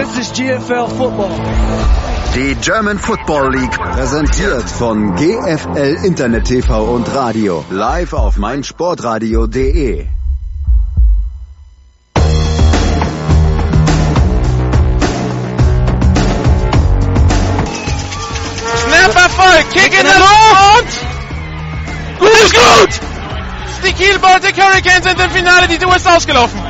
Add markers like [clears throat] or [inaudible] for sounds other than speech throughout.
This is GFL Football. Die German Football League präsentiert von GFL Internet TV und Radio live auf meinsportradio.de. Snap Erfolg, Kick in der Luft! Gut ist gut! Die Kiel Baltic Hurricanes sind im Finale, die Tour ist ausgelaufen.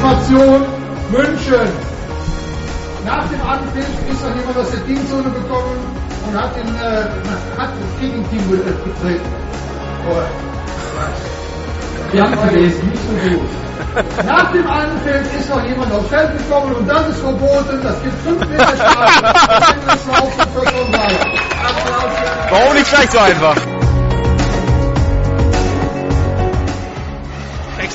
Situation München. Nach dem Anpfiff ist noch jemand aus der Teamzone gekommen und hat, den, äh, hat das Gegenteam betreten. Oh, wir haben verlesen, nicht so gut. Nach dem Anpfiff ist noch jemand aufs Feld gekommen und das ist verboten. Das gibt 5 Meter Strafe. [laughs] Das ist Warum nicht gleich so einfach?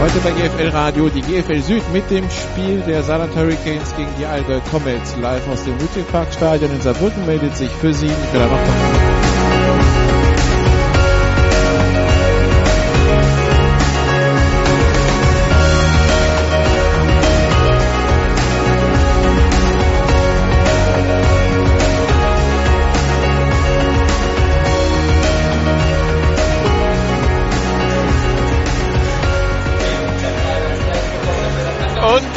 Heute bei GFL Radio die GFL Süd mit dem Spiel der Saarland Hurricanes gegen die Allgäu Comets. Live aus dem Ludwig Stadion in Saarbrücken meldet sich für Sie Nicola Wachter.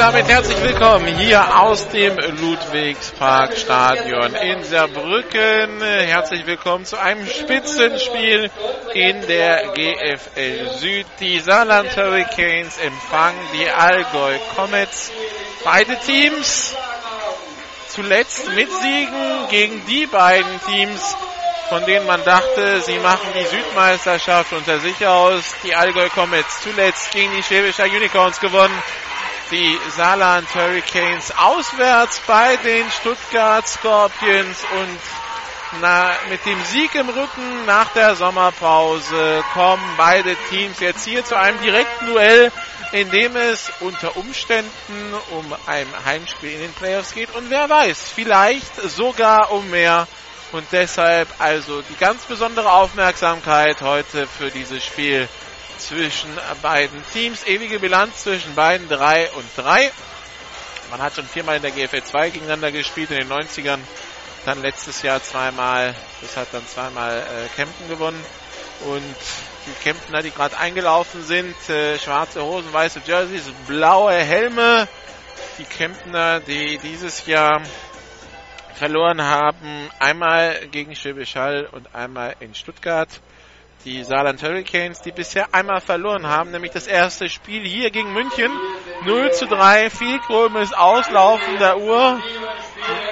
Damit herzlich willkommen hier aus dem Ludwigsparkstadion in Saarbrücken. Herzlich willkommen zu einem Spitzenspiel in der GFL Süd. Die Saarland Hurricanes empfangen die Allgäu Comets. Beide Teams zuletzt mit Siegen gegen die beiden Teams, von denen man dachte, sie machen die Südmeisterschaft unter sich aus. Die Allgäu Comets zuletzt gegen die Schwäbischer Unicorns gewonnen die Saarland Hurricanes auswärts bei den Stuttgart Scorpions und na, mit dem Sieg im Rücken nach der Sommerpause kommen beide Teams jetzt hier zu einem direkten Duell, in dem es unter Umständen um ein Heimspiel in den Playoffs geht und wer weiß, vielleicht sogar um mehr. Und deshalb also die ganz besondere Aufmerksamkeit heute für dieses Spiel zwischen beiden Teams. Ewige Bilanz zwischen beiden 3 und 3. Man hat schon viermal in der GFL 2 gegeneinander gespielt in den 90ern. Dann letztes Jahr zweimal, das hat dann zweimal äh, Kempten gewonnen. Und die Kemptener, die gerade eingelaufen sind, äh, schwarze Hosen, weiße Jerseys, blaue Helme. Die Kemptener, die dieses Jahr verloren haben, einmal gegen Schwäbisch Hall und einmal in Stuttgart die Saarland Hurricanes, die bisher einmal verloren haben, nämlich das erste Spiel hier gegen München. 0 zu 3, viel komisches Auslaufen der Uhr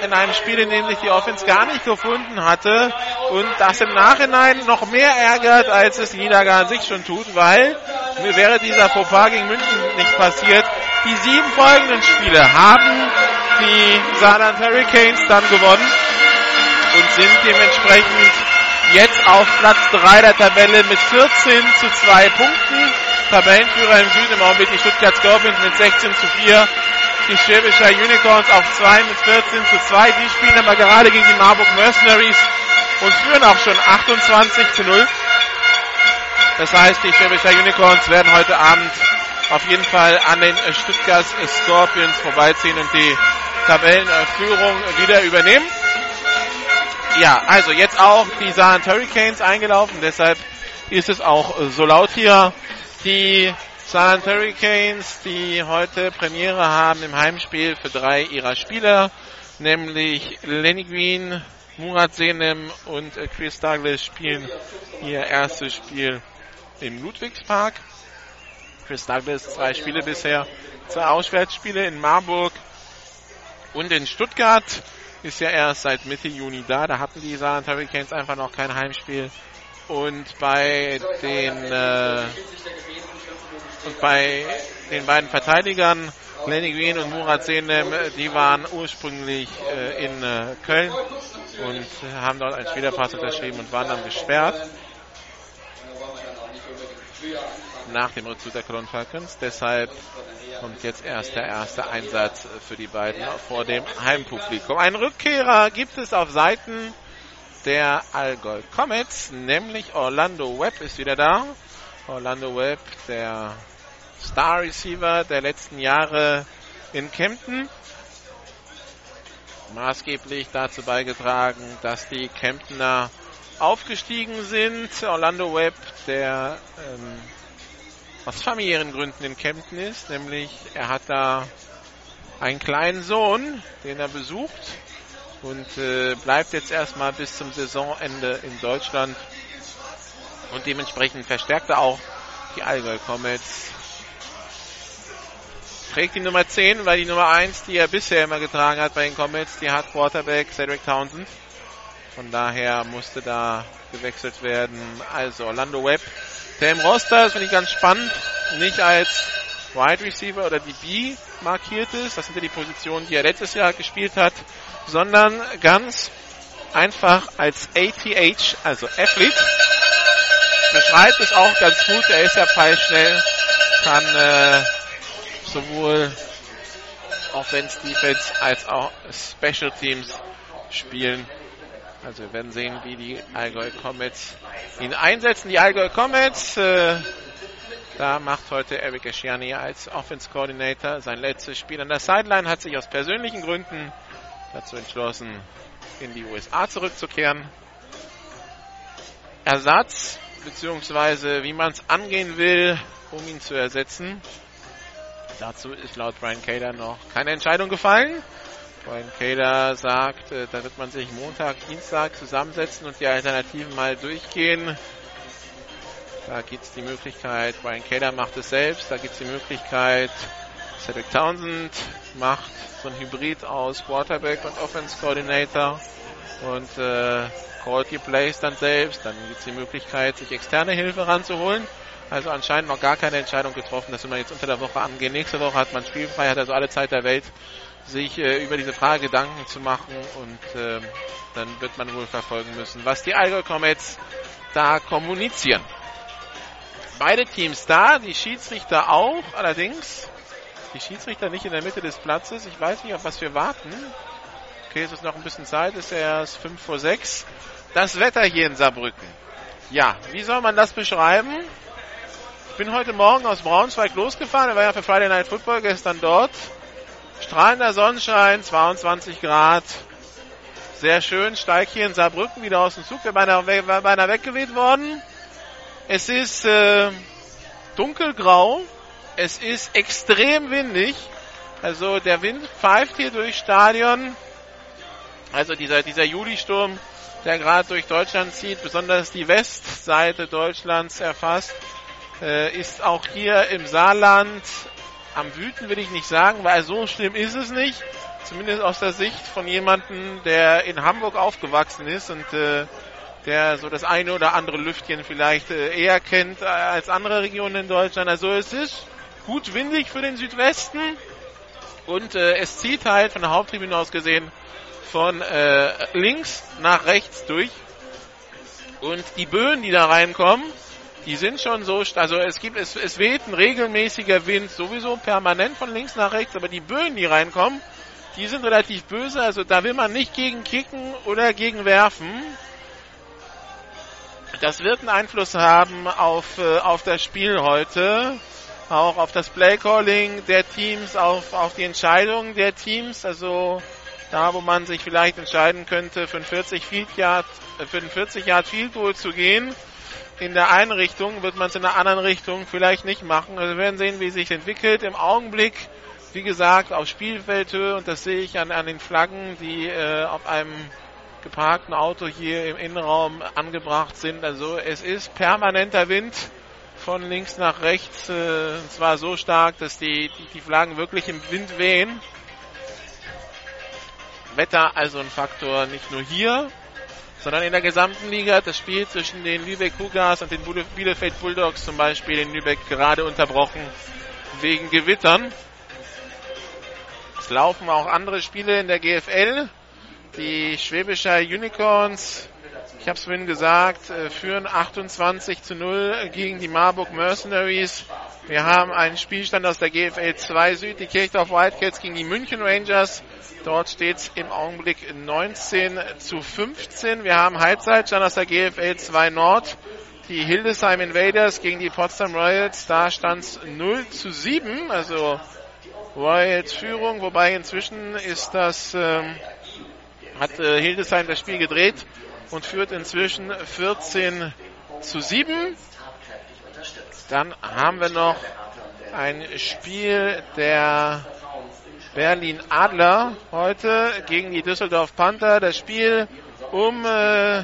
in einem Spiel, in dem sich die Offense gar nicht gefunden hatte und das im Nachhinein noch mehr ärgert, als es Niedergar an sich schon tut, weil wäre dieser Fauxpas gegen München nicht passiert. Die sieben folgenden Spiele haben die Saarland Hurricanes dann gewonnen und sind dementsprechend jetzt auf Platz 3 der Tabelle mit 14 zu 2 Punkten. Tabellenführer im Süden im Augenblick die Stuttgart Scorpions mit 16 zu 4. Die Schwäbischer Unicorns auf 2 mit 14 zu 2. Die spielen aber gerade gegen die Marburg Mercenaries und führen auch schon 28 zu 0. Das heißt, die Schwäbischer Unicorns werden heute Abend auf jeden Fall an den Stuttgart Scorpions vorbeiziehen und die Tabellenführung wieder übernehmen. Ja, also jetzt auch die Saarland Hurricanes eingelaufen, deshalb ist es auch so laut hier. Die Saarland Hurricanes, die heute Premiere haben im Heimspiel für drei ihrer Spieler, nämlich Lenny Green, Murat Senem und Chris Douglas spielen ihr erstes Spiel im Ludwigspark. Chris Douglas zwei Spiele bisher, zwei Auswärtsspiele in Marburg und in Stuttgart. Ist ja erst seit Mitte Juni da. Da hatten die Saarland Hurricanes einfach noch kein Heimspiel. Und bei den äh, und bei den beiden Verteidigern Lenny Green und Murat Senem, die waren ursprünglich äh, in äh, Köln und haben dort einen Spielerpass unterschrieben und waren dann gesperrt nach dem Rückzug der Cologne Falcons. Deshalb kommt jetzt erst der erste Einsatz für die beiden vor dem Heimpublikum. Ein Rückkehrer gibt es auf Seiten der Allgäu Comets, nämlich Orlando Webb ist wieder da. Orlando Webb, der Star Receiver der letzten Jahre in Kempten. Maßgeblich dazu beigetragen, dass die Kemptener aufgestiegen sind. Orlando Webb, der ähm, aus familiären Gründen in Kempten ist, nämlich er hat da einen kleinen Sohn, den er besucht und äh, bleibt jetzt erstmal bis zum Saisonende in Deutschland und dementsprechend verstärkt er auch die Allgäu Comets. Trägt die Nummer 10, weil die Nummer 1, die er bisher immer getragen hat bei den Comets, die hat Quarterback Cedric Townsend. Von daher musste da gewechselt werden. Also Orlando Webb im Roster, das finde ich ganz spannend, nicht als Wide Receiver oder DB markiert ist, das sind ja die Positionen, die er letztes Jahr gespielt hat, sondern ganz einfach als ATH, also Athlete. Beschreibt es auch ganz gut, er ist ja pfeilschnell, kann äh, sowohl Offense, Defense als auch Special Teams spielen. Also wir werden sehen, wie die Allgäu Comets ihn einsetzen. Die Allgäu Comets, äh, da macht heute Eric Eschiani als Offense Coordinator sein letztes Spiel an der Sideline, hat sich aus persönlichen Gründen dazu entschlossen, in die USA zurückzukehren. Ersatz, beziehungsweise wie man es angehen will, um ihn zu ersetzen. Dazu ist laut Brian Kader noch keine Entscheidung gefallen. Brian Kader sagt, äh, da wird man sich Montag, Dienstag zusammensetzen und die Alternativen mal durchgehen. Da gibt es die Möglichkeit, Brian Kader macht es selbst, da gibt es die Möglichkeit, Cedric Townsend macht so ein Hybrid aus Quarterback und Offense Coordinator und äh, callt die Plays dann selbst. Dann gibt es die Möglichkeit, sich externe Hilfe ranzuholen. Also anscheinend noch gar keine Entscheidung getroffen. Das will man jetzt unter der Woche angehen. Nächste Woche hat man spielfrei, hat also alle Zeit der Welt, sich äh, über diese Frage Gedanken zu machen und äh, dann wird man wohl verfolgen müssen, was die Allgäu Comets da kommunizieren. Beide Teams da, die Schiedsrichter auch, allerdings die Schiedsrichter nicht in der Mitte des Platzes. Ich weiß nicht, auf was wir warten. Okay, es ist noch ein bisschen Zeit, es ist erst 5 vor 6. Das Wetter hier in Saarbrücken. Ja, wie soll man das beschreiben? Ich bin heute Morgen aus Braunschweig losgefahren, ich war ja für Friday Night Football gestern dort. Strahlender Sonnenschein, 22 Grad. Sehr schön. Steig hier in Saarbrücken wieder aus dem Zug. Wir beinahe, beinahe weggeweht worden. Es ist äh, dunkelgrau. Es ist extrem windig. Also der Wind pfeift hier durchs Stadion. Also dieser, dieser Julisturm, der gerade durch Deutschland zieht, besonders die Westseite Deutschlands erfasst, äh, ist auch hier im Saarland am Wüten will ich nicht sagen, weil so schlimm ist es nicht. Zumindest aus der Sicht von jemandem, der in Hamburg aufgewachsen ist und äh, der so das eine oder andere Lüftchen vielleicht äh, eher kennt als andere Regionen in Deutschland. Also es ist gut windig für den Südwesten und äh, es zieht halt von der Haupttribüne aus gesehen von äh, links nach rechts durch. Und die Böen, die da reinkommen, die sind schon so, also es gibt, es, es weht ein regelmäßiger Wind, sowieso permanent von links nach rechts, aber die Böen, die reinkommen, die sind relativ böse, also da will man nicht gegen kicken oder gegen werfen. Das wird einen Einfluss haben auf, äh, auf das Spiel heute. auch auf das Playcalling der Teams, auf, auf die Entscheidungen der Teams. Also da, wo man sich vielleicht entscheiden könnte, für ein 40 Field Yard, äh, für ein 40 Yard Field Goal zu gehen, in der einen Richtung wird man es in der anderen Richtung vielleicht nicht machen. Also wir werden sehen, wie sich entwickelt. Im Augenblick, wie gesagt, auf Spielfeldhöhe und das sehe ich an, an den Flaggen, die äh, auf einem geparkten Auto hier im Innenraum angebracht sind. Also es ist permanenter Wind von links nach rechts. Äh, und zwar so stark, dass die, die, die Flaggen wirklich im Wind wehen. Wetter also ein Faktor nicht nur hier, sondern in der gesamten Liga. Das Spiel zwischen den Lübeck Cougars und den Bielefeld Bulldogs zum Beispiel in Lübeck gerade unterbrochen wegen Gewittern. Es laufen auch andere Spiele in der GFL. Die Schwäbischer Unicorns, ich habe es vorhin gesagt, äh, führen 28 zu 0 gegen die Marburg Mercenaries. Wir haben einen Spielstand aus der GFL 2 Süd, die Kirchdorf Wildcats gegen die München Rangers. Dort steht es im Augenblick 19 zu 15. Wir haben Halbzeitstand aus der GFL 2 Nord. Die Hildesheim Invaders gegen die Potsdam Royals. Da stand es 0 zu 7. Also Royals Führung. Wobei inzwischen ist das, ähm, hat äh, Hildesheim das Spiel gedreht und führt inzwischen 14 zu 7. Dann haben wir noch ein Spiel der Berlin Adler heute gegen die Düsseldorf Panther. Das Spiel um äh,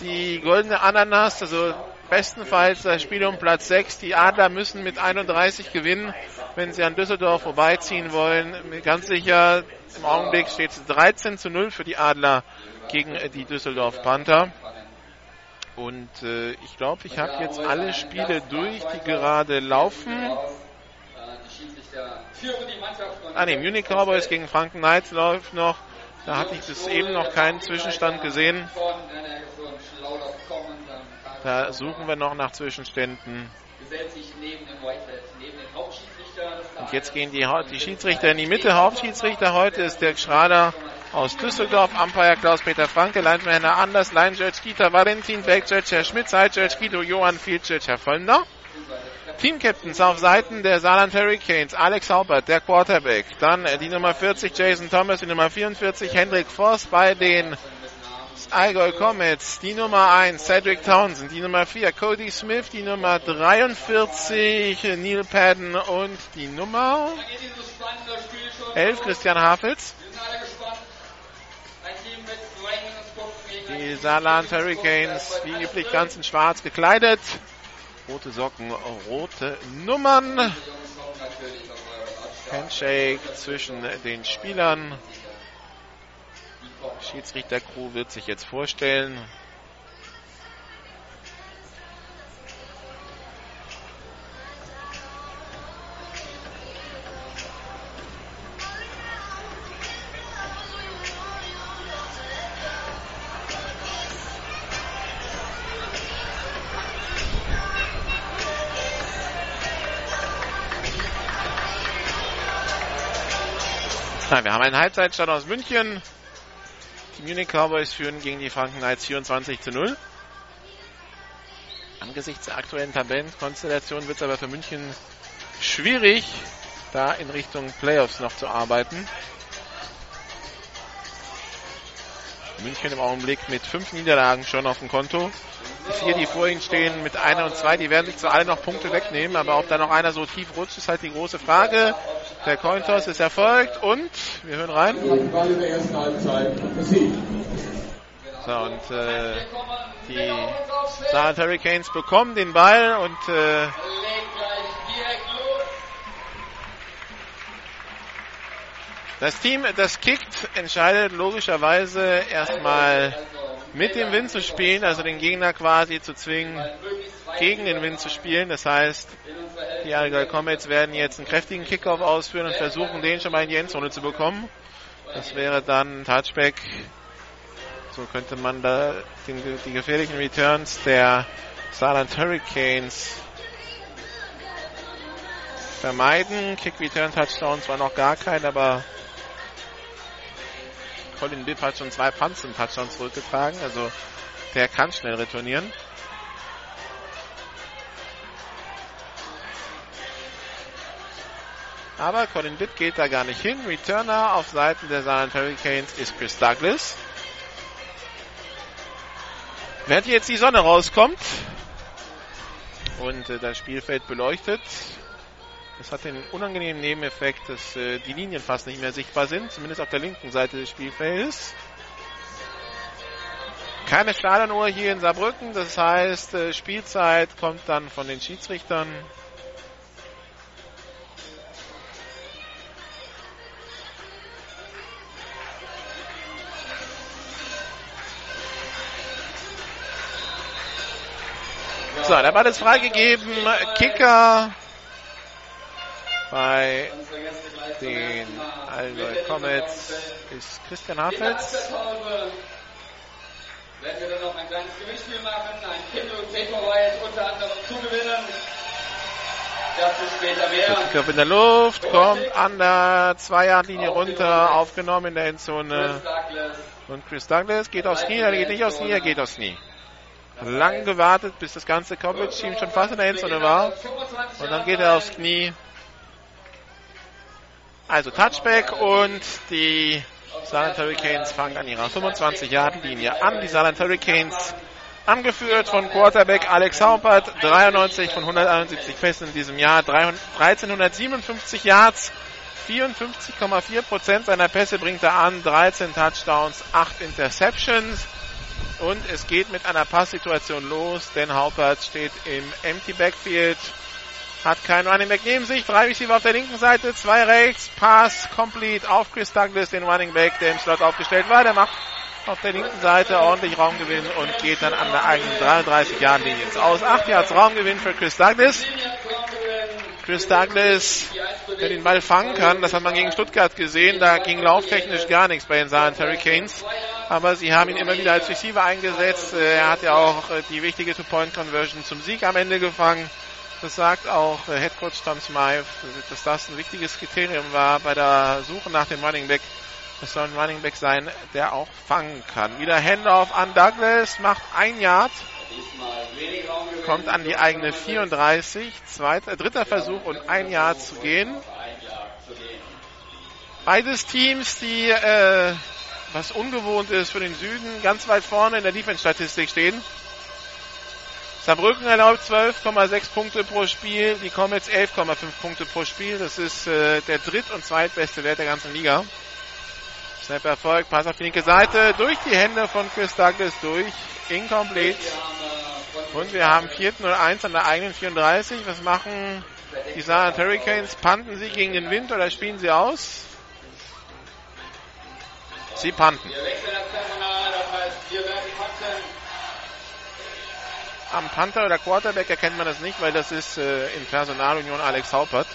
die goldene Ananas, also bestenfalls das Spiel um Platz 6. Die Adler müssen mit 31 gewinnen, wenn sie an Düsseldorf vorbeiziehen wollen. Ganz sicher, im Augenblick steht es 13 zu 0 für die Adler gegen die Düsseldorf Panther. Und äh, ich glaube, ich habe jetzt alle Spiele durch, die gerade laufen. Ah ne, Munich Cowboys gegen Franken Knights läuft noch. Da hatte ich bis eben noch keinen Zwischenstand gesehen. Da suchen wir noch nach Zwischenständen. Und jetzt gehen die, die Schiedsrichter in die Mitte. Hauptschiedsrichter heute ist Dirk Schrader aus Düsseldorf, Umpire Klaus-Peter Franke, Linesman Herr Anders, Line Judge Kita Valentin, Back Judge Herr Schmidt, Side Judge Guido Johann, Field Judge Herr Vollner. Team-Captains auf Seiten der Saarland Hurricanes, Alex Haupert, der Quarterback. Dann die Nummer 40, Jason Thomas, die Nummer 44, Hendrik Voss bei den Allgäu Comets, die Nummer 1, Cedric Townsend, die Nummer 4, Cody Smith, die Nummer 43, Neil Padden und die Nummer 11, Christian Hafels. Die Saarland Hurricanes, wie üblich, ganz in schwarz gekleidet. Rote Socken, rote Nummern. Handshake zwischen den Spielern. Schiedsrichter-Crew wird sich jetzt vorstellen. Nein, wir haben einen Halbzeitstand aus München. Die Munich Cowboys führen gegen die Franken Knights 24 zu 0. Angesichts der aktuellen Tabellenkonstellation wird es aber für München schwierig, da in Richtung Playoffs noch zu arbeiten. München im Augenblick mit fünf Niederlagen schon auf dem Konto. Vier, die vor ihnen stehen, mit einer und zwei, die werden sich zwar alle noch Punkte wegnehmen, aber ob da noch einer so tief rutscht, ist halt die große Frage. Der Cointoss ist erfolgt und wir hören rein. So, und äh, die Saarland Hurricanes bekommen den Ball und äh, das Team, das kickt, entscheidet logischerweise erstmal mit dem Wind zu spielen, also den Gegner quasi zu zwingen, gegen den Wind zu spielen. Das heißt, die Allgäu Comets werden jetzt einen kräftigen Kickoff ausführen und versuchen, den schon mal in die Endzone zu bekommen. Das wäre dann ein Touchback. So könnte man da den, die gefährlichen Returns der Saarland Hurricanes vermeiden. Kick Return Touchdown zwar noch gar kein, aber Colin Bibb hat schon zwei Punts im Touchdown zurückgetragen, also der kann schnell retournieren. Aber Colin Bitt geht da gar nicht hin. Returner auf Seiten der Saarland Hurricanes ist Chris Douglas. Während jetzt die Sonne rauskommt und äh, das Spielfeld beleuchtet, das hat den unangenehmen Nebeneffekt, dass äh, die Linien fast nicht mehr sichtbar sind, zumindest auf der linken Seite des Spielfeldes. Keine Stadionuhr hier in Saarbrücken, das heißt, äh, Spielzeit kommt dann von den Schiedsrichtern. So, der Ball ist freigegeben. Kicker bei den Allgäu Comets ist Christian Hafels. Werden wir dann noch ein kleines Gewinnspiel machen, ein Kind und Takeaway unter anderem später mehr. Kicker in der Luft, kommt an der Zweierlinie runter, aufgenommen in der Endzone. Und Chris Douglas geht aufs Knie, er geht nicht aufs Knie, er geht aufs Knie. Lang gewartet, bis das ganze Coverage-Team schon fast in der Endzone war. Und dann geht er aufs Knie. Also Touchback und die Saarland Hurricanes fangen an ihrer 25-Yard-Linie an. Die Saarland Hurricanes angeführt von Quarterback Alex Haupert, 93 von 171 Pässen in diesem Jahr, 1357 Yards, 54,4 Prozent seiner Pässe bringt er an, 13 Touchdowns, 8 Interceptions. Und es geht mit einer Passsituation los, denn Haupert steht im Empty Backfield, hat keinen Running Back neben sich, drei Receiver auf der linken Seite, zwei rechts, Pass complete auf Chris Douglas, den Running Back, der im Slot aufgestellt war, der macht auf der linken Seite ordentlich Raumgewinn und geht dann an der eigenen 33 Jahren Linie ins Aus. 8 Yards Raumgewinn für Chris Douglas. Chris Douglas, der den Ball fangen kann, das hat man gegen Stuttgart gesehen, da ging lauftechnisch gar nichts bei den Saarland Hurricanes, aber sie haben ihn immer wieder als Receiver eingesetzt, er hat ja auch die wichtige Two-Point-Conversion zum Sieg am Ende gefangen. Das sagt auch Head Coach Tom Smythe, dass das ein wichtiges Kriterium war bei der Suche nach dem Running Back. Es soll ein Running Back sein, der auch fangen kann. Wieder Handoff an Douglas, macht ein Yard, kommt an die eigene 34, zweiter, dritter Versuch und ein Yard zu gehen. Beides Teams, die, äh, was ungewohnt ist für den Süden, ganz weit vorne in der Defense-Statistik stehen. Saarbrücken erlaubt 12,6 Punkte pro Spiel, die Comets 11,5 Punkte pro Spiel. Das ist äh, der dritt- und zweitbeste Wert der ganzen Liga. Snap Erfolg, Pass auf die linke Seite, durch die Hände von Chris Douglas durch, incomplete. Und wir haben 4. und 1 an der eigenen 34. Was machen die Saarland Hurricanes? Panten sie gegen den Wind oder spielen sie aus? Sie panten. Am Panther oder Quarterback erkennt man das nicht, weil das ist äh, in Personalunion Alex Haupert.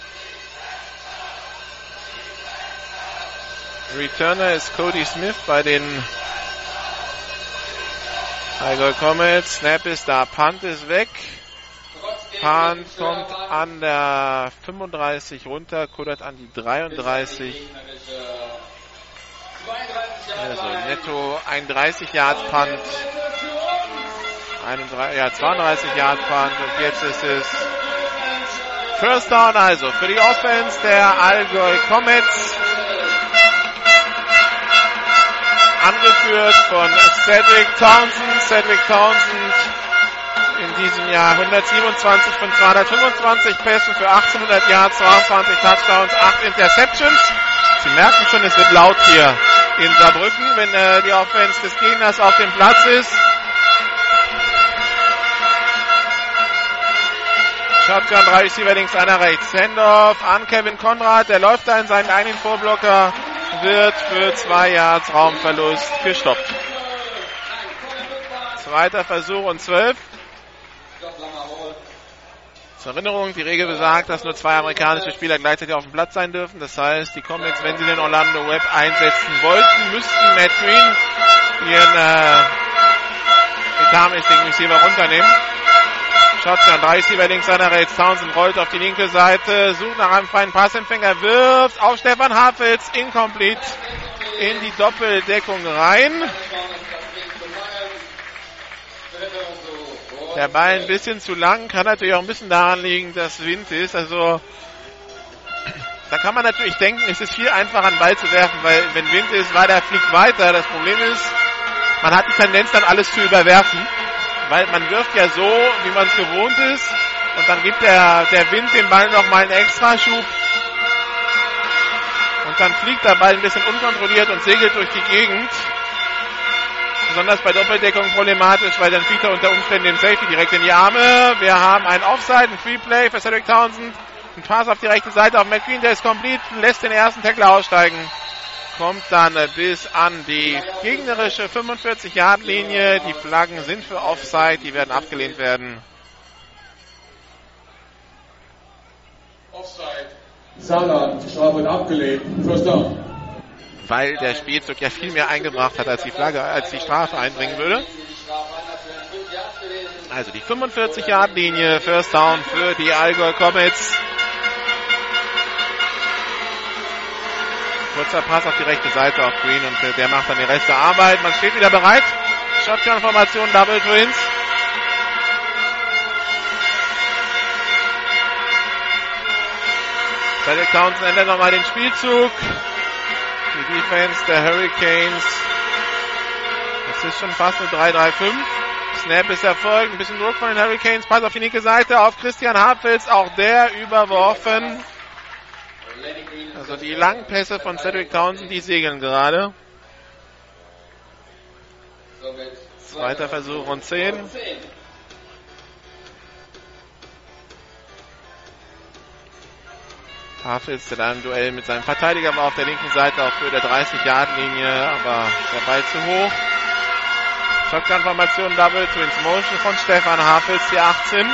Returner ist Cody Smith bei den Allgäu Comets. Snap ist da, Punt ist weg. Punt kommt an der 35 runter, kullert an die 33. Also netto ein 30 Yard Punt. 31, ja, 32 Yard Punt und jetzt ist es First Down also für die Offense der Allgäu Comets. Angeführt von Cedric Townsend. Cedric Townsend in diesem Jahr 127 von 225 Pässen für 1800 Yards, 22 Touchdowns, 8 Interceptions. Sie merken schon, es wird laut hier in Saarbrücken, wenn äh, die Offense des Gegners auf dem Platz ist. Shotgun, drei Receiver links, einer rechts. Handoff an Kevin Konrad, der läuft da in seinen eigenen Vorblocker, wird für zwei Yards Raumverlust gestoppt. Zweiter Versuch und zwölf. Zur Erinnerung, die Regel besagt, dass nur zwei amerikanische Spieler gleichzeitig auf dem Platz sein dürfen. Das heißt, die Comets, wenn sie den Orlando Web einsetzen wollten, müssten Matt Green ihren äh, etatmäßigen Receiver runternehmen. Shotgun, drei Receiver links, einer rechts. Townsend rollt auf die linke Seite, sucht nach einem freien Passempfänger, wirft auf Stefan Hafels, incomplete, in die Doppeldeckung rein. Der Ball ein bisschen zu lang, kann natürlich auch ein bisschen daran liegen, dass Wind ist. Also da kann man natürlich denken, es ist viel einfacher, einen Ball zu werfen, weil wenn Wind ist, war der fliegt weiter. Das Problem ist, man hat die Tendenz dann alles zu überwerfen, weil man wirft ja so, wie man es gewohnt ist und dann gibt der, der Wind dem Ball nochmal einen Extraschub und dann fliegt der Ball ein bisschen unkontrolliert und segelt durch die Gegend. Besonders bei Doppeldeckung problematisch, weil dann fliegt er unter Umständen dem Safety direkt in die Arme. Wir haben ein Offside, ein Free Play für Cedric Townsend. Ein Pass auf die rechte Seite auf McQueen, der ist komplett, lässt den ersten Tackler aussteigen. Kommt dann bis an die gegnerische 45-Yard-Linie. Die Flaggen sind für Offside, die werden abgelehnt werden. Offside. Saarland, Strafe abgelehnt. First down. Weil der Spielzug ja viel mehr eingebracht hat, als die Flagge, als die Strafe einbringen würde. Also die 45-Yard-Linie, First Down für die Allgäu Comets. Kurzer Pass auf die rechte Seite auf Green und der macht dann den Rest Arbeit. Man steht wieder bereit. Shotgun-Formation, Double Twins. Cedric Townsend ändert nochmal den Spielzug. Die Defense der Hurricanes. Das ist schon fast eine 3-3-5. Snap ist erfolgt. Ein bisschen Druck von den Hurricanes. Pass auf die linke Seite auf Christian Hartfels. Auch der überworfen. Also die Langpässe von Cedric Townsend, die segeln gerade. Zweiter Versuch und 10. Hafels, der da im Duell mit seinem Verteidiger war auf der linken Seite auf Höhe der 30-Yard-Linie, aber der Ball zu hoch. Shotgun-Formation Double Twins Motion von Stefan Hafels, die 18.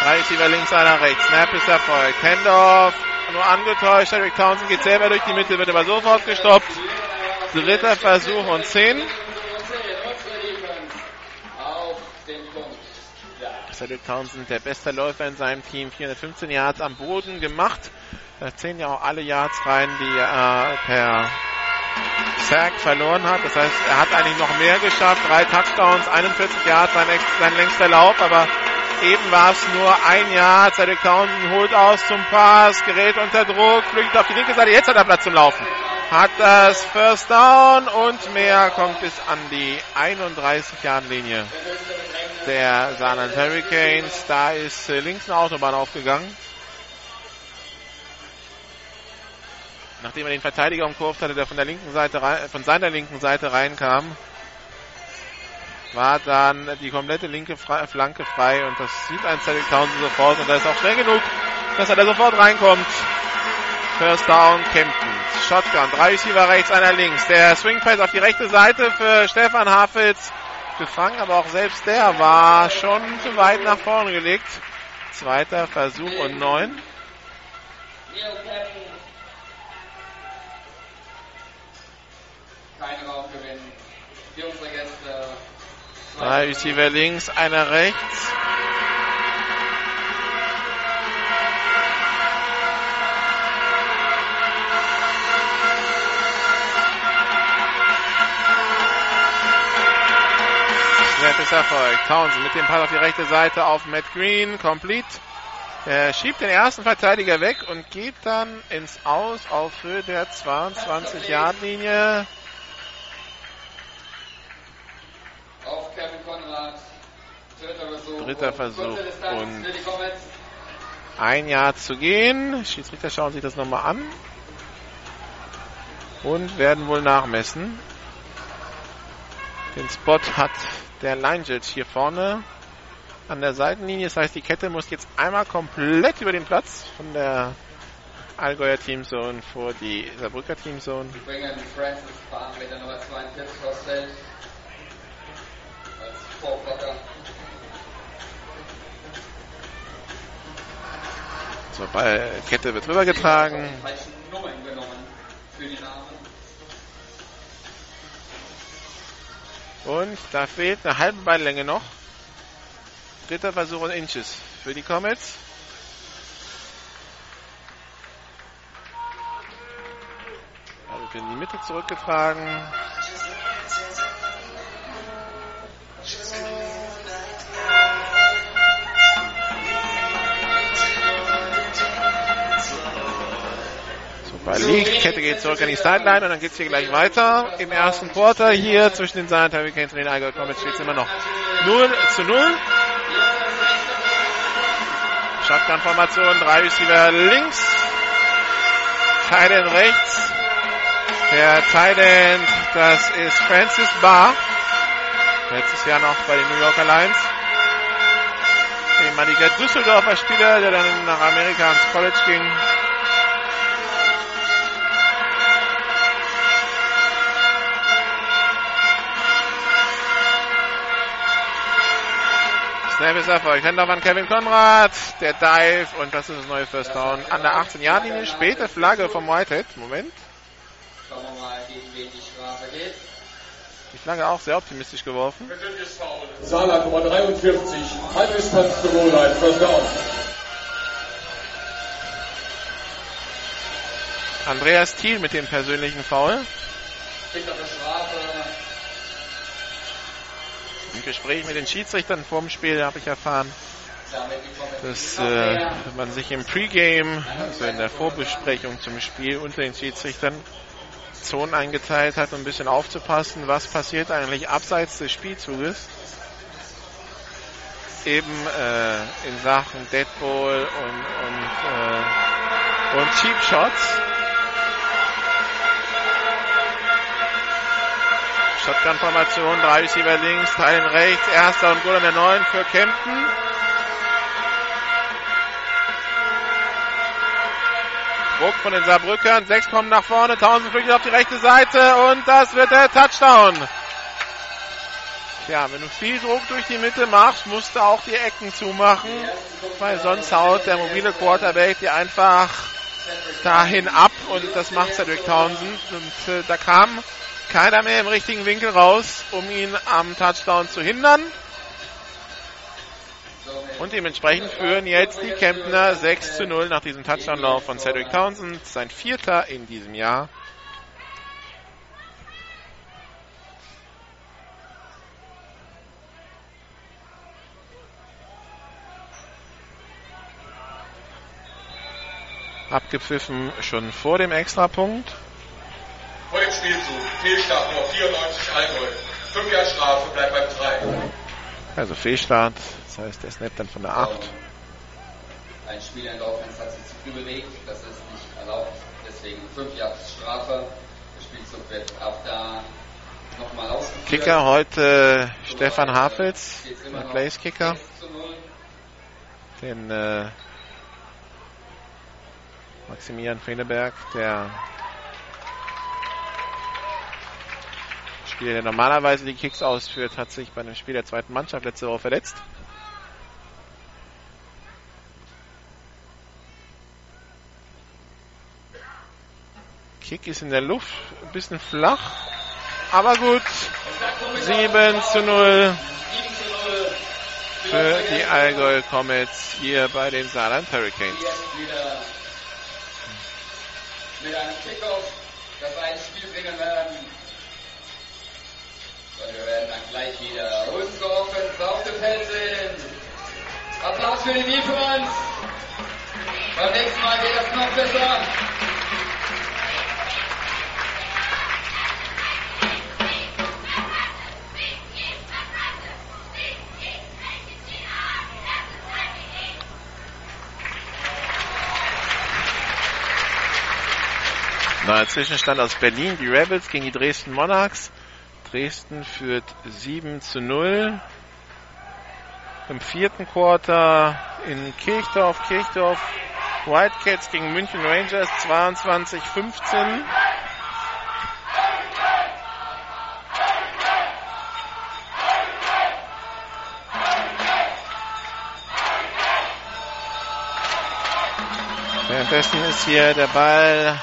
Drei Receiver links, einer rechts. Snap ist erfolgt. Handoff, nur angetäuscht. Eric Townsend geht selber durch die Mitte, wird aber sofort gestoppt. Dritter Versuch und 10. Cedric Townsend, der beste Läufer in seinem Team, 415 Yards am Boden gemacht. Da zählen ja auch alle Yards rein, die er per Sack verloren hat. Das heißt, er hat eigentlich noch mehr geschafft. Drei Touchdowns, 41 Yards, sein, sein längster Lauf, aber eben war es nur ein Jahr. Cedric Townsend holt aus zum Pass, gerät unter Druck, fliegt auf die linke Seite. Jetzt hat er Platz zum Laufen. Hat das First Down und mehr kommt bis an die 31-Yard-Linie der Saarland Hurricanes. Da ist äh, links eine Autobahn aufgegangen. Nachdem er den Verteidiger umkurvt hatte, der von der linken Seite rein, von seiner linken Seite reinkam, war dann die komplette linke Flanke frei und das sieht ein Cedric Townsend sofort und da ist auch schnell genug, dass er da sofort reinkommt. First Down, Kempten. Shotgun, drei Receiver rechts, einer links. Der Swing Pass auf die rechte Seite für Stefan Hafels gefangen, aber auch selbst der war schon zu weit nach vorne gelegt. Zweiter Versuch und neun. Drei Receiver links, einer rechts. Snap ist erfolgt. Townsend mit dem Pass auf die rechte Seite auf Matt Green. Complete. Er schiebt den ersten Verteidiger weg und geht dann ins Aus auf Höhe der 22-Yard-Linie. Auf Kevin Konrad. Dritter Versuch. Dritter Versuch und ein Jahr zu gehen. Schiedsrichter schauen sich das nochmal an und werden wohl nachmessen. Den Spot hat der Line Judge hier vorne an der Seitenlinie. Das heißt, die Kette muss jetzt einmal komplett über den Platz von der Allgäuer Teamzone vor die Saarbrücker Teamzone. Die bringen Francis Bahn mit der Nummer 42 aus. So, Ball, Kette wird rübergetragen. Und da fehlt eine halbe Balllänge noch. Dritter Versuch und Inches für die Comets. Also in die Mitte zurückgetragen. Super League. Kette geht zurück an die Sideline und dann geht es hier gleich weiter. Im ersten Quarter hier zwischen den Saarland Hurricanes und den Allgäu Comets steht es immer noch 0 zu 0. Shotgun-Formation, drei Receiver links, Thailand rechts. Der Thailand, das ist Francis Barr. Letztes Jahr noch bei den New Yorker Lions. Ehemaliger Düsseldorfer Spieler, der dann nach Amerika ans College ging. Snap ist erfolgt. Händler an Kevin Konrad. Der Dive und das ist das neue First Down an der 18-Yard-Linie. Späte Flagge vom Whitehead. Moment. Schauen wir mal, wen die Strafe geht. Die Flagge auch sehr optimistisch geworfen. Saarland Nummer 43, Halbdistanz zur Goal-Line, First Down. Andreas Thiel mit dem persönlichen Foul. Im Gespräch mit den Schiedsrichtern vorm Spiel habe ich erfahren, dass äh, man sich im Pre-Game, also in der Vorbesprechung zum Spiel unter den Schiedsrichtern, Zonen eingeteilt hat, um ein bisschen aufzupassen, was passiert eigentlich abseits des Spielzuges. Eben äh, in Sachen Deadball und, und, äh, und Cheap Shots. Shotgun-Formation, drei Receiver links, Teilen rechts, erster und Goal an der 9 für Kempten. Druck von den Saarbrückern, sechs kommen nach vorne, Tausend flüchtet auf die rechte Seite. Und das wird der Touchdown. Ja, wenn du viel Druck durch die Mitte machst, musst du auch die Ecken zumachen, weil sonst haut der mobile Quarterback dir einfach dahin ab. Und das macht Cedric Townsend. Und äh, da kam keiner mehr im richtigen Winkel raus, um ihn am Touchdown zu hindern. Und dementsprechend führen jetzt die Kemptner 6 zu 0 nach diesem Touchdown-Lauf von Cedric Townsend. Sein vierter in diesem Jahr. Abgepfiffen schon vor dem Extrapunkt. Vor dem Spielzug, Fehlstart Nummer 94 Allgäu. 5 Jahre Strafe, bleibt beim 3. Also Fehlstart, das heißt der Snap dann von der 8. Ein Spieler in der Offense hat sich zu früh bewegt, das ist nicht erlaubt. Deswegen 5 Jahre Strafe. Der Spielzug wird ab da nochmal ausgeführt. Kicker heute Stefan Hafels, der Place-Kicker. 6 zu 0. Den äh, Maximilian Freneberg, der Spieler, der normalerweise die Kicks ausführt, hat sich bei einem Spiel der zweiten Mannschaft letzte Woche verletzt. Kick ist in der Luft, ein bisschen flach, aber gut. 7 zu 0 für die Allgäu Comets hier bei den Saarland Hurricanes. Mit einem Kickoff das ein Spiel bringen werden. Und wir werden dann gleich wieder unsere Offense auf dem Feld sehen. Applaus für die Defense. Beim nächsten Mal geht das noch besser. Neuer Zwischenstand aus Berlin. Die Rebels gegen die Dresden Monarchs. Dresden führt 7 zu 0. Im vierten Quarter in Kirchdorf. Kirchdorf Wildcats gegen München Rangers 22-15. Währenddessen ist hier der Ball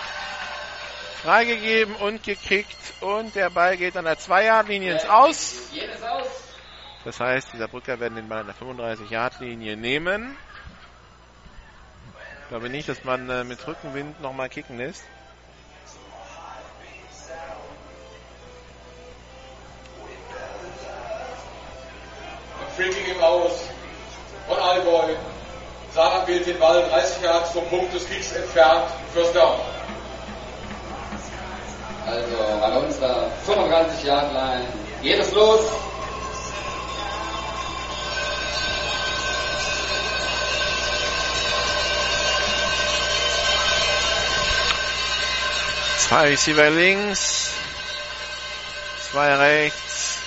freigegeben und gekickt und der Ball geht an der 2-Yard-Linie ins Aus. Das heißt, die Saarbrücker werden den Ball an der 35-Yard-Linie nehmen. Ich glaube nicht, dass man äh, mit Rückenwind nochmal kicken lässt. Freaking im Aus von Allgäu. Saarland wählt den Ball 30 Yards vom Punkt des Kicks entfernt. First Down. 35 Yard Line. Geht es los? Zwei Receiver links, zwei rechts,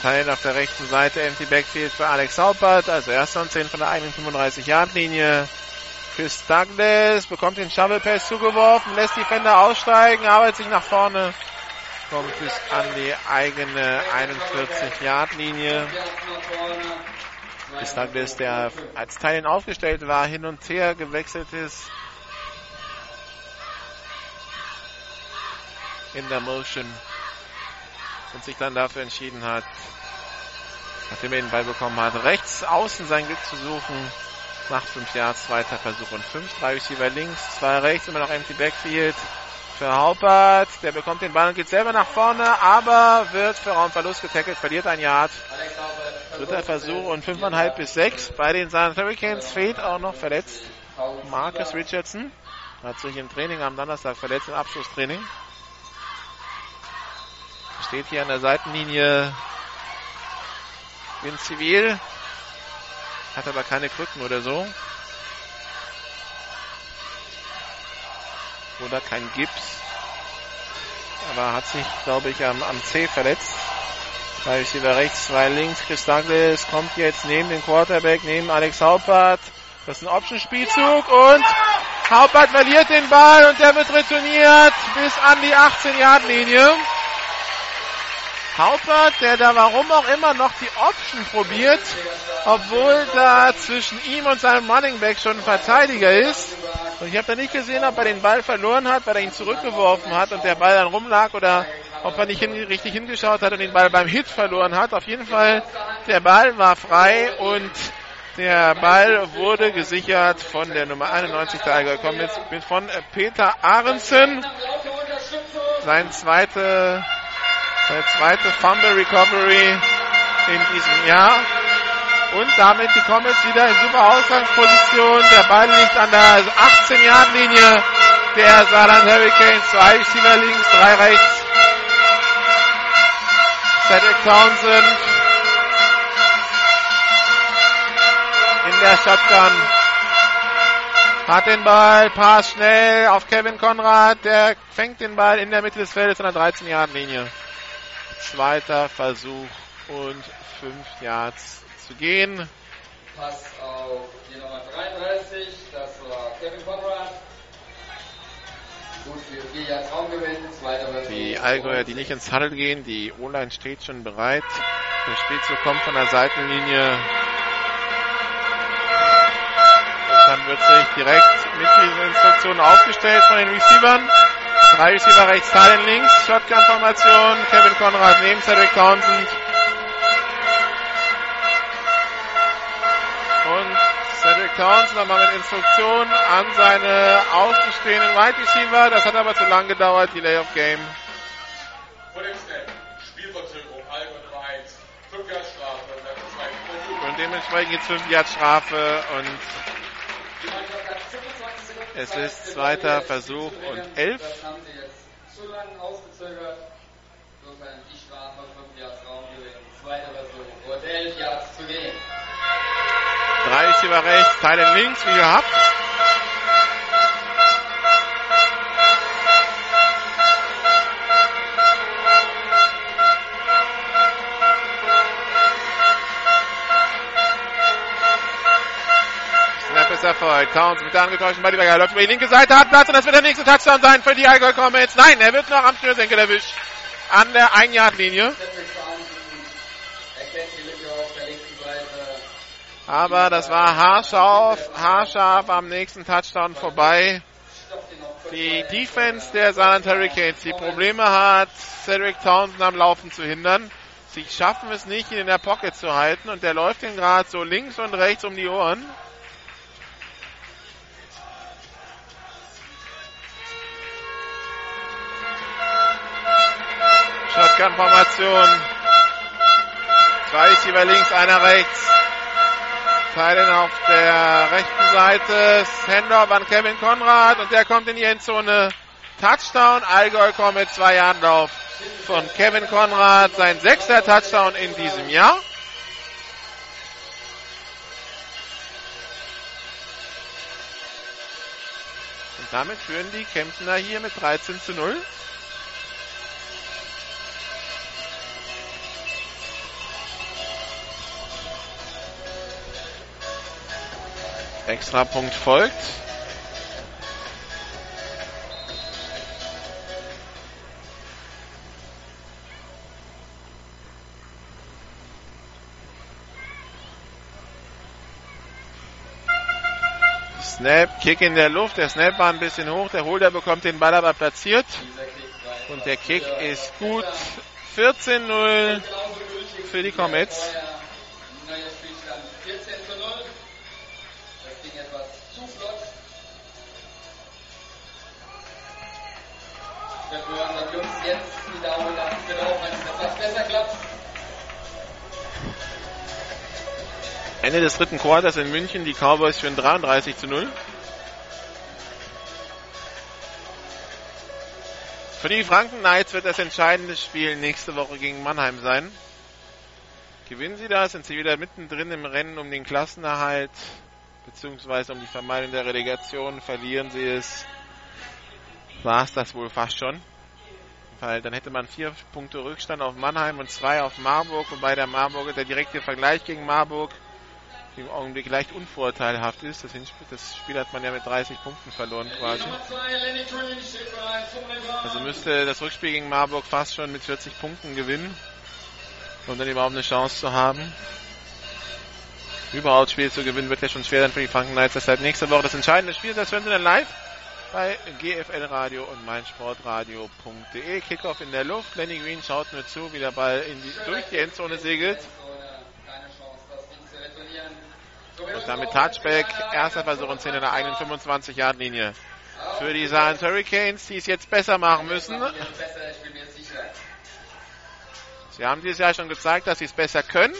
Teil auf der rechten Seite, empty Backfield für Alex Haupert, also erster und 10 von der eigenen 35-Yard-Linie. Chris Douglas bekommt den Shovel Pass zugeworfen, lässt die Fender aussteigen, arbeitet sich nach vorne, kommt bis an die eigene 41-Yard-Linie. Chris Douglas, der als Teil aufgestellt war, hin und her gewechselt ist. in der Motion und sich dann dafür entschieden hat, nachdem er den Ball bekommen hat, rechts außen sein Glück zu suchen. Macht 5 Yards, zweiter Versuch und 5. Drei Receiver links, zwei rechts, immer noch empty Backfield für Haupert. Der bekommt den Ball und geht selber nach vorne, aber wird für Raumverlust getackelt, verliert ein Yard. Dritter Versuch und 5,5 bis 6. Bei den San Hurricanes fehlt auch noch verletzt Marcus Richardson. Hat sich im Training am Donnerstag verletzt, im Abschlusstraining. Steht hier an der Seitenlinie in Zivil. Hat aber keine Krücken oder so. Oder kein Gips. Aber hat sich, glaube ich, am, am C verletzt. Drei Receiver rechts, zwei links. Chris Douglas kommt jetzt neben den Quarterback, neben Alex Haupert. Das ist ein Option-Spielzug und Haupert verliert den Ball und der wird retourniert bis an die 18-Yard-Linie. Haupert, der da warum auch immer noch die Option probiert, obwohl da zwischen ihm und seinem Running Back schon ein Verteidiger ist. Und ich habe da nicht gesehen, ob er den Ball verloren hat, weil er ihn zurückgeworfen hat und der Ball dann rumlag oder ob er nicht hin, richtig hingeschaut hat und den Ball beim Hit verloren hat. Auf jeden Fall, der Ball war frei und der Ball wurde gesichert von der Nummer 91 der Allgäu Comets von Peter Aronsen. Sein zweite seine zweite Fumble Recovery in diesem Jahr. Und damit die Comets wieder in super Ausgangsposition. Der Ball liegt an der 18-Yard-Linie der Saarland Hurricanes. Zwei Receiver links, drei rechts. Cedric Townsend in der Shotgun. Hat den Ball, Pass schnell auf Kevin Konrad. Der fängt den Ball in der Mitte des Feldes an der 13-Yard-Linie. Zweiter Versuch und 5 Yards zu gehen. Pass auf die Nummer 33, das war Kevin Conrad. Gut für 4 Yards Raumgewinn, zweiter Versuch. Die Allgäuer, die nicht ins Huddle gehen, die O-Line steht schon bereit. Der Spielzug kommt von der Seitenlinie. Dann wird sich direkt mit diesen Instruktionen aufgestellt von den Receivern. Drei Receiver rechts, Teilen links, Shotgun-Formation, Kevin Conrad neben Cedric Townsend. Und Cedric Townsend nochmal mit Instruktion an seine außenstehenden Wide Receiver. Das hat aber zu lang gedauert, Delay of Game. Vor dem Snap, Spielverzögerung, Allgäu Nummer 1, 5 Jahre Strafe, dann zwei Versuch. Und dementsprechend jetzt 5 Yard Strafe und es ist zweiter Versuch und 11. Das haben sie jetzt zu lange ausgezögert. Insofern die Strafe 5 Yards Raumgewinn, zweiter Versuch und 11 Yards zu gehen. Drei Receiver rechts, Teilen links, wie gehabt. Erfolgt. Towns mit der angetäuschten Bodyberger läuft über die linke Seite, hat Platz und das wird der nächste Touchdown sein für die Allgäu Comets. Nein, er wird noch am Schnürsenkel erwischt. An der 1-Yard-Linie. Cedric Townsend erkennt die Lücke auf der linken Seite. Aber das war haarscharf, haarscharf am nächsten Touchdown vorbei. Die. Defense der Saarland Hurricanes, die Probleme hat, Cedric Townsend am Laufen zu hindern. Sie schaffen es nicht, ihn in der Pocket zu halten und der läuft ihn gerade so links und rechts um die Ohren. Shotgun-Formation. Zwei Receiver links, einer rechts. Teilen auf der rechten Seite. Handoff an Kevin Konrad und der kommt in die Endzone. Touchdown. Allgäu kommt mit zwei Anlauf von Kevin Konrad. Sein sechster Touchdown in diesem Jahr. Und damit führen die Kemptener hier mit 13 zu 0. Extrapunkt folgt. Snap, Kick in der Luft. Der Snap war ein bisschen hoch. Der Holder bekommt den Ball aber platziert. Und der Kick ist gut. 14-0 für die Comets. Ende des dritten Quarters in München. Die Cowboys führen 33 zu 0. Für die Franken Knights wird das entscheidende Spiel nächste Woche gegen Mannheim sein. Gewinnen sie das, sind sie wieder mittendrin im Rennen um den Klassenerhalt, beziehungsweise um die Vermeidung der Relegation. Verlieren sie es, war es das wohl fast schon. Weil dann hätte man vier Punkte Rückstand auf Mannheim und zwei auf Marburg, wobei der Marburg der direkte Vergleich gegen Marburg im Augenblick leicht unvorteilhaft ist. Das, Hinspiel, das Spiel hat man ja mit 30 Punkten verloren quasi. Nummer 2, Lenny Green steht bereit zum Return. Also müsste das Rückspiel gegen Marburg fast schon mit 40 Punkten gewinnen, um dann überhaupt eine Chance zu haben. Überhaupt Spiel zu gewinnen wird ja schon schwer dann für die Franken Knights. Deshalb nächste Woche das entscheidende Spiel. Das hören Sie dann live bei GFL Radio und meinsportradio.de. Kickoff in der Luft. Lenny Green schaut nur zu, wie der Ball die, durch die Endzone segelt. Keine Chance, das Ding zu retournieren. Und damit Touchback. Erster Versuch und 10 in der eigenen 25-Yard-Linie. Für die Saarland Hurricanes, die es jetzt besser machen müssen. Sie haben dieses Jahr schon gezeigt, dass sie es besser können.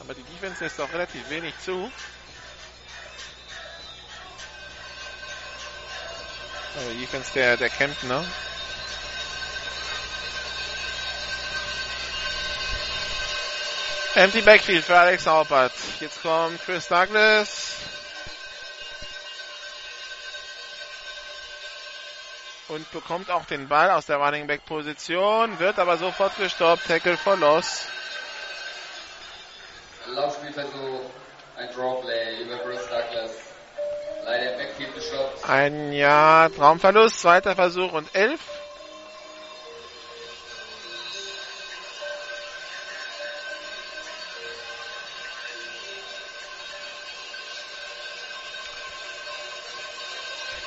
Aber die Defense lässt auch relativ wenig zu. Also die Defense der, der Kemptner. Empty Backfield für Alex Haupert. Jetzt kommt Chris Douglas. Und bekommt auch den Ball aus der Running Back Position, wird aber sofort gestoppt. Tackle for Loss. Laufspielversuch, ein Drawplay über Bruce Douglas. Leider im Backfield gestoppt. Ein Jahr Traumverlust, zweiter Versuch und elf.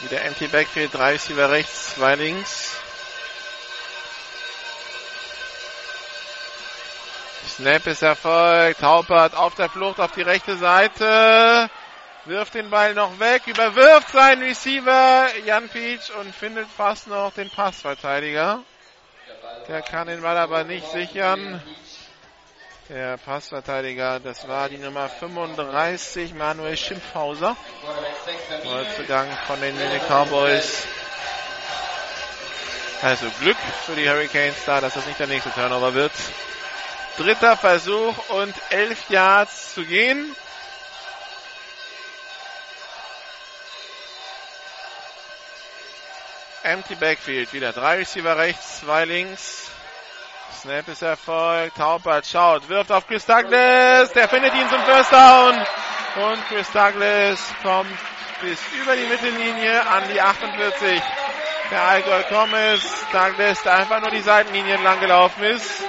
Wieder Empty Backfield, drei Receiver rechts, zwei links. Snap ist erfolgt. Haupert auf der Flucht auf die rechte Seite. Wirft den Ball noch weg, überwirft seinen Receiver Jan Peach und findet fast noch den Passverteidiger. Der kann den Ball aber nicht sichern. Der Passverteidiger, das war die Nummer 35, Manuel Schimpfhauser. Neuzugang von den Cowboys. Also Glück für die Hurricanes da, dass das nicht der nächste Turnover wird. Dritter Versuch und elf Yards zu gehen. Empty Backfield, wieder drei Receiver rechts, zwei links. Snap ist erfolgt. Taubert schaut, wirft auf Chris Douglas. Der findet ihn zum First Down. Und Chris Douglas kommt bis über die Mittellinie an die 48. Der Allgäu Thomas. Douglas, der einfach nur die Seitenlinie entlang gelaufen ist.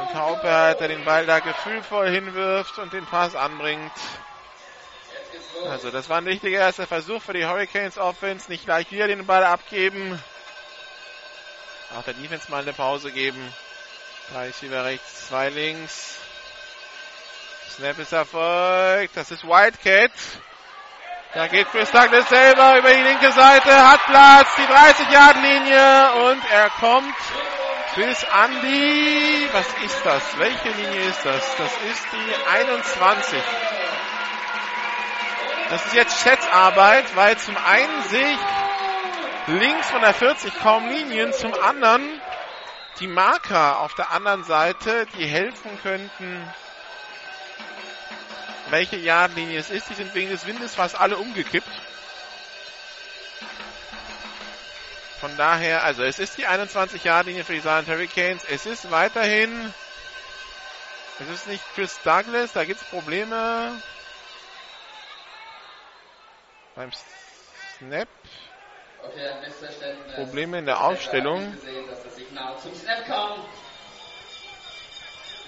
Und Taubert, der den Ball da gefühlvoll hinwirft und den Pass anbringt. Also das war ein wichtiger erster Versuch für die Hurricanes Offense. Nicht gleich wieder den Ball abgeben. Auch der Defense mal eine Pause geben. Drei Receiver rechts, zwei links. Snap ist erfolgt. Das ist Wildcat. Da geht Chris Douglas selber über die linke Seite, hat Platz, die 30-Yard-Linie und er kommt bis an die, was ist das? Welche Linie ist das? Das ist die 21. Das ist jetzt Schätzarbeit, weil zum einen sehe ich links von der 40 kaum Linien, zum anderen die Marker auf der anderen Seite, die helfen könnten, welche Yardlinie es ist. Die sind wegen des Windes fast alle umgekippt. Von daher, also es ist die 21 Yardlinie für die Saarland Hurricanes. Es ist weiterhin, es ist nicht Chris Douglas, da gibt es Probleme beim Snap. Probleme in der Aufstellung.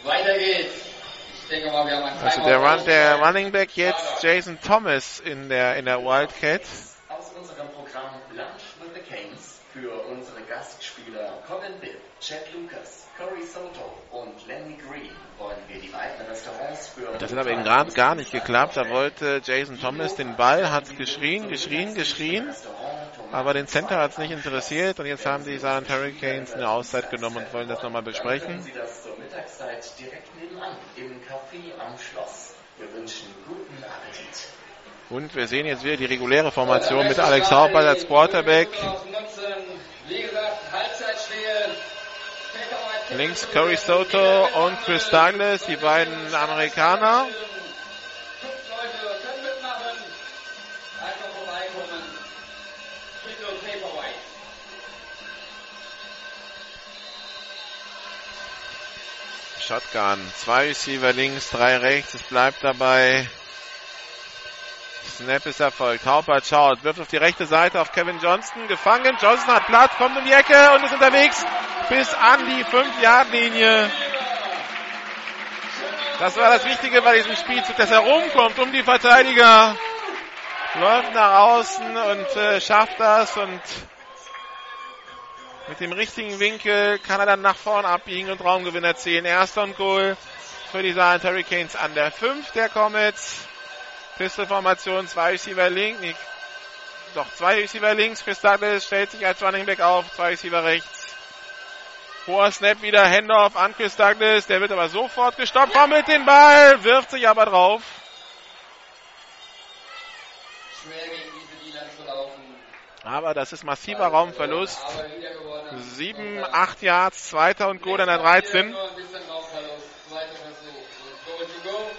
Weiter geht's. Mal, Also der, Run, der Running Back jetzt Jason Thomas in der, in der Wildcat. Aus unserem Programm Lunch with the Canes für unsere Gastspieler Colin Bibb, Chad Lucas, Corey Soto und Lenny Green wollen wir die beiden Restaurants für... Das hat aber eben gerade gar nicht geklappt. Da wollte Jason Thomas den Ball, hat geschrien, geschrien, geschrien. Aber den Center hat es nicht interessiert und jetzt haben die Saarland Hurricanes eine Auszeit genommen und wollen das nochmal besprechen. Und wir sehen jetzt wieder die reguläre Formation mit Alex Haupert als Quarterback. Links Corey Soto und Chris Douglas, die beiden Amerikaner. Shotgun. Zwei Receiver links, drei rechts. Es bleibt dabei. Snap ist erfolgt. Haupert schaut, wirft auf die rechte Seite auf Kevin Johnston. Gefangen. Johnston hat Platz, kommt um die Ecke und ist unterwegs bis an die 5-Yard-Linie. Das war das Wichtige bei diesem Spielzug, dass er rumkommt um die Verteidiger. Läuft nach außen und äh, schafft das und mit dem richtigen Winkel kann er dann nach vorn abbiegen und Raumgewinn erzielen. Erster und Goal für die Saarland Hurricanes an der 5 der Comets. Pistolformation, zwei Receiver links, nee, doch zwei Receiver links. Chris Douglas stellt sich als Running Back auf, zwei Receiver rechts. Hoher Snap wieder, Handoff an Chris Douglas, der wird aber sofort gestoppt, mit den Ball, wirft sich aber drauf. Schwer gegen diese Linie zu laufen. Aber das ist massiver Raumverlust. Aber wieder gewonnen. Sieben, acht Yards, zweiter und Goal an der 13. Nur ein bisschen Raumverlust. Zweiter Versuch. Goal to go.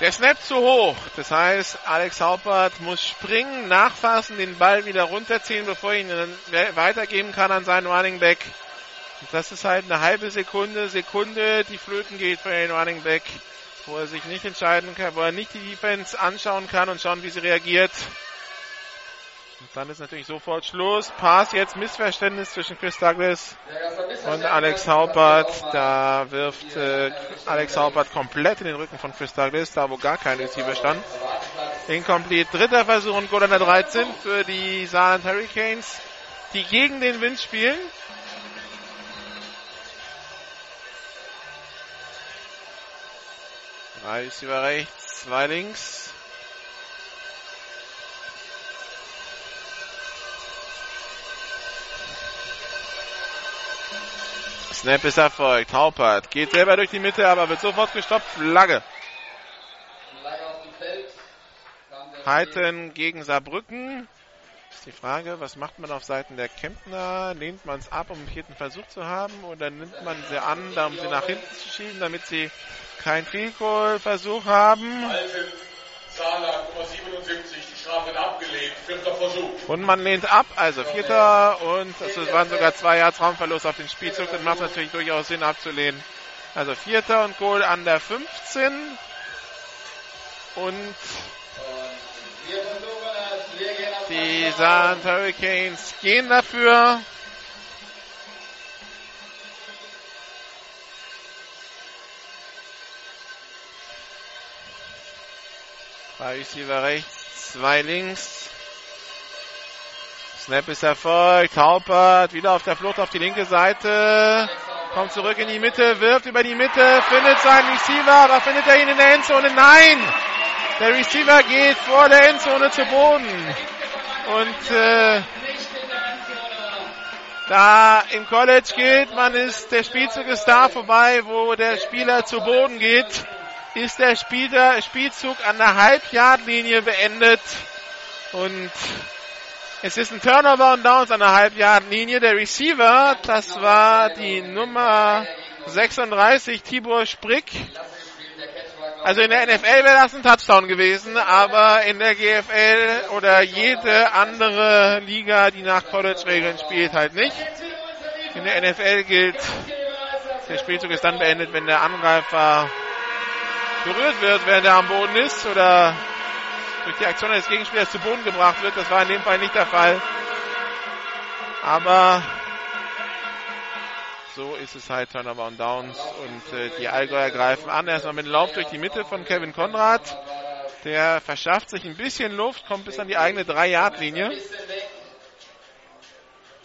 Der Snap zu hoch. Das heißt, Alex Haupert muss springen, nachfassen, den Ball wieder runterziehen, bevor er ihn dann weitergeben kann an seinen Running Back. Das ist halt eine halbe Sekunde, Sekunde, die flöten geht für den Running Back, wo er sich nicht entscheiden kann, wo er nicht die Defense anschauen kann und schauen, wie sie reagiert. Und dann ist natürlich sofort Schluss. Pass jetzt Missverständnis zwischen Chris Douglas und Alex Haupert. Da wirft äh, Alex Haupert komplett in den Rücken von Chris Douglas, da wo gar kein Receiver stand. Incomplete. Dritter Versuch und Goal an der 13 für die Saarland Hurricanes, die gegen den Wind spielen. Drei Receiver rechts, zwei links. Snap ist erfolgt. Haupert geht selber durch die Mitte, aber wird sofort gestoppt. Flagge. Heiten gegen Saarbrücken. Ist die Frage, was macht man auf Seiten der Kempner? Lehnt man es ab, um einen vierten Versuch zu haben? Oder nimmt man sie an, um sie nach hinten zu schieben, damit sie keinen Field Goal Versuch haben? Alten, Saarland Nummer 77, die Strafe wird abgelehnt. Vierter Versuch. Und man lehnt ab, also vierter und es waren sogar zwei Yards Raumverlust auf den Spielzug. Das macht natürlich durchaus Sinn abzulehnen. Also vierter und Goal an der 15. Und Wir die Saarland Hurricanes gehen dafür. Drei Receiver rechts, zwei links. Snap ist erfolgt. Haupert wieder auf der Flucht auf die linke Seite. Kommt zurück in die Mitte, wirft über die Mitte, findet seinen Receiver, aber findet er ihn in der Endzone? Nein! Der Receiver geht vor der Endzone zu Boden. Und äh, Da im College gilt, man ist, der Spielzug ist da vorbei, wo der Spieler zu Boden geht, ist der Spieler, Spielzug an der Halbjahrlinie beendet und es ist ein Turnover und Downs an der Halbjahrlinie. Der Receiver, das war die Nummer 36, Tibor Sprick. Also in der NFL wäre das ein Touchdown gewesen, aber in der GFL oder jede andere Liga, die nach College-Regeln spielt, halt nicht. In der NFL gilt, der Spielzug ist dann beendet, wenn der Angreifer berührt wird, während er am Boden ist oder durch die Aktion des Gegenspielers zu Boden gebracht wird. Das war in dem Fall nicht der Fall. Aber so ist es halt Turnover und Downs und äh, die Allgäuer greifen an. Erstmal mit dem Lauf durch die Mitte von Kevin Konrad. Der verschafft sich ein bisschen Luft, kommt bis an die eigene 3-Yard-Linie.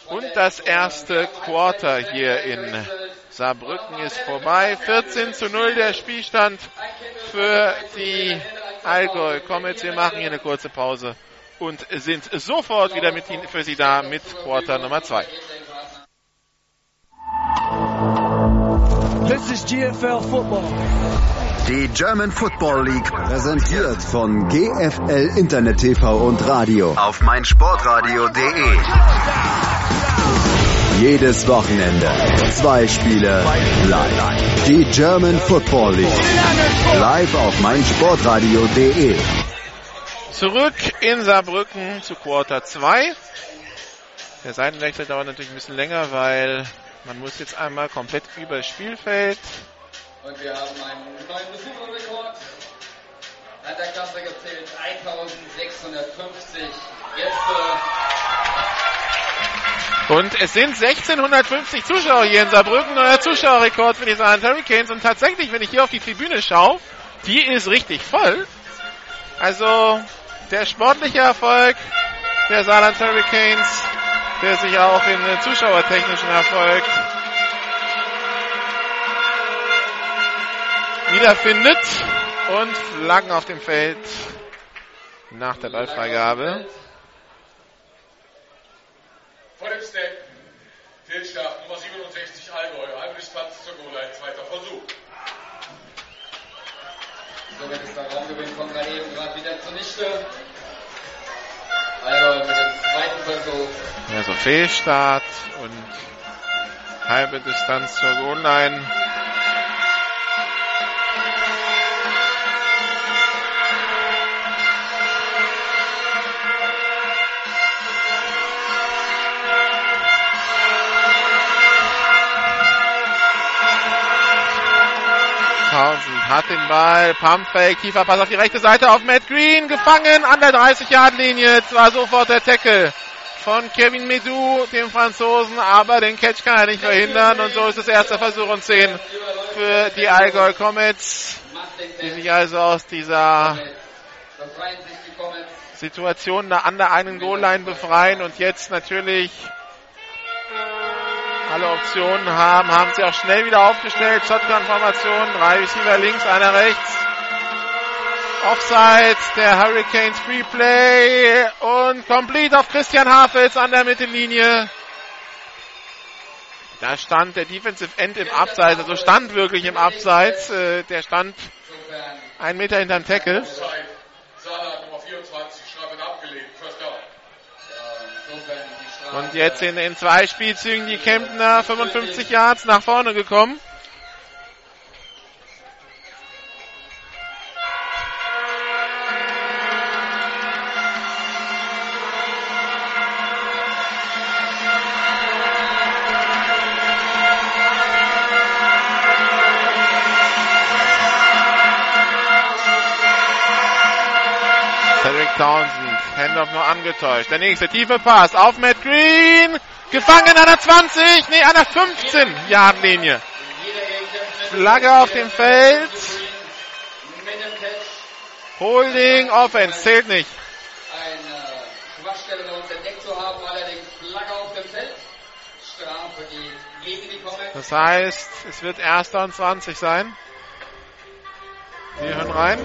Und das erste Quarter hier in Saarbrücken ist vorbei. 14 zu 0 der Spielstand für die Allgäu Comets. Wir machen hier eine kurze Pause und sind sofort wieder mit für Sie da mit Quarter Nummer 2. This is GFL Football. Die German Football League präsentiert von GFL Internet TV und Radio auf meinsportradio.de. Jedes Wochenende zwei Spiele live. Die German Football League live auf meinsportradio.de. Zurück in Saarbrücken zu Quarter 2. Der Seitenwechsel dauert natürlich ein bisschen länger, weil man muss jetzt einmal komplett über das Spielfeld. Und wir haben einen neuen Besucherrekord. Hat der Klasse gezählt 1650 Gäste. Und es sind 1650 Zuschauer hier in Saarbrücken, neuer Zuschauerrekord für die Saarland Hurricanes. Und tatsächlich, wenn ich hier auf die Tribüne schaue, die ist richtig voll. Also der sportliche Erfolg der Saarland Hurricanes der sich auch in zuschauertechnischen Erfolg wiederfindet. Und Flaggen auf dem Feld nach der Ballfreigabe. Vor dem Step. Fehlstart Nummer 67 Allgäu. Halbe Distanz zur Goal-Line. Zweiter Versuch. Somit ist der Raumgewinn von gerade eben gerade wieder zunichte. Allgäu mit dem zweiten Versuch. Also Fehlstart und halbe Distanz zur Goal-Line. Townsend hat den Ball, Pumpfake, Kieferpass auf die rechte Seite auf Matt Green, gefangen an der 30-Yard-Linie. Jetzt war sofort der Tackle von Kevin Medou, dem Franzosen, aber den Catch kann er nicht verhindern und so ist es erster Versuch und 10 für die Allgäu Comets, die sich also aus dieser Situation an der einen Goal-Line befreien und jetzt natürlich alle Optionen haben, haben sie auch schnell wieder aufgestellt. Shotgun-Formation, drei Receiver links, einer rechts. Offside, der Hurricanes Free Play und complete auf Christian Hafels an der Mittellinie. Da stand der Defensive End im Abseits, also stand wirklich im Abseits. Äh, der stand einen Meter hinterm Tackle. Und jetzt in, in zwei Spielzügen die Kempner 55 Yards nach vorne gekommen. Townsend. Handoff nur angetäuscht. Der nächste tiefe Pass auf Matt Green. Gefangen an der 20, nee, an der 15 Yard Linie. Flagge auf dem Feld. Holding Offense zählt nicht. Eine Schwachstelle bei uns entdeckt zu haben, allerdings Flagge auf dem Feld. Strafe gegen die. Das heißt, es wird erster und 20 sein. Wir hören rein.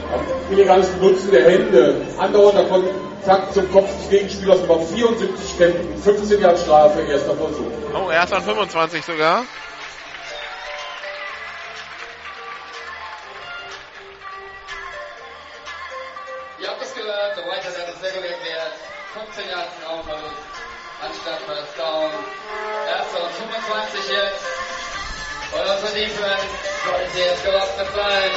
Illegales Benutzen der Hände, andauernder Kontakt zum Kopf des Gegenspielers über 74 Kämpfen, 15 Jahre Strafe, erster Versuch. Oh, erst an 25 sogar. Ihr habt es gehört, der White hat es sehr gut erklärt. 15 Jahre Raumverlust, anstatt First Down. Erster und 25 jetzt. Und unsere Defense sollte jetzt gewappnet sein.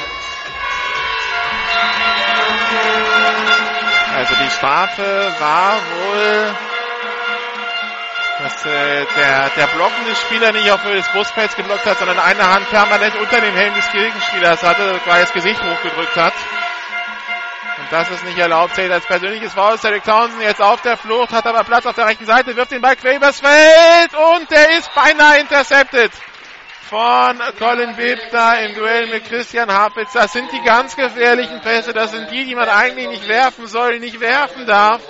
Also die Strafe war wohl, dass äh, der, der blockende Spieler nicht auf Höhe des geblockt hat, sondern eine Hand permanent unter dem Helm des Gegenspielers hatte, weil das Gesicht hochgedrückt hat. Und das ist nicht erlaubt, zählt als persönliches Foul. Derek Townsend jetzt auf der Flucht, hat aber Platz auf der rechten Seite, wirft den Ball quer übers Feld und der ist beinahe intercepted von Colin da im Duell mit Christian Harpitz. Das sind die ganz gefährlichen Pässe. Das sind die, die man eigentlich nicht werfen soll, nicht werfen darf.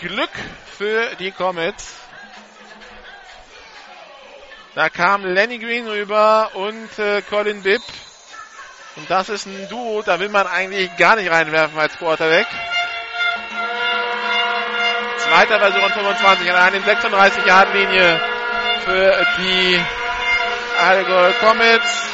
Glück für die Comets. Da kam Lenny Green rüber und äh, Colin Bibb. Und das ist ein Duo, da will man eigentlich gar nicht reinwerfen als Quarterback. Zweiter Versuch an 25 an einer 36 Yard Linie für die Allgäu Comets.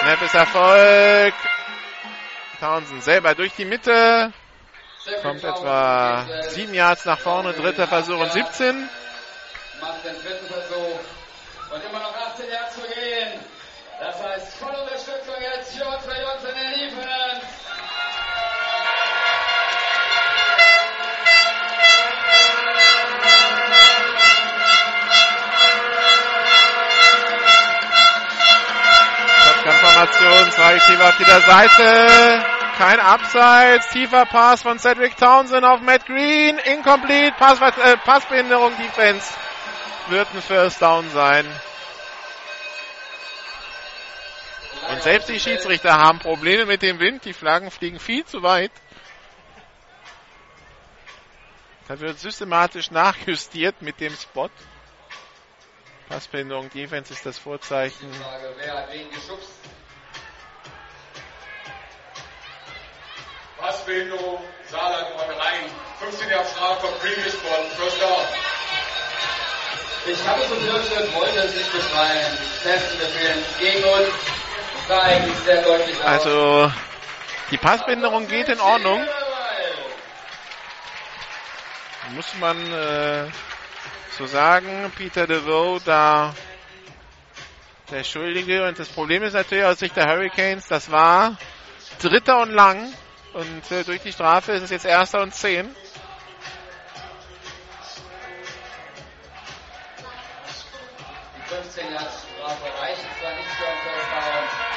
Snap ist Erfolg. Townsend selber durch die Mitte. Kommt etwa sieben Yards nach vorne. Dritter Versuch und 17. Macht den dritten Versuch. Und immer noch 18 Yards zu gehen. Das heißt, volle Unterstützung jetzt für unsere Shotgun-Formation, zwei Receiver auf jeder Seite. Kein Abseits, tiefer Pass von Cedric Townsend auf Matt Green, incomplete, Pass, äh, Passbehinderung, Defense. Wird ein First Down sein. Und selbst die Schiedsrichter haben Probleme mit dem Wind. Die Flaggen fliegen viel zu weit. Da wird systematisch nachjustiert mit dem Spot. Passbehinderung, Defense ist das Vorzeichen. Frage, wer hat wen geschubst? Passbehinderung, Saarland Nummer 3, 15 Jahre Strafe, Previous Spot, First Down. Ich habe es befürchtet, wollte es nicht beschreien. Festen Befehlen gegen uns. Eigentlich sehr deutlich aus. Also, die Passbehinderung geht in Ordnung. Muss man äh, so sagen. Peter DeVoe da der Schuldige. Und das Problem ist natürlich aus Sicht der Hurricanes, das war Dritter und lang. Und äh, durch die Strafe ist es jetzt Erster und Zehn. Die 15 Jahre Strafe reichen zwar nicht für ein First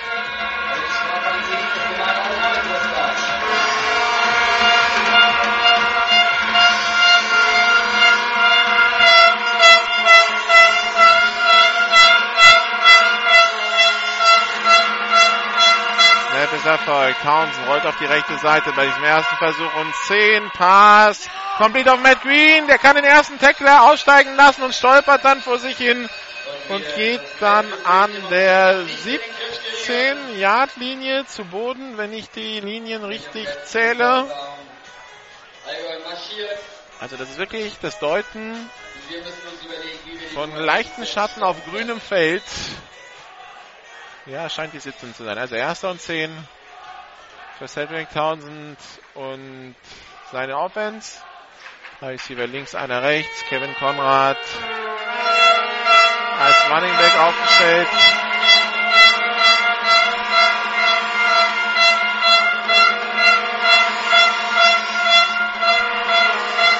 Snap ist Erfolg. Townsend rollt auf die rechte Seite bei diesem ersten Versuch und 10 Pass. Komplett auf Matt Green. Der kann den ersten Tackler aussteigen lassen und stolpert dann vor sich hin und geht dann an der 17 Yard Linie zu Boden, wenn ich die Linien richtig zähle. Also das ist wirklich das Deuten von leichten Schatten auf grünem Feld. Ja, scheint die 17 zu sein. Also erster und 10 für Cedric Townsend und seine Offense. Receiver links, einer rechts. Kevin Konrad als Running Back aufgestellt.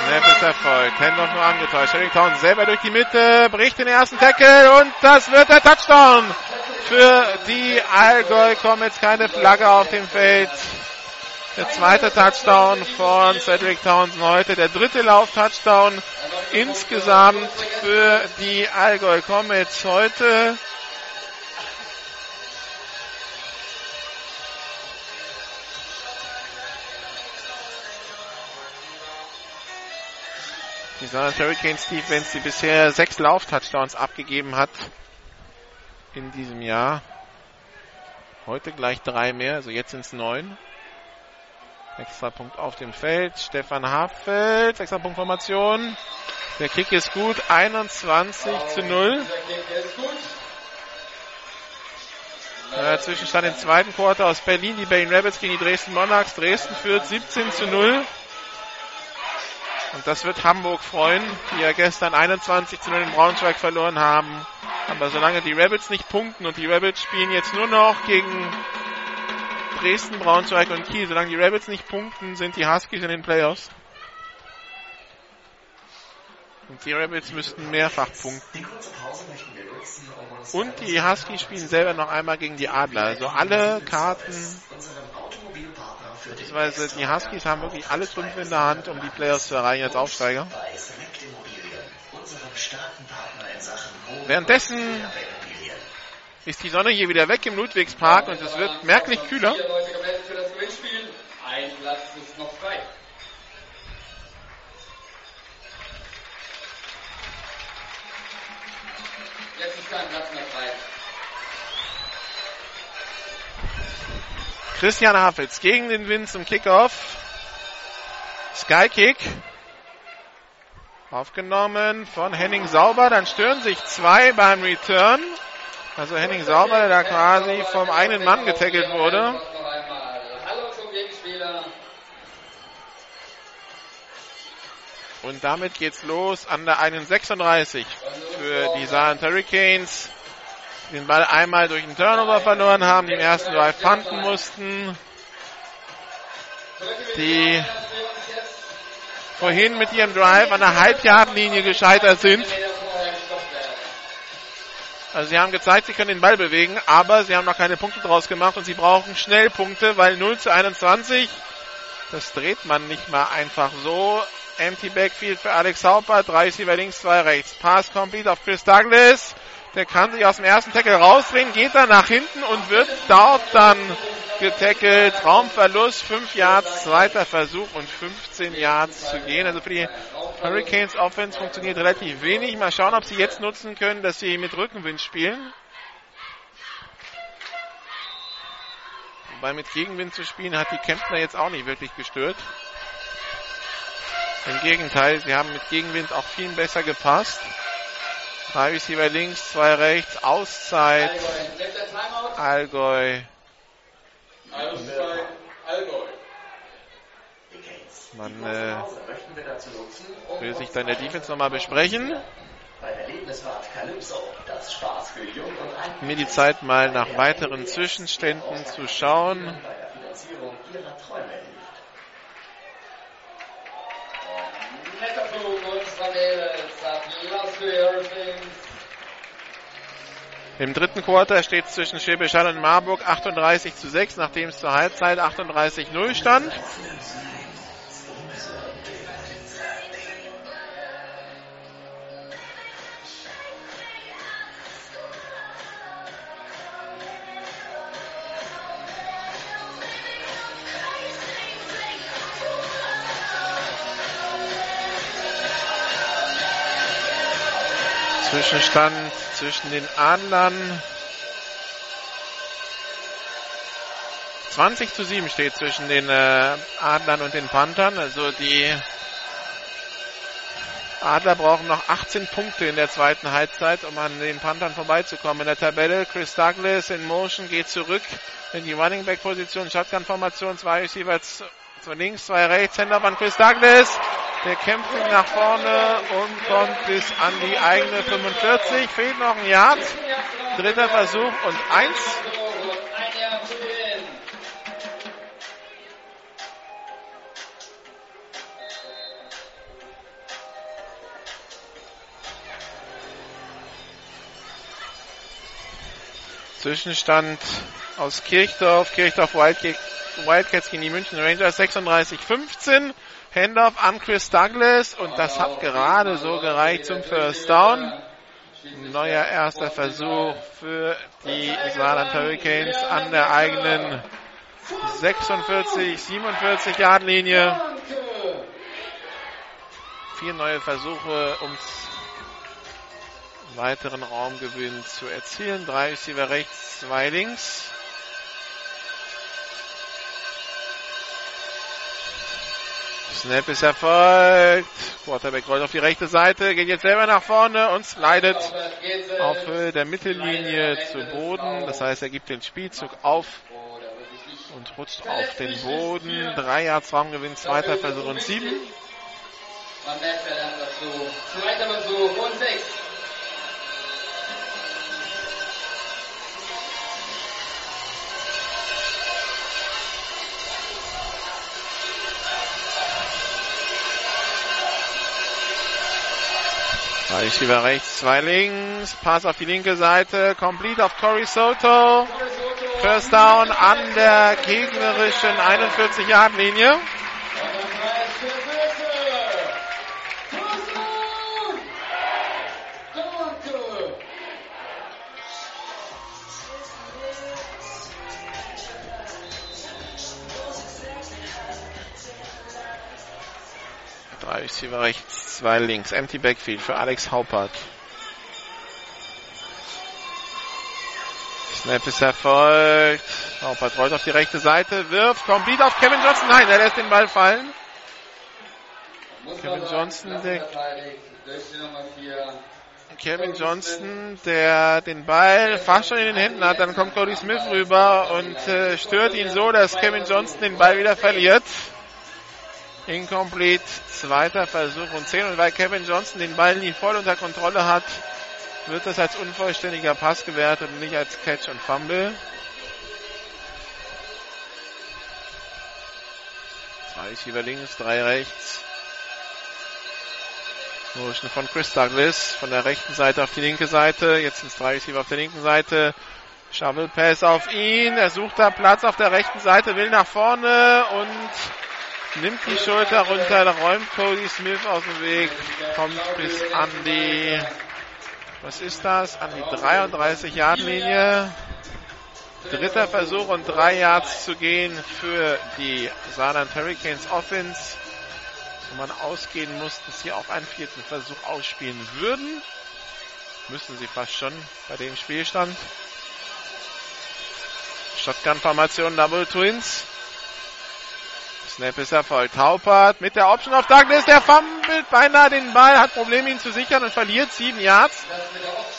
Snap ist Erfolg. Handoff nur angetäuscht. Cedric Townsend selber durch die Mitte, bricht den ersten Tackle und das wird der Touchdown für die Allgäu Comets. Keine Flagge auf dem Feld. Der zweite Touchdown von Cedric Townsend heute. Der dritte Lauf-Touchdown insgesamt für die Allgäu Comets heute. Die Saarland Hurricanes Defense, die bisher sechs Lauf-Touchdowns abgegeben hat in diesem Jahr. Heute gleich drei mehr, also jetzt sind es neun. Extra Punkt auf dem Feld. Stefan Hafeld, extra Punkt Formation. Der Kick ist gut, 21 zu 0. Äh, Zwischenstand im zweiten Quarter aus Berlin, die Berlin Rabbits gegen die Dresden Monarchs. Dresden führt 17 zu 0. Und das wird Hamburg freuen, die ja gestern 21 zu 0 in Braunschweig verloren haben. Aber solange die Rabbits nicht punkten und die Rabbits spielen jetzt nur noch gegen Dresden, Braunschweig und Kiel, solange die Rabbits nicht punkten, sind die Huskies in den Playoffs. Und die Rabbits müssten mehrfach punkten. Und die Huskies spielen selber noch einmal gegen die Adler. Also alle Karten Beziehungsweise die Huskies haben wirklich alle Trümpfe in der Hand, um die Playoffs zu erreichen als Aufsteiger. Währenddessen ist die Sonne hier wieder weg im Ludwigspark und es wird merklich kühler. Jetzt ist kein Platz mehr frei. Christian Hafitz gegen den Wind zum Kickoff. Skykick. Aufgenommen von Henning Sauber. Dann stören sich zwei beim Return. Also Henning Sauber, der da quasi vom einen Mann getackelt wurde. Und damit geht's los an der 1,36 für die Saarland Hurricanes. Den Ball einmal durch den Turnover verloren haben, die im ersten Drive panten mussten. Die vorhin mit ihrem Drive an der Halbjahrlinie gescheitert sind. Also sie haben gezeigt, sie können den Ball bewegen, aber sie haben noch keine Punkte draus gemacht und sie brauchen schnell Punkte, weil 0 zu 21, das dreht man nicht mal einfach so. Empty Backfield für Alex Hauper, drei Receiver links, zwei rechts. Pass complete auf Chris Douglas. Der kann sich aus dem ersten Tackle rausdrehen, geht dann nach hinten und wird dort dann getackelt. Raumverlust, 5 Yards, zweiter Versuch und 15 Yards zu gehen. Also für die Hurricanes Offense funktioniert relativ wenig. Mal schauen, ob sie jetzt nutzen können, dass sie mit Rückenwind spielen. Wobei mit Gegenwind zu spielen hat die Kempner jetzt auch nicht wirklich gestört. Im Gegenteil, sie haben mit Gegenwind auch viel besser gepasst. Drei Receiver links, zwei rechts, Auszeit. Allgäu. Man äh, will sich dann der Defense nochmal besprechen. Mir die Zeit mal nach weiteren Zwischenständen zu schauen. Netter Flug unserer Mädels. Applaus für die Hurricanes. Im dritten Quarter steht es zwischen Schwäbisch und Marburg 38 zu 6, nachdem es zur Halbzeit 38-0 stand. Zwischenstand zwischen den Adlern. 20 zu 7 steht zwischen den äh, Adlern und den Panthern. Also die Adler brauchen noch 18 Punkte in der zweiten Halbzeit, um an den Panthern vorbeizukommen. In der Tabelle Chris Douglas in Motion geht zurück in die Running Back Position, Shotgun-Formation, zwei Receiver zu links, zwei rechts, Hände an Chris Douglas. Der kämpft sich nach vorne und kommt bis an die eigene 45. Fehlt noch ein Yard. Dritter Versuch und eins. Zwischenstand aus Kirchdorf. Kirchdorf Wildcat- Wildcats gegen die München Rangers 36-15. Handoff an Chris Douglas und das hat gerade so gereicht zum First Down. Neuer erster Versuch für die Saarland Hurricanes an der eigenen 46, 47 Yard Linie. vier neue Versuche, um weiteren Raumgewinn zu erzielen. Drei Receiver rechts, zwei links. Snap ist erfolgt. Quarterback rollt auf die rechte Seite, geht jetzt selber nach vorne und slidet auf der Mittellinie zu Boden. Das heißt, er gibt den Spielzug auf und rutscht auf den Boden. Drei Yards Raumgewinn, zweiter Versuch und sieben. Zweiter Versuch und sechs. Receiver rechts, zwei links. Pass auf die linke Seite. Complete auf Corey Soto. First down an der gegnerischen 41-Yard-Linie. 2 links. Empty Backfield für Alex Haupert. Snap ist erfolgt. Haupert rollt auf die rechte Seite, wirft, complete auf Kevin Johnson. Nein, er lässt den Ball fallen. Kevin Johnson, der Kevin Johnston, der den Ball fast schon in den Händen hat, dann kommt Cody Smith rüber und äh, stört ihn so, dass Kevin Johnston den Ball wieder verliert. Incomplete, zweiter Versuch und 10. Und weil Kevin Johnson den Ball nie voll unter Kontrolle hat, wird das als unvollständiger Pass gewertet und nicht als Catch und Fumble. Zwei Receiver links, drei rechts. Motion von Chris Douglas von der rechten Seite auf die linke Seite. Jetzt sind es drei Receiver auf der linken Seite. Shovel Pass auf ihn. Er sucht da Platz auf der rechten Seite, will nach vorne und nimmt die Schulter runter, räumt Cody Smith aus dem Weg, kommt bis an die, was ist das, an die 33 Yard Linie. Dritter Versuch und drei Yards zu gehen für die Saarland Hurricanes Offense. Wo man ausgehen muss, dass sie auch einen vierten Versuch ausspielen würden. Müssen sie fast schon bei dem Spielstand. Shotgun-Formation Double Twins. Snap ist erfolgt. Taupert mit der Option auf Douglas. Der fummelt beinahe den Ball, hat Probleme ihn zu sichern und verliert sieben Yards.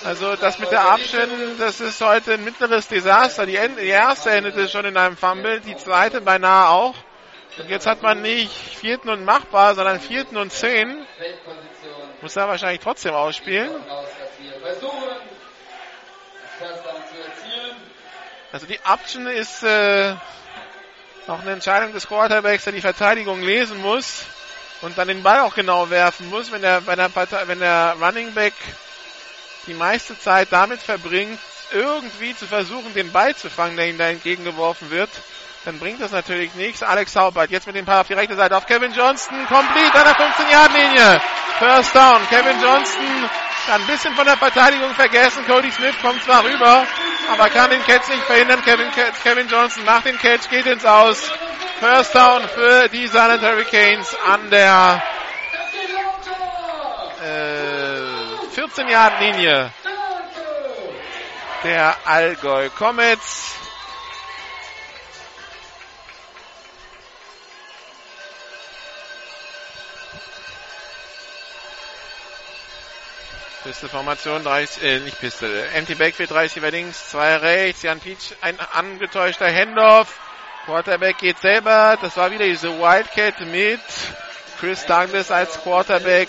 Also das mit der Option, das ist heute ein mittleres Desaster. Die, die erste endete schon in einem Fumble, die zweite beinahe auch. Und jetzt hat man nicht vierten und machbar, sondern vierten und zehn. Muss er wahrscheinlich trotzdem ausspielen. Also die Option ist äh, auch eine Entscheidung des Quarterbacks, der die Verteidigung lesen muss und dann den Ball auch genau werfen muss, wenn der, wenn der, wenn der Running Back die meiste Zeit damit verbringt, irgendwie zu versuchen, den Ball zu fangen, der ihm da entgegengeworfen wird, dann bringt das natürlich nichts. Alex Haubert jetzt mit dem Paar auf die rechte Seite auf Kevin Johnston, complete an der 15-Yard-Linie. First down. Kevin Johnston ein bisschen von der Verteidigung vergessen. Cody Smith kommt zwar rüber, aber kann den Catch nicht verhindern. Kevin, Kevin Johnson macht den Catch, geht ins Aus. First down für die Silent Hurricanes an der äh, 14-Yard-Linie der Allgäu Comets. Pistol-Formation, äh, nicht Pistol, Empty Backfield, 30 über links, zwei rechts, Jan Pietsch, ein angetäuschter Handoff, Quarterback geht selber, das war wieder diese Wildcat mit Chris Douglas als Quarterback.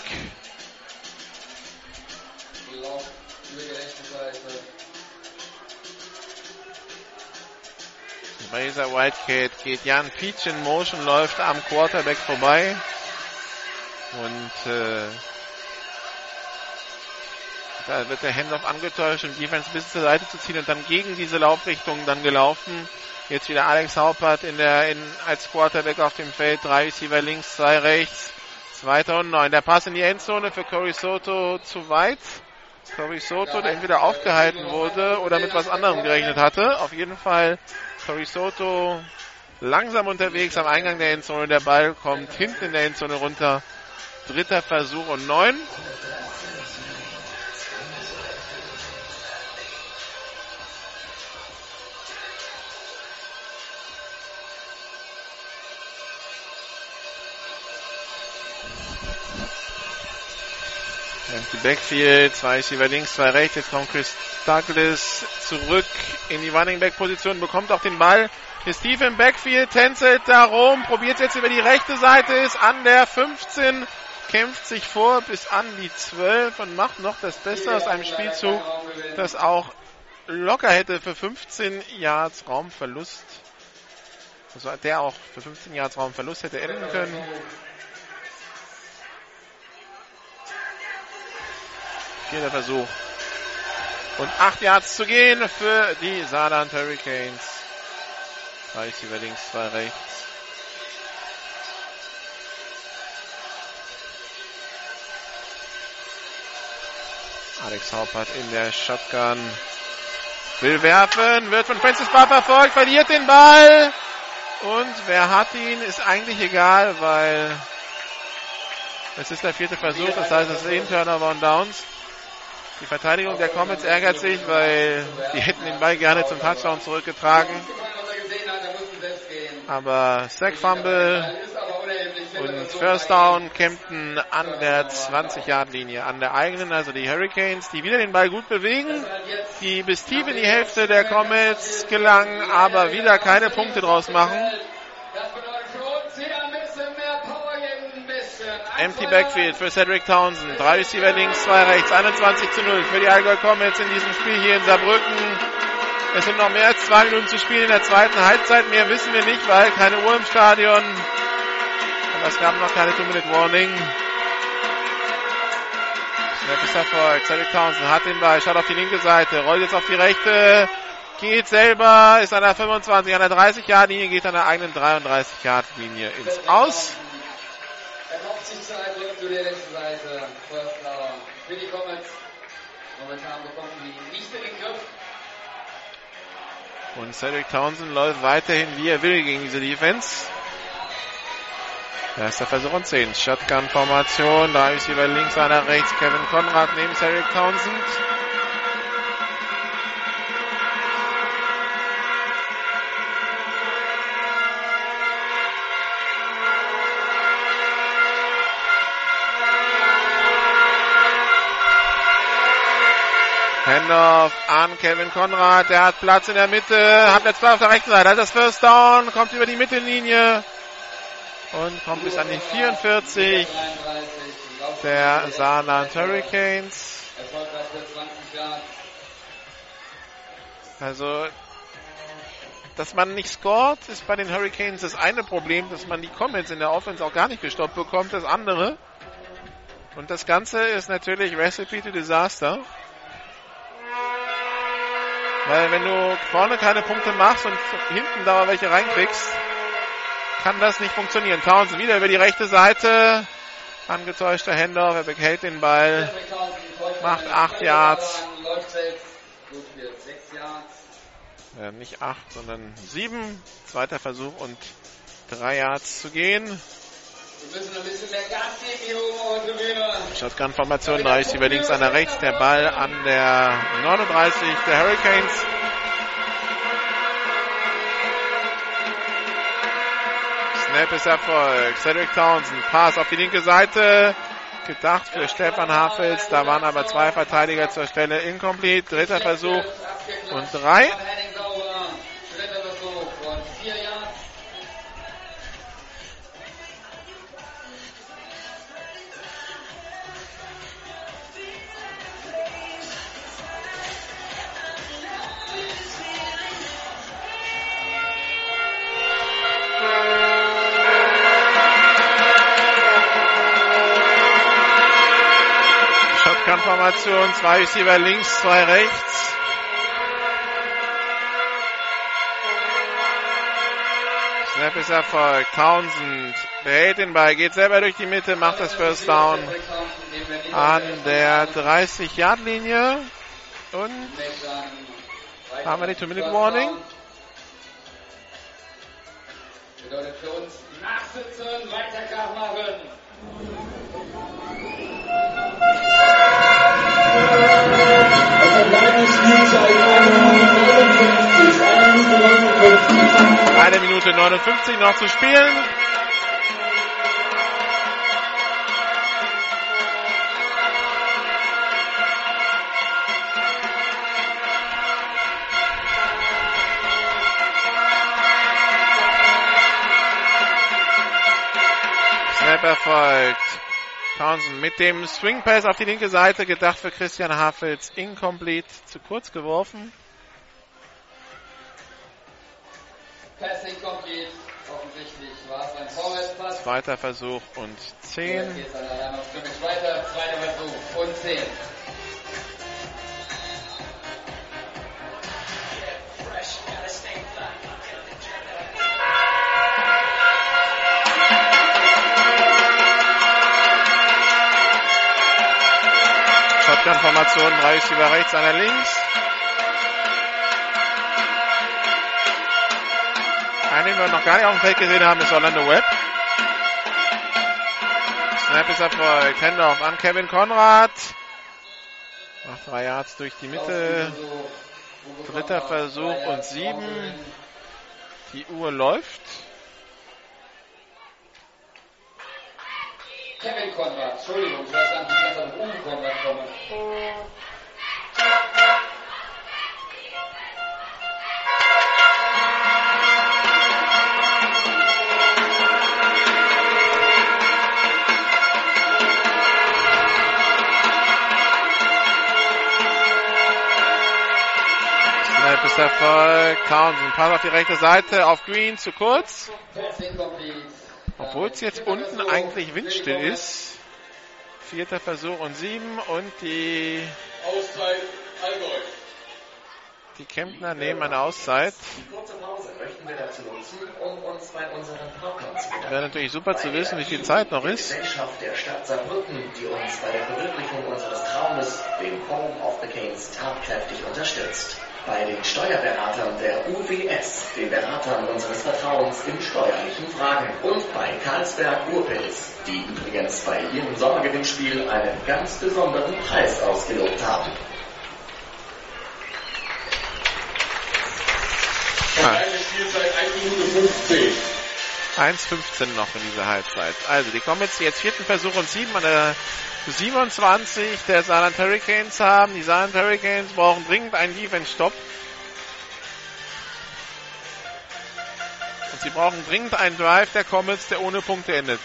Bei dieser Wildcat geht Jan Pietsch in Motion, läuft am Quarterback vorbei und äh, da wird der Handoff angetäuscht und Defense bis zur Seite zu ziehen und dann gegen diese Laufrichtung dann gelaufen. Jetzt wieder Alex Haupert in der, in, als Quarterback auf dem Feld. Drei Receiver links, zwei rechts. Zweiter und neun. Der Pass in die Endzone für Cory Soto zu weit. Cory Soto, der entweder aufgehalten wurde oder mit was anderem gerechnet hatte. Auf jeden Fall Cory Soto langsam unterwegs am Eingang der Endzone. Der Ball kommt hinten in der Endzone runter dritter Versuch und neun. Empty Backfield, zwei Receiver links, zwei rechts. Jetzt kommt Chris Douglas zurück in die Running Back Position, bekommt auch den Ball. Ist im Backfield, tänzelt darum, probiert jetzt über die rechte Seite, ist an der 15, kämpft sich vor bis an die 12 und macht noch das Beste aus einem Spielzug, das auch locker hätte für 15 Yards Raumverlust, also der auch für 15 Yards Raumverlust hätte enden können. Vierter Versuch. Und acht Yards zu gehen für die Saarland Hurricanes. Drei über links, zwei rechts. Alex Haupert in der Shotgun. Will werfen, wird von Francis Barr verfolgt, verliert den Ball. Und wer hat ihn, ist eigentlich egal, weil es ist der vierte Versuch, das heißt, es ist ein Turnover und Downs. Die Verteidigung der Comets ärgert sich, weil die hätten den Ball gerne zum Touchdown zurückgetragen. Aber Sack Fumble und First Down Kempten an der 20-Yard-Linie, an der eigenen, also die Hurricanes, die wieder den Ball gut bewegen, die bis tief in die Hälfte der Comets gelangen, aber wieder keine Punkte draus machen. Empty Backfield für Cedric Townsend. Drei Receiver links, zwei rechts. 21 zu 0 für die Allgäu Comets in diesem Spiel hier in Saarbrücken. Es sind noch mehr als zwei Minuten zu spielen in der zweiten Halbzeit. Mehr wissen wir nicht, weil keine Uhr im Stadion. Aber es gab noch keine Two-Minute-Warning. Snap ist Erfolg. Cedric Townsend hat den Ball, schaut auf die linke Seite, rollt jetzt auf die rechte, geht selber, ist an der 25, an der 30-Yard-Linie, geht an der eigenen 33-Yard-Linie ins Aus. Er kommt sich Zeit, rückt zu der letzten Seite. First Down für die Comets. Momentan bekommen die nicht in den Griff. Und Cedric Townsend läuft weiterhin, wie er will, gegen diese Defense. Erster Versuch und 10. Shotgun-Formation. Da ist über links, einer rechts. Kevin Konrad neben Cedric Townsend. Handoff an Kevin Konrad. Der hat Platz in der Mitte. Hat jetzt auf der rechten Seite. Hat das First Down. Kommt über die Mittellinie. Und kommt bis an die 44 der Saarland Hurricanes. Also, dass man nicht scored, ist bei den Hurricanes das eine Problem, dass man die Comments in der Offense auch gar nicht gestoppt bekommt, das andere. Und das Ganze ist natürlich Recipe to Disaster. Weil wenn du vorne keine Punkte machst und hinten da welche reinkriegst, kann das nicht funktionieren. Townsend wieder über die rechte Seite. Angetäuschter Händler, er behält den Ball. Macht 8 Yards. Ja, nicht 8, sondern 7. Zweiter Versuch und 3 Yards zu gehen. Shotgun-Formation, reicht über links, einer rechts. Der Ball an der 39 der Hurricanes. Snap ist Erfolg. Cedric Townsend, Pass auf die linke Seite. Gedacht für Stefan Hafels. Da waren aber zwei Verteidiger zur Stelle. Incomplete. Dritter Versuch und drei. Shotgun-Formation, zwei Receiver links, zwei rechts. Snap ist Erfolg. Townsend behält den Ball, geht selber durch die Mitte, macht das First Down an der 30-Yard-Linie. Und haben wir die Two-Minute-Warning. Bedeutet für uns nachsitzen, weiter machen. Eine Minute 59 noch zu spielen. Snap erfolgt. Townsend mit dem Swing Pass auf die linke Seite, gedacht für Christian Hafels, incomplete, zu kurz geworfen. Pass incomplete. Offensichtlich war es ein Vorwärtspass. Zweiter Versuch und 10. Jetzt geht es an der Scrimmage weiter. Zweiter Versuch und 10. Shotgun-Formation, drei über rechts, einer links. Einen, den wir noch gar nicht auf dem Feld gesehen haben, ist Orlando Webb. Snap ist erfolgt. Handoff an Kevin Konrad. Macht drei Yards durch die Mitte. Dritter Versuch und sieben. Die Uhr läuft. Kevin Konrad, Entschuldigung, ich weiß gar nicht, wie ich Uwe Konrad komme. Snap ist erfolgt. Townsend, Pass auf die rechte Seite, auf Green, zu kurz. Obwohl es jetzt unten eigentlich windstill ist. Vierter Versuch und sieben und die, Auszeit Allgäu. die Kempner nehmen eine Auszeit. Wäre natürlich super zu wissen, wie viel Zeit noch ist. Gesellschaft der Stadt Saarbrücken, die uns bei der Verwirklichung unseres Traumes, dem Home of the Canes, tatkräftig unterstützt. Bei den Steuerberatern der UWS, den Beratern unseres Vertrauens in steuerlichen Fragen. Und bei Karlsberg Urpilz, die übrigens bei ihrem Sommergewinnspiel einen ganz besonderen Preis ausgelobt haben. Eine Spielzeit 1 Minute 15. 1,15 noch in dieser Halbzeit. Also, die kommen jetzt jetzt vierten Versuch und sieben an der 27 der Saarland Hurricanes haben. Die Saarland Hurricanes brauchen dringend einen Defense-Stopp. Und sie brauchen dringend einen Drive der Comets, der ohne Punkte endet.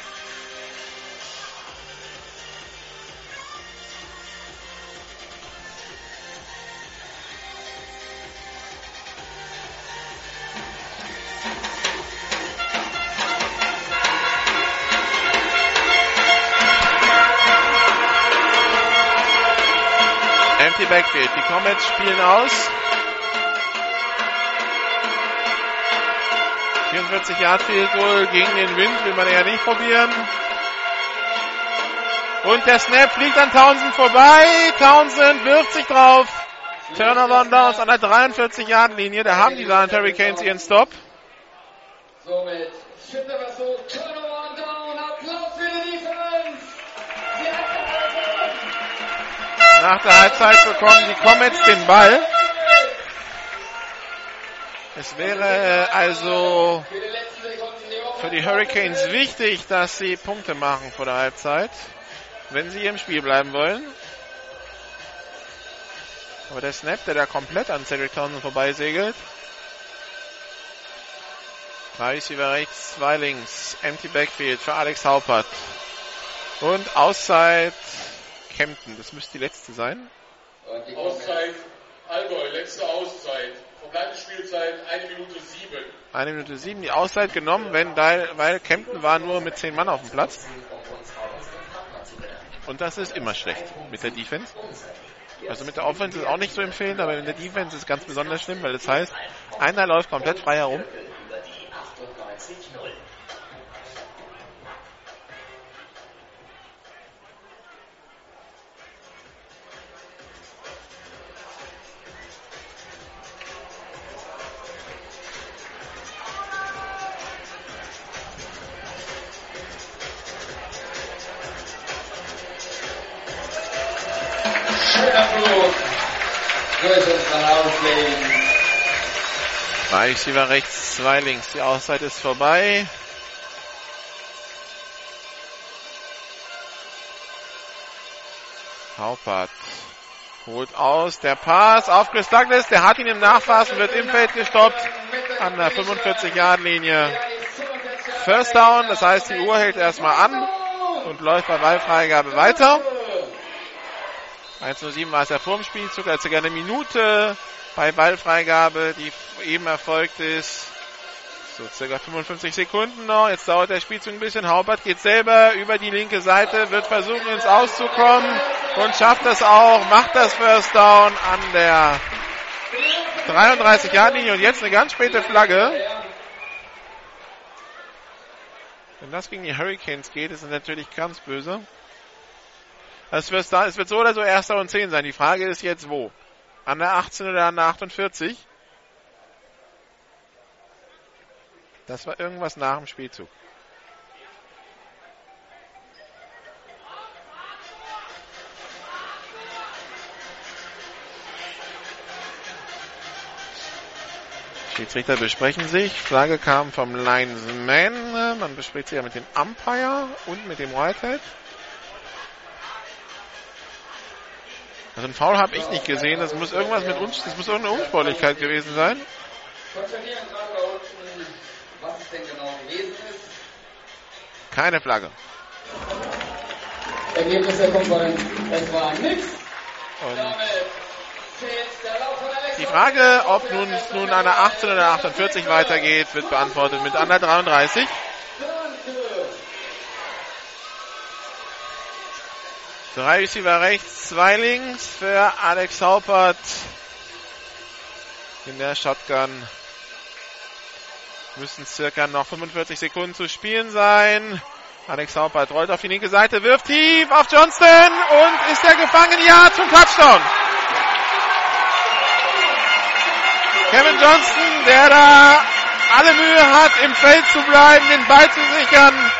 Backfield. Die Comets spielen aus. 44 Yard Field Goal gegen den Wind will man eher nicht probieren. Und der Snap fliegt an Townsend vorbei. Townsend wirft sich drauf. Turnover und Downs an der 43 Yard Linie. Da haben die Saarland Hurricanes ihren Stop. Somit Turnover Nach der Halbzeit bekommen die Comets den Ball. Es wäre also Für die Hurricanes wichtig, dass sie Punkte machen vor der Halbzeit, wenn sie im Spiel bleiben wollen. Aber der Snap, der da komplett an Cedric Townsend vorbeisegelt. Drei Receiver rechts, zwei links. Empty Backfield für Alex Haupert. Und Auszeit Kempten. Das müsste die letzte sein. Auszeit Allgäu, letzte Auszeit. Verbleibende Spielzeit 1 Minute 7. Eine Minute sieben. Die Auszeit genommen, wenn, weil Kempten war nur mit zehn Mann auf dem Platz. Und das ist immer schlecht mit der Defense. Also mit der Offense ist auch nicht so empfehlen, aber in der Defense ist es ganz besonders schlimm, weil das heißt, einer läuft komplett frei herum. Receiver rechts, zwei links. Die Auszeit ist vorbei. Haupert holt aus. Der Pass auf Chris Douglas. Der hat ihn im Nachfassen, wird im Feld gestoppt. An der 45-Yard-Linie. First Down. Das heißt, die Uhr hält erstmal an und läuft bei Ballfreigabe weiter. 1.07 war es ja vor dem Spielzug, also gerne eine Minute bei Ballfreigabe, die eben erfolgt ist. So circa 55 Sekunden noch. Jetzt dauert der Spielzug ein bisschen. Haubert geht selber über die linke Seite, wird versuchen ins Auszukommen und schafft das auch, macht das First Down an der 33 Yard Linie und jetzt eine ganz späte Flagge. Wenn das gegen die Hurricanes geht, ist es natürlich ganz böse. Es wird, so oder so erster und 10 sein. Die Frage ist jetzt wo? An der 18 oder an der 48? Das war irgendwas nach dem Spielzug. Schiedsrichter besprechen sich. Flagge kam vom Linesman. Man bespricht sich ja mit dem Umpire und mit dem Whitehead. Also ein Foul habe ich nicht gesehen. Das muss irgendwas mit uns, das muss irgendeine Unsportlichkeit gewesen sein. Keine Flagge. Ergebnis der Konferenz, es war nichts. Und die Frage, ob nun, nun an der 18 oder 48 weitergeht, wird beantwortet mit an der 33. Drei Receiver rechts, zwei links für Alex Haupert in der Shotgun. Müssen circa noch 45 Sekunden zu spielen sein. Alex Haupert rollt auf die linke Seite, wirft tief auf Johnston und ist er gefangen? Ja, zum Touchdown. Kevin Johnston, der da alle Mühe hat, im Feld zu bleiben, den Ball zu sichern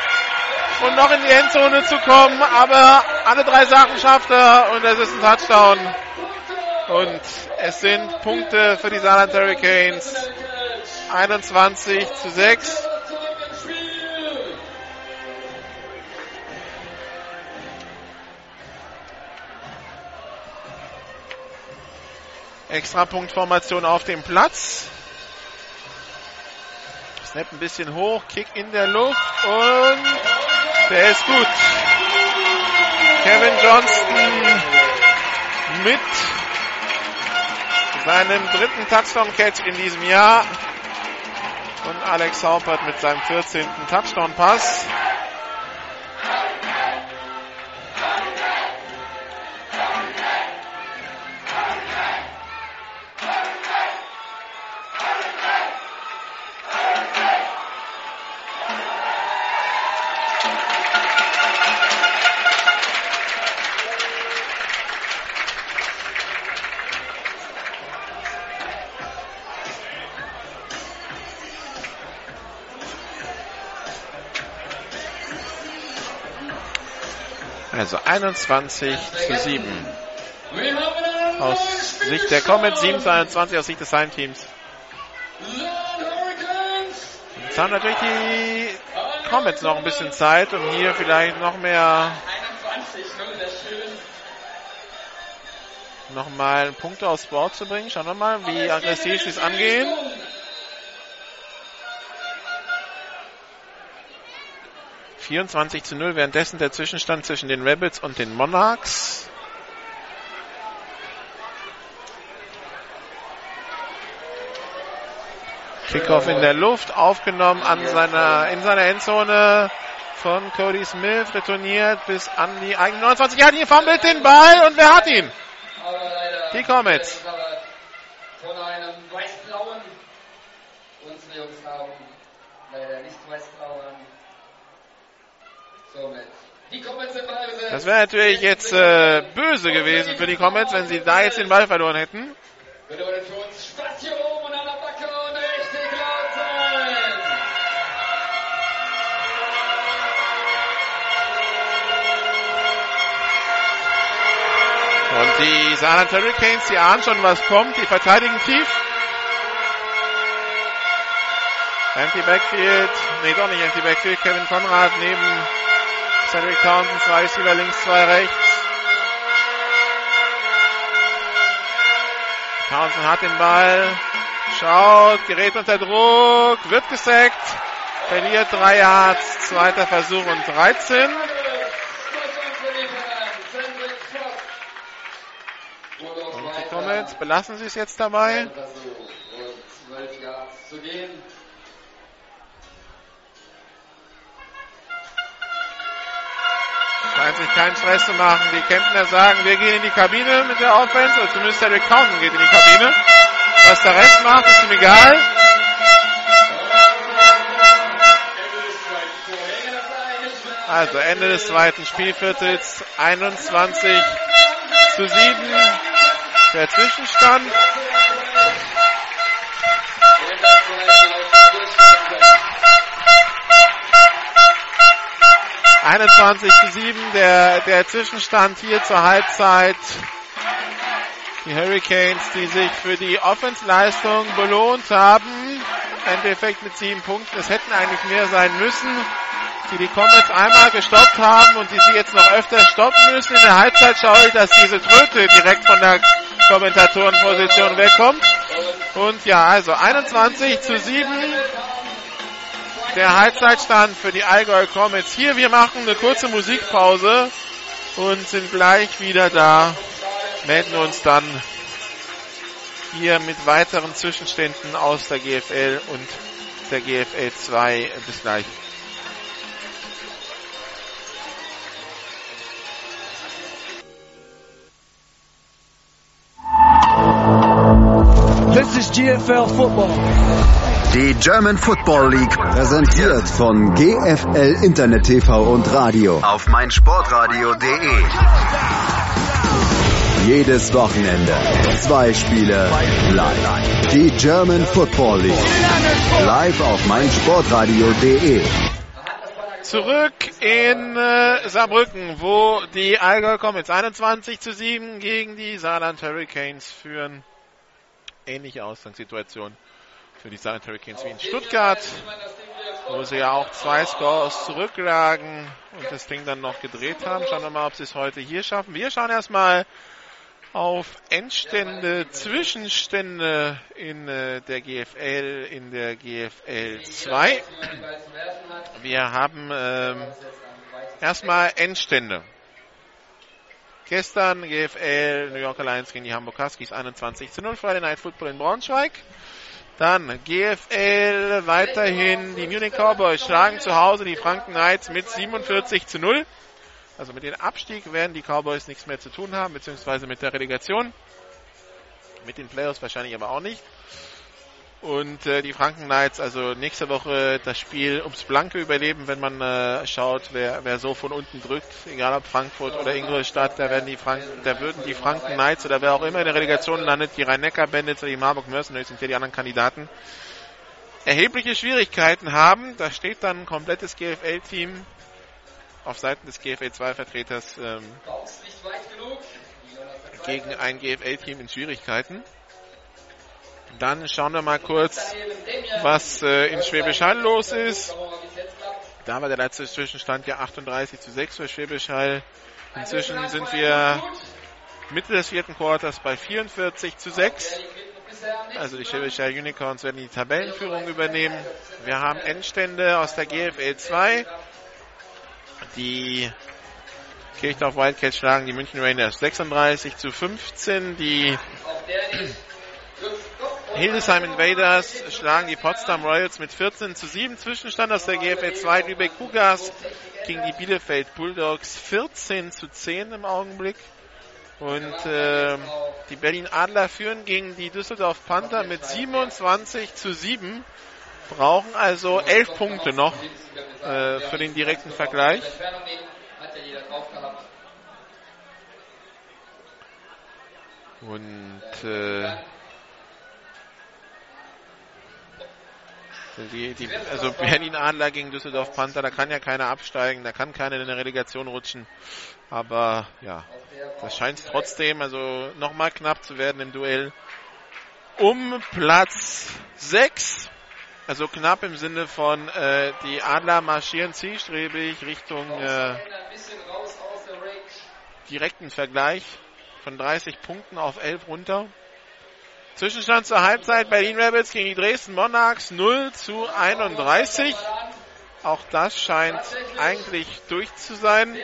und noch in die Endzone zu kommen, aber alle drei Sachen schafft er und es ist ein Touchdown. Und es sind Punkte für die Saarland Hurricanes. 21 zu 6. Extrapunktformation auf dem Platz. Snap ein bisschen hoch, Kick in der Luft und der ist gut. Kevin Johnston mit seinem dritten Touchdown-Catch in diesem Jahr und Alex Haupert mit seinem 14. Touchdown-Pass. Also 21 zu 7. Aus Sicht der Comets, 7 zu 21 aus Sicht des Heimteams. Jetzt haben natürlich die Comets noch ein bisschen Zeit, um hier vielleicht noch mehr nochmal Punkte aufs Board zu bringen. Schauen wir mal, wie aggressiv sie es angehen. 24 zu 0, währenddessen der Zwischenstand zwischen den Rebels und den Monarchs. Kickoff in der Luft, aufgenommen an seiner, in seiner Endzone von Cody Smith, retourniert bis an die eigene 29 Jahre. Hier fummelt den Ball und wer hat ihn? Die Comets. Von einem weiß-blauen. Unsere Jungs haben leider nicht weiß-blauen. Das wäre natürlich jetzt äh, böse gewesen für die Comets, wenn sie da jetzt den Ball verloren hätten. Oben an der Backe und. Und die Saarland Hurricanes, die ahnen schon, was kommt. Die verteidigen tief. Empty Backfield. Nee, doch nicht Empty Backfield. Kevin Konrad neben Cedric Townsend. Zwei Receiver links, zwei rechts. Townsend hat den Ball. Schaut, gerät unter Druck, wird gesackt. Verliert drei Yards. Zweiter Versuch und 13. Und die Comets belassen sie es jetzt dabei. Scheint sich keinen Stress zu machen. Die Kempner sagen, wir gehen in die Kabine mit der Offense. Oder zumindest der Counten geht in die Kabine. Was der Rest macht, ist ihm egal. Also Ende des zweiten Spielviertels 21 zu 7 der Zwischenstand. ...21 zu 7 der, der Zwischenstand hier zur Halbzeit. Die Hurricanes, die sich für die Offensleistung belohnt haben. Endeffekt mit sieben Punkten. Es hätten eigentlich mehr sein müssen die die Comets einmal gestoppt haben und die sie jetzt noch öfter stoppen müssen. In der Halbzeit schaue ich, dass diese Tröte direkt von der Kommentatorenposition wegkommt. Und ja, also 21 zu 7 der Halbzeitstand für die Allgäu Comets. Hier, wir machen eine kurze Musikpause und sind gleich wieder da. Melden uns dann hier mit weiteren Zwischenständen aus der GFL und der GFL 2. Bis gleich. This is GFL Football. Die German Football League präsentiert von GFL Internet TV und Radio auf meinsportradio.de. Jedes Wochenende zwei Spiele live. Die German Football League live auf meinsportradio.de. Zurück in äh, Saarbrücken, wo die Allgäu Comets 21 zu 7 gegen die Saarland Hurricanes führen ähnliche Ausgangssituation für die Saarland Hurricanes wie in Stuttgart, wo sie ja auch zwei Scores zurücklagen und das Ding dann noch gedreht haben. Schauen wir mal, ob sie es heute hier schaffen. Wir schauen erstmal auf Endstände, Zwischenstände in äh, der GFL, in der GFL 2. Wir haben ähm, erstmal Endstände. Gestern GFL New York Alliance gegen die Hamburg Huskies 21 zu 0. Friday Night Football in Braunschweig. Dann GFL weiterhin die Munich Cowboys schlagen zu Hause die Franken Knights mit 47 zu 0. Also mit dem Abstieg werden die Cowboys nichts mehr zu tun haben, beziehungsweise mit der Relegation. Mit den Playoffs wahrscheinlich aber auch nicht. Und äh, die Franken Knights, also nächste Woche das Spiel ums blanke Überleben, wenn man äh, schaut, wer, wer so von unten drückt, egal ob Frankfurt oder Ingolstadt, da werden die Franken, da würden die Franken Knights oder wer auch immer in der Relegation landet, die Rhein-Neckar Bandits oder die Marburg Mercenaries sind ja die anderen Kandidaten, erhebliche Schwierigkeiten haben. Da steht dann ein komplettes GFL-Team auf Seiten des GFL-2-Vertreters ähm, gegen ein GFL-Team in Schwierigkeiten. Dann schauen wir mal kurz, was äh, in Schwäbisch Hall los ist. Da war der letzte Zwischenstand ja 38 zu 6 für Schwäbisch Hall. Inzwischen sind wir Mitte des vierten Quarters bei 44 zu 6. Also die Schwäbisch Hall Unicorns werden die Tabellenführung übernehmen. Wir haben Endstände aus der GFL 2. Die Kirchdorf Wildcats schlagen die München Rangers 36 zu 15. Die Hildesheim Invaders schlagen die Potsdam Royals mit 14 zu 7. Zwischenstand aus der GFL 2 Lübeck Cougars gegen die Bielefeld Bulldogs 14 zu 10 im Augenblick. Und äh, die Berlin Adler führen gegen die Düsseldorf Panther mit 27 zu 7. Brauchen also 11 Punkte noch äh, für den direkten Vergleich. Und äh, Die, die, also Berlin Adler gegen Düsseldorf Panther, da kann ja keiner absteigen, da kann keiner in eine Relegation rutschen. Aber ja, das scheint trotzdem also nochmal knapp zu werden im Duell um Platz 6. Also knapp im Sinne von äh, die Adler marschieren zielstrebig Richtung äh, direkten Vergleich von 30 Punkten auf 11 runter. Zwischenstand zur Halbzeit Berlin Rebels gegen die Dresden Monarchs 0 zu 31. Auch das scheint eigentlich durch zu sein.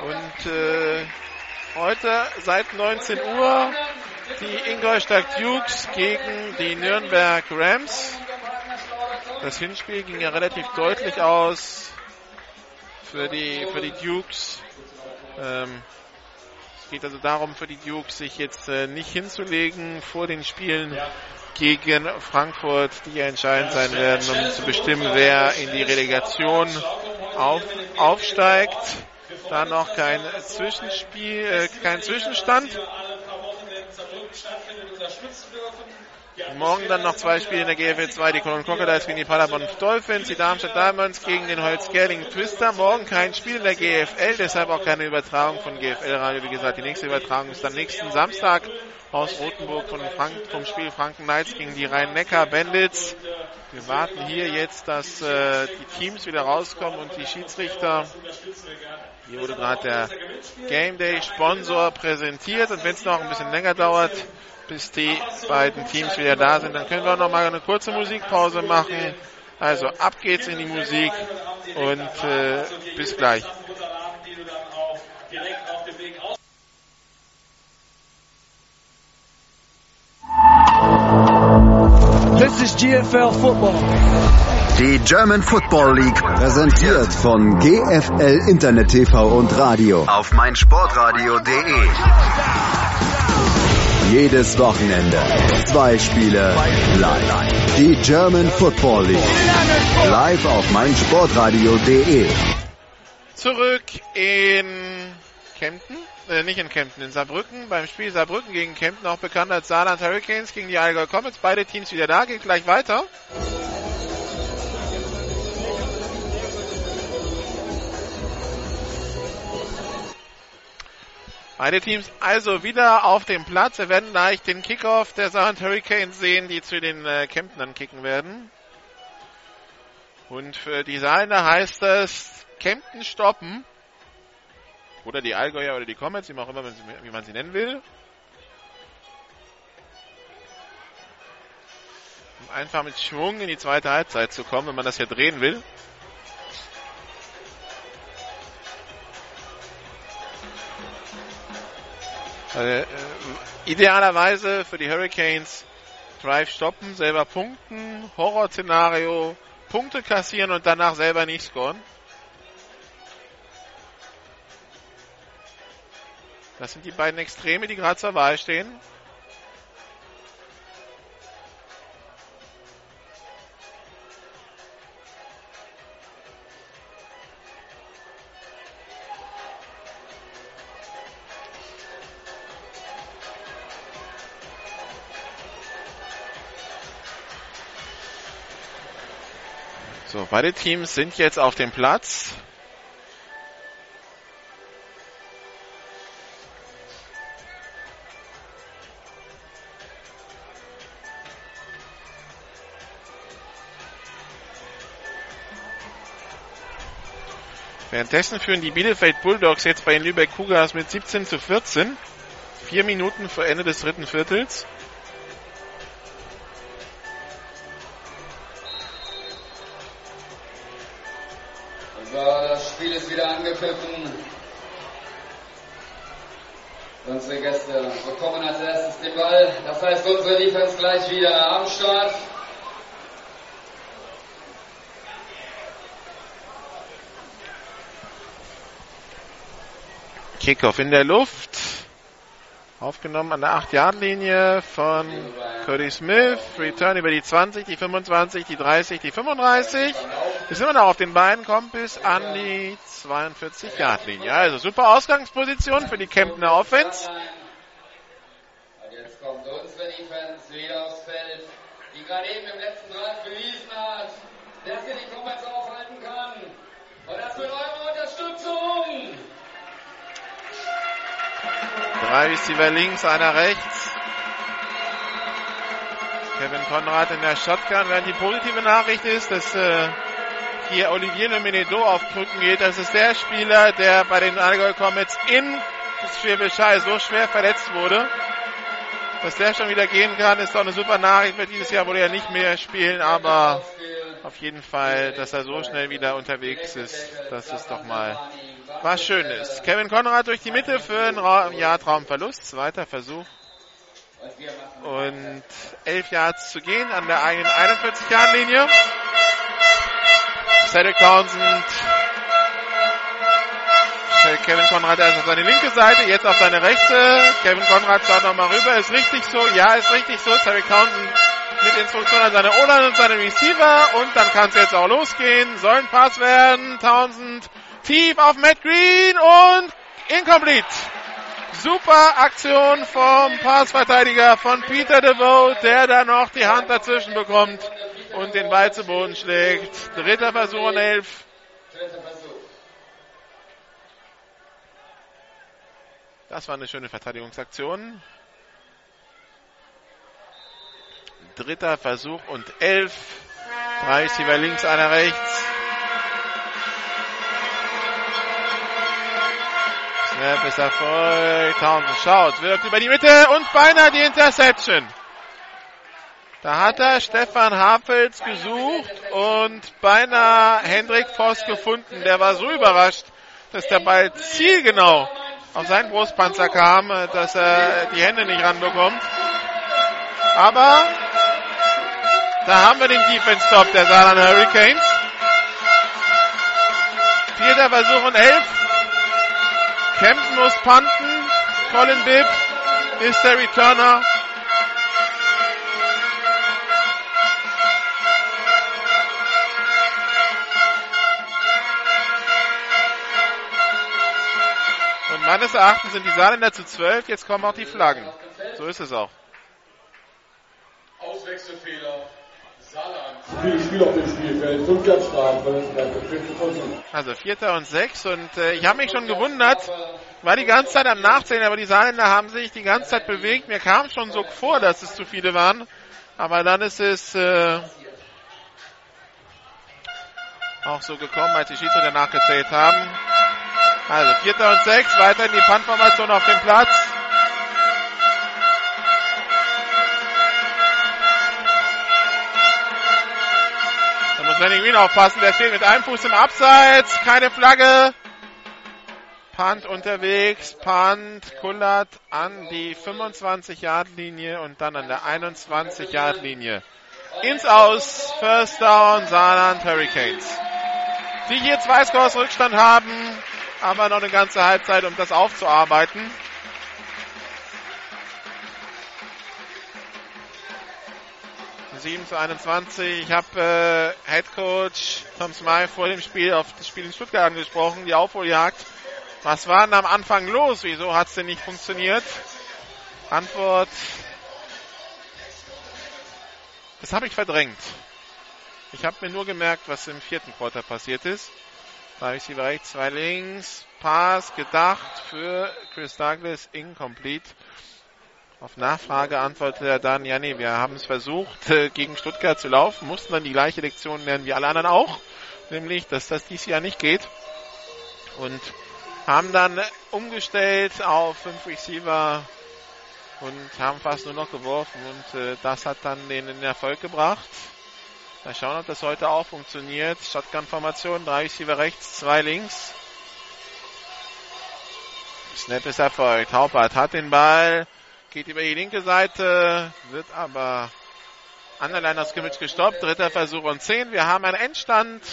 Und äh, heute seit 19 Uhr die Ingolstadt Dukes gegen die Nürnberg Rams. Das Hinspiel ging ja relativ deutlich aus für die, für die Dukes. Ähm, es geht also darum für die Dukes, sich jetzt äh, nicht hinzulegen vor den Spielen gegen Frankfurt, die ja entscheidend sein werden, um zu bestimmen, wer in die Relegation auf, aufsteigt. Da noch kein Zwischenspiel, äh, kein Zwischenstand. Morgen dann noch zwei Spiele in der GFL 2, die Cologne Crocodiles gegen die Paderborn Dolphins, die Darmstadt Diamonds gegen den Holzgerling Twister. Morgen kein Spiel in der GFL, deshalb auch keine Übertragung von GFL Radio. Wie gesagt, die nächste Übertragung ist dann nächsten Samstag aus Rothenburg von Frank vom Spiel Franken Knights gegen die Rhein-Neckar Bandits. Wir warten hier jetzt, dass äh, die Teams wieder rauskommen und die Schiedsrichter. Hier wurde gerade der Game Day Sponsor präsentiert und wenn es noch ein bisschen länger dauert, bis die beiden Teams wieder da sind. Dann können wir noch mal eine kurze Musikpause machen. Also ab geht's in die Musik und äh, bis gleich. This is GFL Football. Die German Football League präsentiert von GFL Internet TV und Radio auf meinsportradio.de. Jedes Wochenende zwei Spiele live. Die German Football League live auf meinsportradio.de. Zurück in Kempten, äh, nicht in Kempten, in Saarbrücken, beim Spiel Saarbrücken gegen Kempten, auch bekannt als Saarland Hurricanes gegen die Allgäu Comets. Beide Teams wieder da, geht gleich weiter. Beide Teams also wieder auf dem Platz. Wir werden gleich den Kickoff der Saarland Hurricanes sehen, die zu den äh, Kemptnern kicken werden. Und für die Saarländer heißt es Kempten stoppen. Oder die Allgäuer oder die Comets, wie auch immer, wie man sie nennen will. Um einfach mit Schwung in die zweite Halbzeit zu kommen, wenn man das hier drehen will. Äh, äh, idealerweise für die Hurricanes Drive stoppen, selber punkten, Horrorszenario, Punkte kassieren und danach selber nicht scoren. Das sind die beiden Extreme, die gerade zur Wahl stehen. So, beide Teams sind jetzt auf dem Platz. Währenddessen führen die Bielefeld Bulldogs jetzt bei den Lübeck Cougars mit 17 zu 14. Vier Minuten vor Ende des dritten Viertels. Angepfiffen. Unsere Gäste bekommen als erstes den Ball. Das heißt, unsere Defense gleich wieder am Start. Kickoff in der Luft. Aufgenommen an der 8-Yard-Linie von Cody Smith. Return über die 20, die 25, die 30, die 35. Ist immer noch auf den Beinen, kommt bis an die 42-Yard-Linie. Also super Ausgangsposition für die Kemptner Offense. Und jetzt kommt unsere Defense wieder aufs Feld. Die gerade eben im letzten Draht bewiesen hat, dass er die Comets aufhalten kann. Und das mit eurer Unterstützung. Drei Receiver links, einer rechts. Kevin Konrad in der Shotgun, während die positive Nachricht ist, dass äh, hier Olivier Lemenedo auf Krücken geht. Das ist der Spieler, der bei den Allgäu Comets in Schwäbischei so schwer verletzt wurde. Dass der schon wieder gehen kann, ist doch eine super Nachricht. Wird dieses Jahr wohl ja nicht mehr spielen, aber auf jeden Fall, dass er so schnell wieder unterwegs ist, das ist doch mal was Schönes. Kevin Konrad durch die Mitte für einen Ra Yard-Raumverlust. Zweiter Versuch. Und 11 Yards zu gehen an der eigenen 41-Yard-Linie. Cedric Townsend Kevin Konrad erst auf seine linke Seite, jetzt auf seine rechte. Kevin Konrad schaut nochmal rüber. Ist richtig so? Ja, ist richtig so. Cedric Townsend mit Instruktion an seine O-Line und seine Receiver. Und dann kann es jetzt auch losgehen. Soll ein Pass werden. Townsend tief auf Matt Green und incomplete. Super Aktion vom Passverteidiger von Peter DeVoe, der da noch die Hand dazwischen bekommt und den Ball zu Boden schlägt. Dritter Versuch und elf. Das war eine schöne Verteidigungsaktion. Dritter Versuch und elf. Drei Receiver links, einer rechts. Snap ist erfolgt. Townsend schaut, wirft über die Mitte und beinahe die Interception. Da hat er Stefan Hafels gesucht und beinahe Hendrik Voss gefunden. Der war so überrascht, dass der Ball zielgenau auf seinen Brustpanzer kam, dass er die Hände nicht ranbekommt. Aber da haben wir den Defense Stop der Saarland Hurricanes. Vierter Versuch und elf. Kempten muss panten. Colin Bibb ist der Returner. Meines Erachtens sind die Saarländer zu zwölf. Jetzt kommen auch die Flaggen. So ist es auch. Auswechselfehler. Saarland. Viele Spieler auf dem Spielfeld. Strafen. Also Vierter und Sechs. Und äh, ich habe mich schon gewundert, war die ganze Zeit am Nachzählen, aber die Saarländer haben sich die ganze Zeit bewegt. Mir kam schon so vor, dass es zu viele waren. Aber dann ist es äh, auch so gekommen, als die Schiedsrichter nachgezählt haben. Also Vierter und Sechs, weiter in die Puntformation auf dem Platz. Da muss Lenny Green aufpassen, der steht mit einem Fuß im Abseits, keine Flagge. Punt unterwegs, Punt kullert an die 25-Yard-Linie und dann an der 21-Yard-Linie. Ins Aus, First Down, Saarland Hurricanes. Die hier zwei Scores Rückstand haben, aber noch eine ganze Halbzeit, um das aufzuarbeiten. Sieben zu 21. Ich habe äh, Head Coach Tom Smythe vor dem Spiel auf das Spiel in Stuttgart angesprochen, die Aufholjagd. Was war denn am Anfang los? Wieso hat es denn nicht funktioniert? Antwort. Das habe ich verdrängt. Ich habe mir nur gemerkt, was im vierten Quarter passiert ist. Ich sie rechts, zwei links. Pass gedacht für Chris Douglas, incomplete. Auf Nachfrage antwortete er dann, ja nee, wir haben es versucht, äh, gegen Stuttgart zu laufen, mussten dann die gleiche Lektion lernen wie alle anderen auch, nämlich, dass das dieses Jahr nicht geht. Und haben dann umgestellt auf fünf Receiver und haben fast nur noch geworfen und äh, das hat dann den, den Erfolg gebracht. Mal schauen, ob das heute auch funktioniert. Shotgun-Formation, drei Receiver rechts, zwei links. Snap ist erfolgt. Haupert hat den Ball, geht über die linke Seite, wird aber an der Line Scrimmage gestoppt. Dritter Versuch und zehn. Wir haben einen Endstand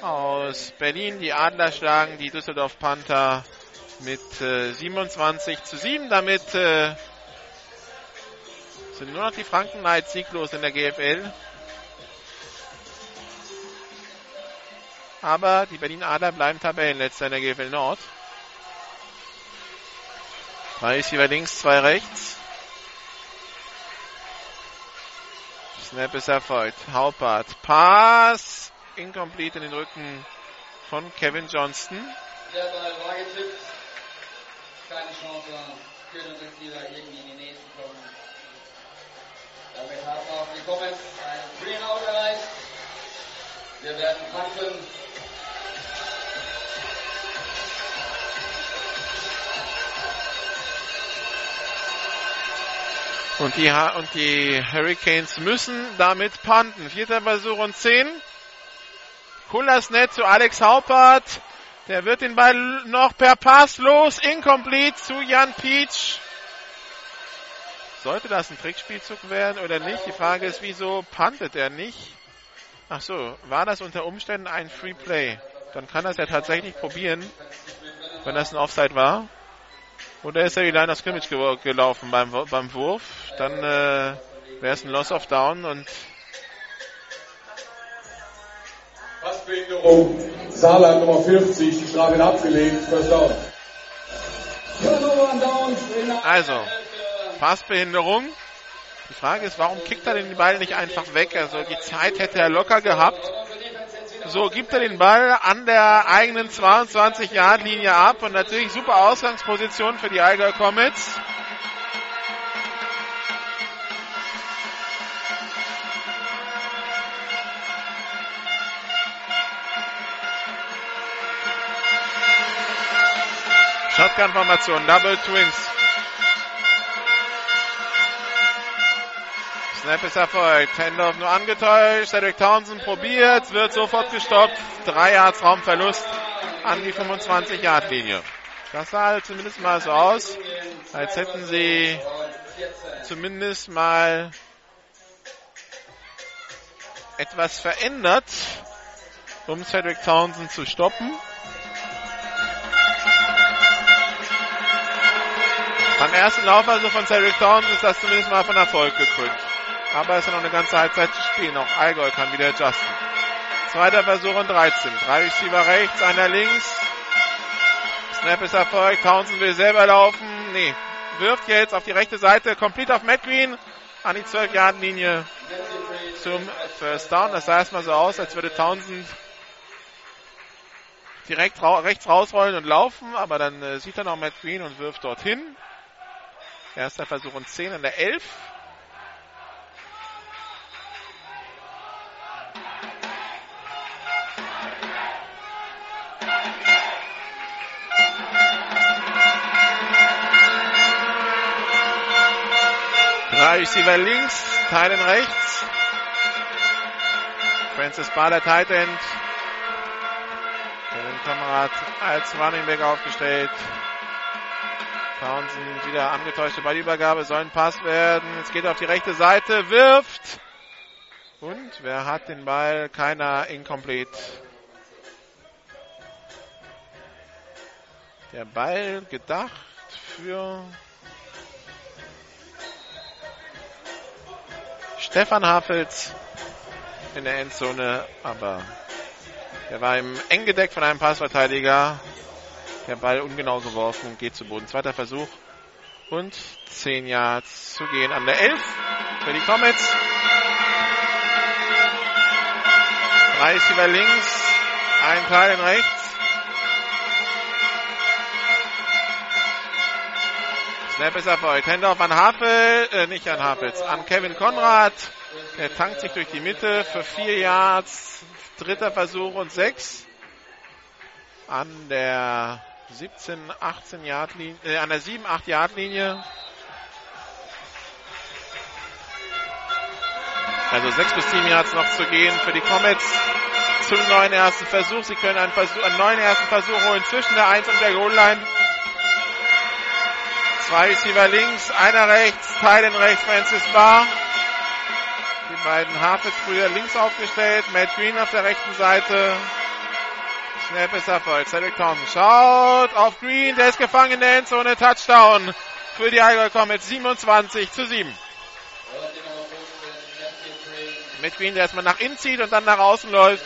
aus Berlin. Die Adler schlagen die Düsseldorf Panther mit äh, 27 zu 7. Damit äh, sind nur noch die Franken Knights sieglos in der GFL. Aber die Berlin Adler bleiben Tabellenletzter in der GFL Nord. Drei Receiver links, zwei rechts. Snap ist erfolgt. Haupert. Pass. Incomplete in den Rücken von Kevin Johnston. Der Ball war getippt. Keine Chance für den Receiver irgendwie in die nächsten kommen. Damit haben auch die Comets einen Free and Out erreicht. Wir werden punten. Und die, und die Hurricanes müssen damit punten. Vierter Versuch und zehn. Kullersnet zu Alex Haupert. Der wird den Ball noch per Pass los. Incomplete zu Jan Peach. Sollte das ein Trickspielzug werden oder nicht? Die Frage ist, wieso puntet er nicht? Ach so, war das unter Umständen ein Free Play? Dann kann er es ja tatsächlich probieren, wenn das ein Offside war. Oder ist er die Line of Scrimmage gelaufen beim, beim Wurf? Dann äh, wäre es ein Loss of Down und Passbehinderung, Saarland Nummer 50, die Strafe wird abgelehnt, First Down. Also, Passbehinderung. Die Frage ist, warum kickt er den Ball nicht einfach weg? Also die Zeit hätte er locker gehabt. So gibt er den Ball an der eigenen 22-Yard-Linie ab und natürlich super Ausgangsposition für die Allgäu Comets. Shotgun-Formation, Double Twins. Snap ist erfolgt. Handoff nur angetäuscht. Cedric Townsend probiert, wird sofort gestoppt. Drei Yards Raumverlust an die 25-Yard-Linie. Das sah halt zumindest mal so aus, als hätten sie zumindest mal etwas verändert, um Cedric Townsend zu stoppen. Beim ersten Laufversuch von Cedric Townsend ist das zumindest mal von Erfolg gekrönt. Aber es ist noch eine ganze Halbzeit zu spielen. Auch Allgäu kann wieder adjusten. Zweiter Versuch und 13. Drei Receiver rechts, einer links. Snap ist erfolgt. Townsend will selber laufen. Nee. Wirft jetzt auf die rechte Seite. Complete auf Matt Green. An die 12-Yard-Linie zum First Down. Das sah erstmal so aus, als würde Townsend direkt ra rechts rausrollen und laufen. Aber dann äh, sieht er noch Matt Green und wirft dorthin. Erster Versuch und 10 an der 11. Drei Receiver links, Teilen rechts. Francis Bader Tight End. Kevin Kamerad als Running Back aufgestellt. Townsend wieder angetäuschte Ballübergabe, soll ein Pass werden. Jetzt geht er auf die rechte Seite, wirft. Und wer hat den Ball? Keiner incomplete. Der Ball gedacht für Stefan Hafels in der Endzone, aber er war im eng gedeckt von einem Passverteidiger. Der Ball ungenau geworfen und geht zu Boden. Zweiter Versuch. Und 10 Yards zu gehen an der 11 für die Comets. Receiver links, ein Teil rechts. Snap ist erfolgt. Handoff an Hapel, äh, nicht an Hapels, an Kevin Konrad. Er tankt sich durch die Mitte für 4 Yards. Dritter Versuch und 6. An der 17, 18 Yard Linie, äh, an der 7, 8 Yard Linie. Also 6 bis 7 Yards noch zu gehen für die Comets zum neuen ersten Versuch. Sie können einen, Versuch, einen neuen ersten Versuch holen zwischen der 1 und der Goal Line. Zwei Receiver links, einer rechts, Teilen rechts, Francis Barr. Die beiden Hafels früher links aufgestellt, Matt Green auf der rechten Seite. Snap ist Erfolg. Cedric Thompson schaut auf Green, der ist gefangen in der Endzone. Touchdown für die Allgäu Comets 27 zu 7. Mit Green, der erstmal nach innen zieht und dann nach außen läuft.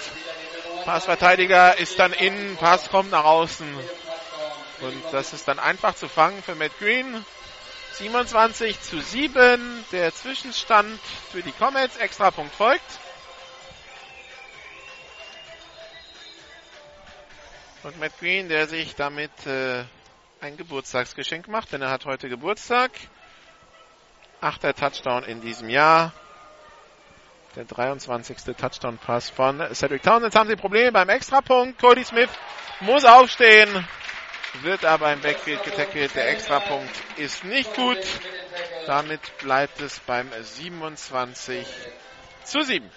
Passverteidiger ist dann innen, Pass kommt nach außen. Und das ist dann einfach zu fangen für Matt Green. 27 zu 7. Der Zwischenstand für die Comets. Extrapunkt folgt. Und Matt Green, der sich damit äh, ein Geburtstagsgeschenk macht, denn er hat heute Geburtstag. Achter Touchdown in diesem Jahr. Der 23. Touchdown-Pass von Cedric Townsend. Jetzt haben sie Probleme beim Extrapunkt. Cody Smith muss aufstehen, wird aber im Backfield getackelt. Der Extrapunkt ist nicht gut. Damit bleibt es beim 27 zu 7.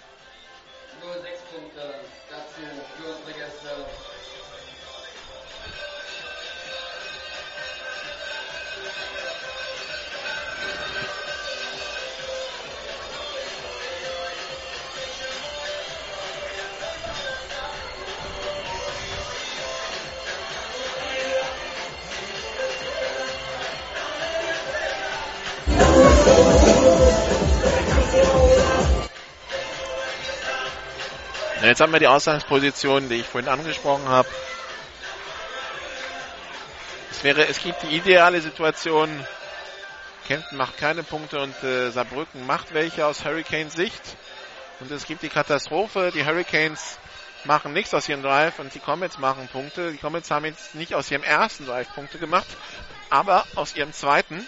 Jetzt haben wir die Ausgangsposition, die ich vorhin angesprochen habe. Es wäre, es gibt die ideale Situation. Kempten macht keine Punkte und äh, Saarbrücken macht welche aus Hurricanes Sicht. Und es gibt die Katastrophe. Die Hurricanes machen nichts aus ihrem Drive und die Comets machen Punkte. Die Comets haben jetzt nicht aus ihrem ersten Drive Punkte gemacht, aber aus ihrem zweiten.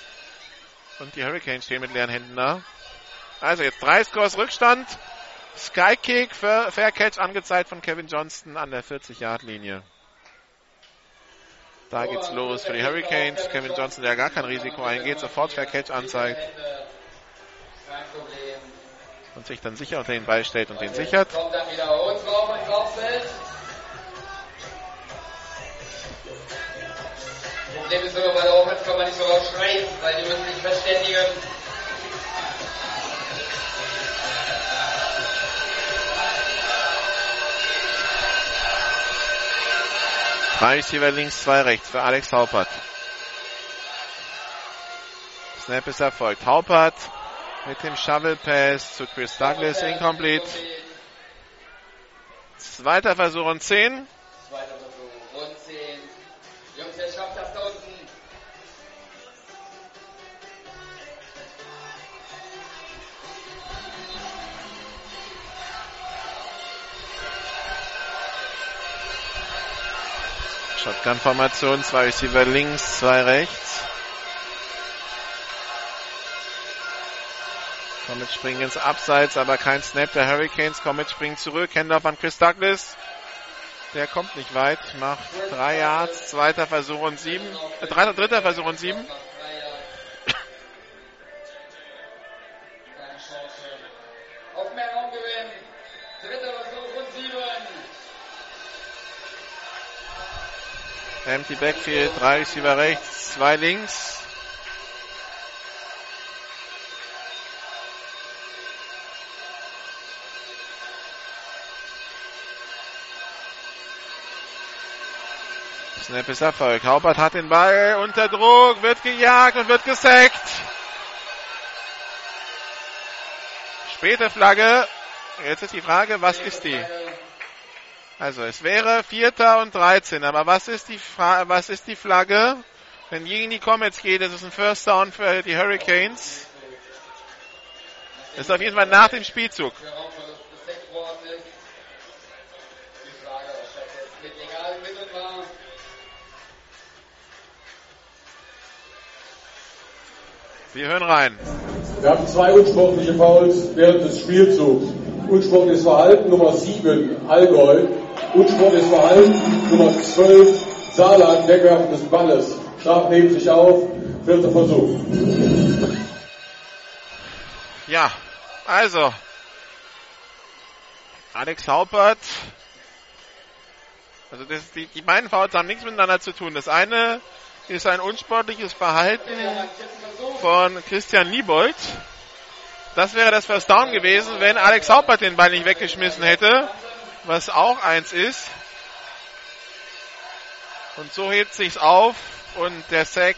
Und die Hurricanes stehen mit leeren Händen da. Also jetzt drei Scores Rückstand. Skykick, Fair, Fair Catch angezeigt von Kevin Johnston an der 40-Yard-Linie. Da geht's los für die Hurricanes. Kevin Johnson, der gar kein Risiko eingeht, sofort Fair Catch anzeigt. Und sich dann sicher unter den Ball stellt und den sichert. Problem ist aber bei der Offense kann man nicht so schreien, weil die müssen sich verständigen. Drei Receiver links, zwei rechts für Alex Haupert. Snap ist erfolgt. Haupert mit dem Shovel Pass zu Chris Douglas, incomplete. Zweiter Versuch und 10. Shotgun-Formation, zwei Receiver links, zwei rechts. Comet springen ins Abseits, aber kein Snap der Hurricanes. Comet springt zurück. Hände an Chris Douglas. Der kommt nicht weit, macht drei Yards, zweiter Versuch und sieben, äh, dritter Versuch und sieben. Empty Backfield, drei Receiver rechts, zwei links. Snap ist Erfolg. Haupert hat den Ball unter Druck, wird gejagt und wird gesackt. Späte Flagge. Jetzt ist die Frage, was ist die? Also es wäre Vierter und 13, aber was ist die, Fra was ist die Flagge? Wenn gegen die Comets geht, ist es ein First Down für die Hurricanes. Das ist auf jeden Fall nach dem Spielzug. Wir hören rein. Wir haben zwei unsportliche Fouls während des Spielzugs. Unsportliches Verhalten Nummer 7, Allgäu. Unsportliches Verhalten Nummer 12, Saarland, Wegwerfen des Balles. Straf neben sich auf, vierter Versuch. Ja, also, Alex Haupert, also das, die, die beiden Fouls haben nichts miteinander zu tun. Das eine ist ein unsportliches Verhalten von Christian Niebold. Das wäre das First Down gewesen, wenn Alex Haupert den Ball nicht weggeschmissen hätte was auch eins ist. Und so hebt sich's auf und der Sack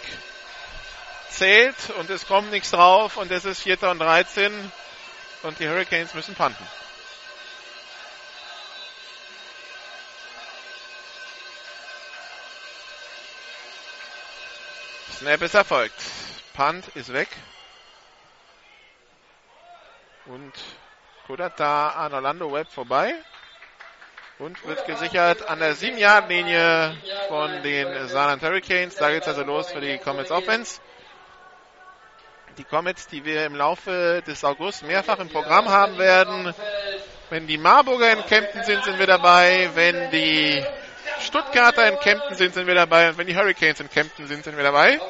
zählt und es kommt nichts drauf und es ist 4. und 13 und die Hurricanes müssen panten. Snap ist erfolgt. Punt ist weg. Und kuddert da an Orlando Webb vorbei. Und wird gesichert an der 7-Yard-Linie von den Saarland Hurricanes. Da geht es also los für die Comets Offense. Die Comets, die wir im Laufe des August mehrfach im Programm haben werden. Wenn die Marburger in Kempten sind, sind wir dabei. Wenn die Stuttgarter in Kempten sind, sind wir dabei. Und wenn die Hurricanes in Kempten sind, sind wir dabei.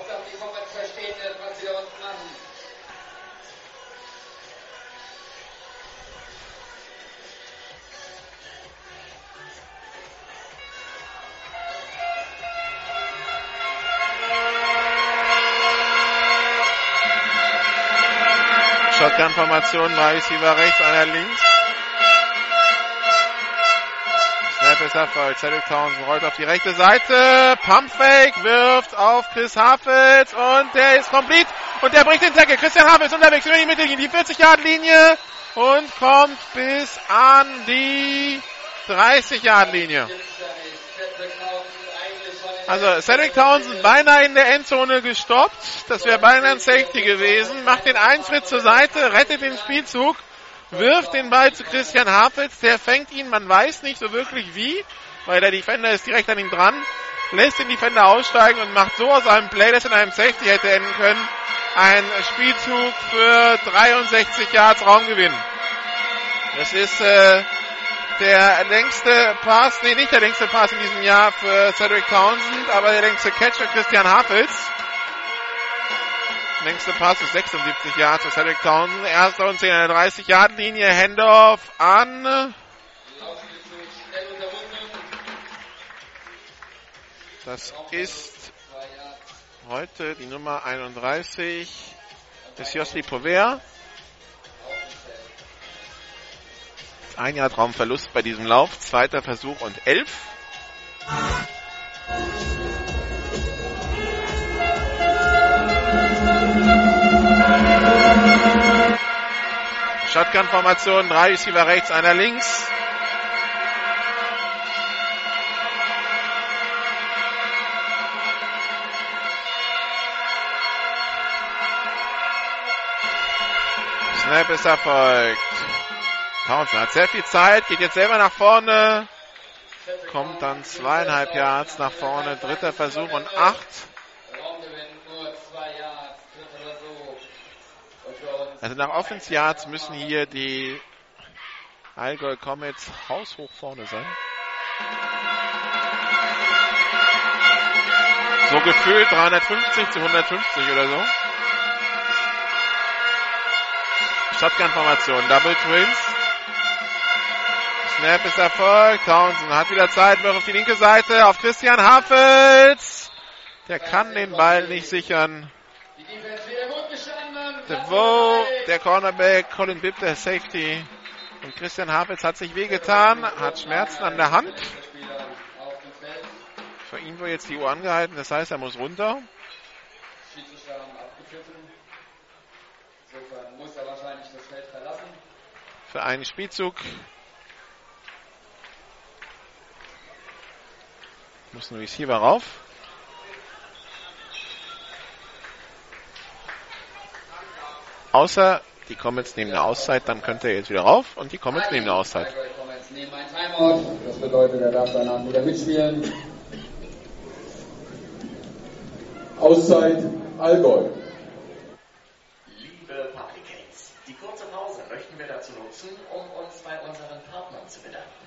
Shotgun-Formation, drei Receiver rechts, einer links. Snap ist erfolgt. Cedric Townsend rollt auf die rechte Seite. Pumpfake wirft auf Chris Hafels und der ist komplett und der bricht den Tackle. Christian Hafels unterwegs über die Mittellinie, die 40-Yard-Linie und kommt bis an die 30-Yard-Linie. Also Cedric Townsend beinahe in der Endzone gestoppt. Das wäre beinahe ein Safety gewesen. Macht den einen Schritt zur Seite, rettet den Spielzug, wirft den Ball zu Christian Hafels. Der fängt ihn, man weiß nicht so wirklich wie, weil der Defender ist direkt an ihm dran. Lässt den Defender aussteigen und macht so aus einem Play, das in einem Safety hätte enden können, ein Spielzug für 63 Yards Raumgewinn. Das ist äh, der längste Pass, nee, nicht der längste Pass in diesem Jahr für Cedric Townsend, aber der längste Catch für Christian Hafels. Der längste Pass ist 76 Yards für Cedric Townsend. Erster und 10 an der 30 Yard Linie. Handoff an. Das ist heute die Nummer 31 des Josli Povert. Ein Jahr Traumverlust bei diesem Lauf. Zweiter Versuch und elf. Shotgun-Formation, drei Receiver rechts, einer links. Snap ist erfolgt. Townsend hat sehr viel Zeit, geht jetzt selber nach vorne, kommt dann zweieinhalb Yards nach vorne, dritter Versuch und acht. Also nach Offense Yards müssen hier die Allgäu Comets haushoch vorne sein. So gefühlt 350 zu 150 oder so. Shotgun-Formation, Double Twins. Snap ist erfolgt. Townsend hat wieder Zeit, wirft auf die linke Seite auf Christian Hafels. Der kann den Ball nicht sichern. DeVoe, der Cornerback, Colin Bibb, der Safety. Und Christian Hafels hat sich wehgetan, hat Schmerzen an der Hand. Für ihn wurde jetzt die Uhr angehalten, das heißt, er muss runter. Für einen Spielzug Muss ein Receiver rauf. Außer die Comets nehmen eine Auszeit, dann könnte er jetzt wieder rauf und die Comets nehmen eine Auszeit. Das bedeutet, er darf danach wieder mitspielen. Auszeit Allgäu. Liebe Publicates, die kurze Pause möchten wir dazu nutzen, um uns bei unseren Partnern zu bedanken.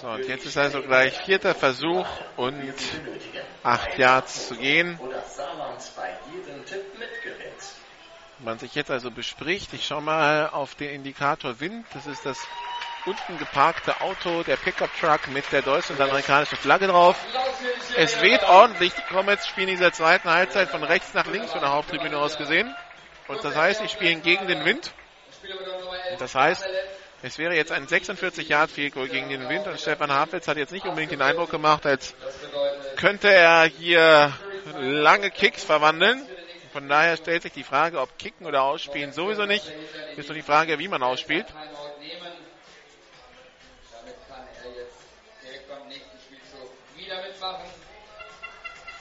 So, und jetzt ist also gleich vierter Versuch und acht Yards zu gehen. Man sich jetzt also bespricht. Ich schaue mal auf den Indikator Wind. Das ist das unten geparkte Auto, der Pickup-Truck mit der deutschen und amerikanischen Flagge drauf. Es weht ordentlich. Die Comets spielen in dieser zweiten Halbzeit von rechts nach links von der Haupttribüne aus gesehen. Und das heißt, sie spielen gegen den Wind. Und das heißt, es wäre jetzt ein 46 Yard Field Goal gegen den Wind und Stefan Hafels hat jetzt nicht unbedingt den Eindruck gemacht, als könnte er hier lange Kicks verwandeln. Von daher stellt sich die Frage, ob Kicken oder Ausspielen sowieso nicht. Ist nur die Frage, wie man ausspielt.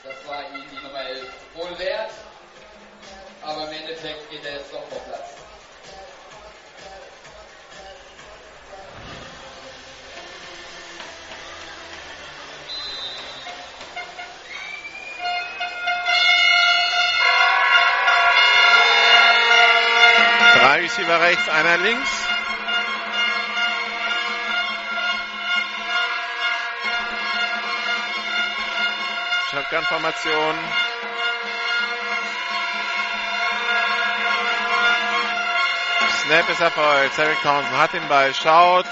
Das war ihm die Nummer 11 wohl wert. aber im Endeffekt geht er jetzt doch vom Receiver rechts, einer links. Shotgun-Formation. Snap ist erfolgt. Cedric Townsend hat den Ball, schaut,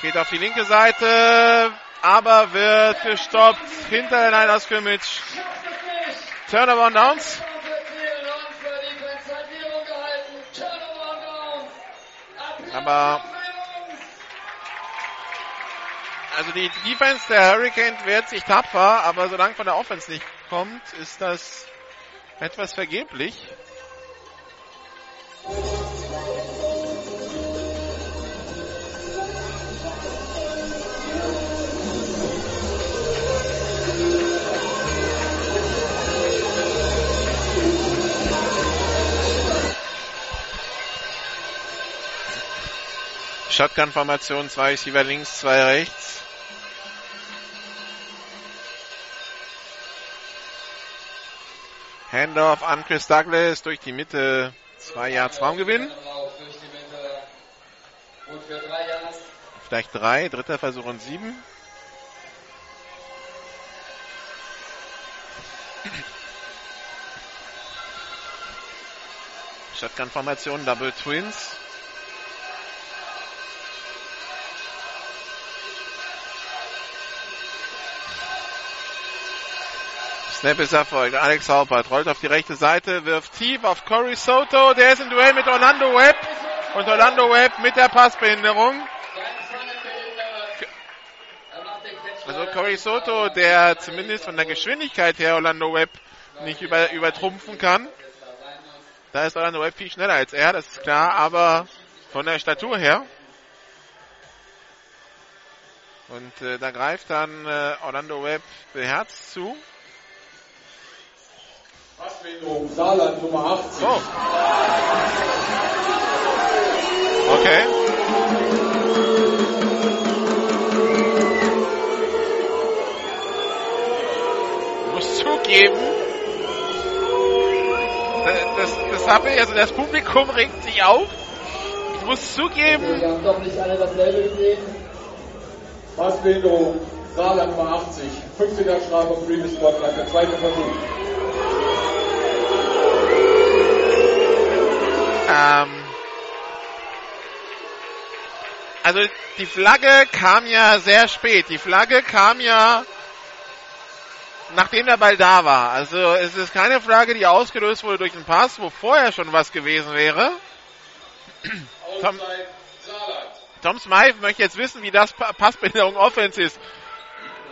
geht auf die linke Seite, aber wird gestoppt hinter der Line of Scrimmage. Turnover on Downs. Aber also die Defense der Hurricanes wehrt sich tapfer, aber solange von der Offense nicht kommt, ist das etwas vergeblich. Shotgun-Formation, zwei Receiver links, zwei rechts. Handoff an Chris Douglas durch die Mitte, zwei Yards Raumgewinn. Vielleicht drei, dritter Versuch und sieben. Shotgun-Formation, Double Twins. Snap ist erfolgt. Alex Haupert rollt auf die rechte Seite, wirft tief auf Corey Soto. Der ist im Duell mit Orlando Webb. Und Orlando Webb mit der Passbehinderung. Also Corey Soto, der zumindest von der Geschwindigkeit her Orlando Webb nicht über, übertrumpfen kann. Da ist Orlando Webb viel schneller als er, das ist klar, aber von der Statur her. Und äh, da greift dann äh, Orlando Webb beherzt zu. Passbehinderung Saarland Nummer 80. Oh. Okay. Ich muss zugeben, das, das, habe ich, also das Publikum regt sich auf. Ich muss zugeben. Wir haben doch nicht alle dasselbe gesehen. Passbehinderung Saarland Nummer 80. 15er Strafe auf Previous Spot, der zweite Versuch. Ähm, also die Flagge kam ja sehr spät. Die Flagge kam ja nachdem der Ball da war. Also es ist keine Flagge, die ausgelöst wurde durch den Pass, wo vorher schon was gewesen wäre. Tom, Tom Smythe möchte jetzt wissen, wie das Passbehinderung Offense ist.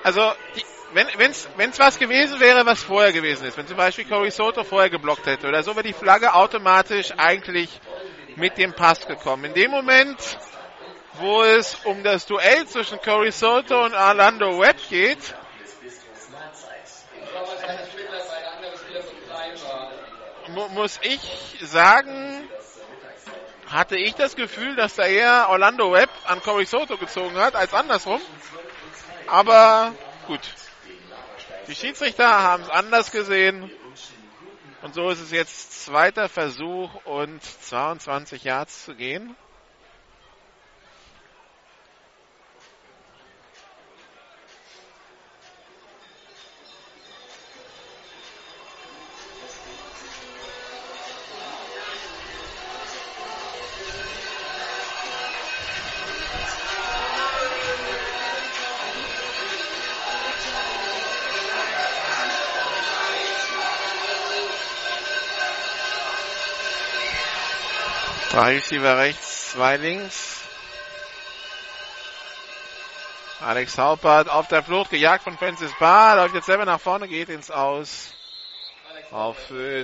Also die, wenn es wenn's was gewesen wäre, was vorher gewesen ist, wenn zum Beispiel Corey Soto vorher geblockt hätte oder so, wäre die Flagge automatisch eigentlich mit dem Pass gekommen. In dem Moment, wo es um das Duell zwischen Corey Soto und Orlando Webb geht, mu muss ich sagen, hatte ich das Gefühl, dass da eher Orlando Webb an Corey Soto gezogen hat, als andersrum. Aber gut. Die Schiedsrichter haben es anders gesehen. Und so ist es jetzt zweiter Versuch und 22 Yards zu gehen. Drei Receiver rechts, zwei links. Alex Haupert auf der Flucht, gejagt von Francis Barr, läuft jetzt selber nach vorne, geht ins Aus. Auf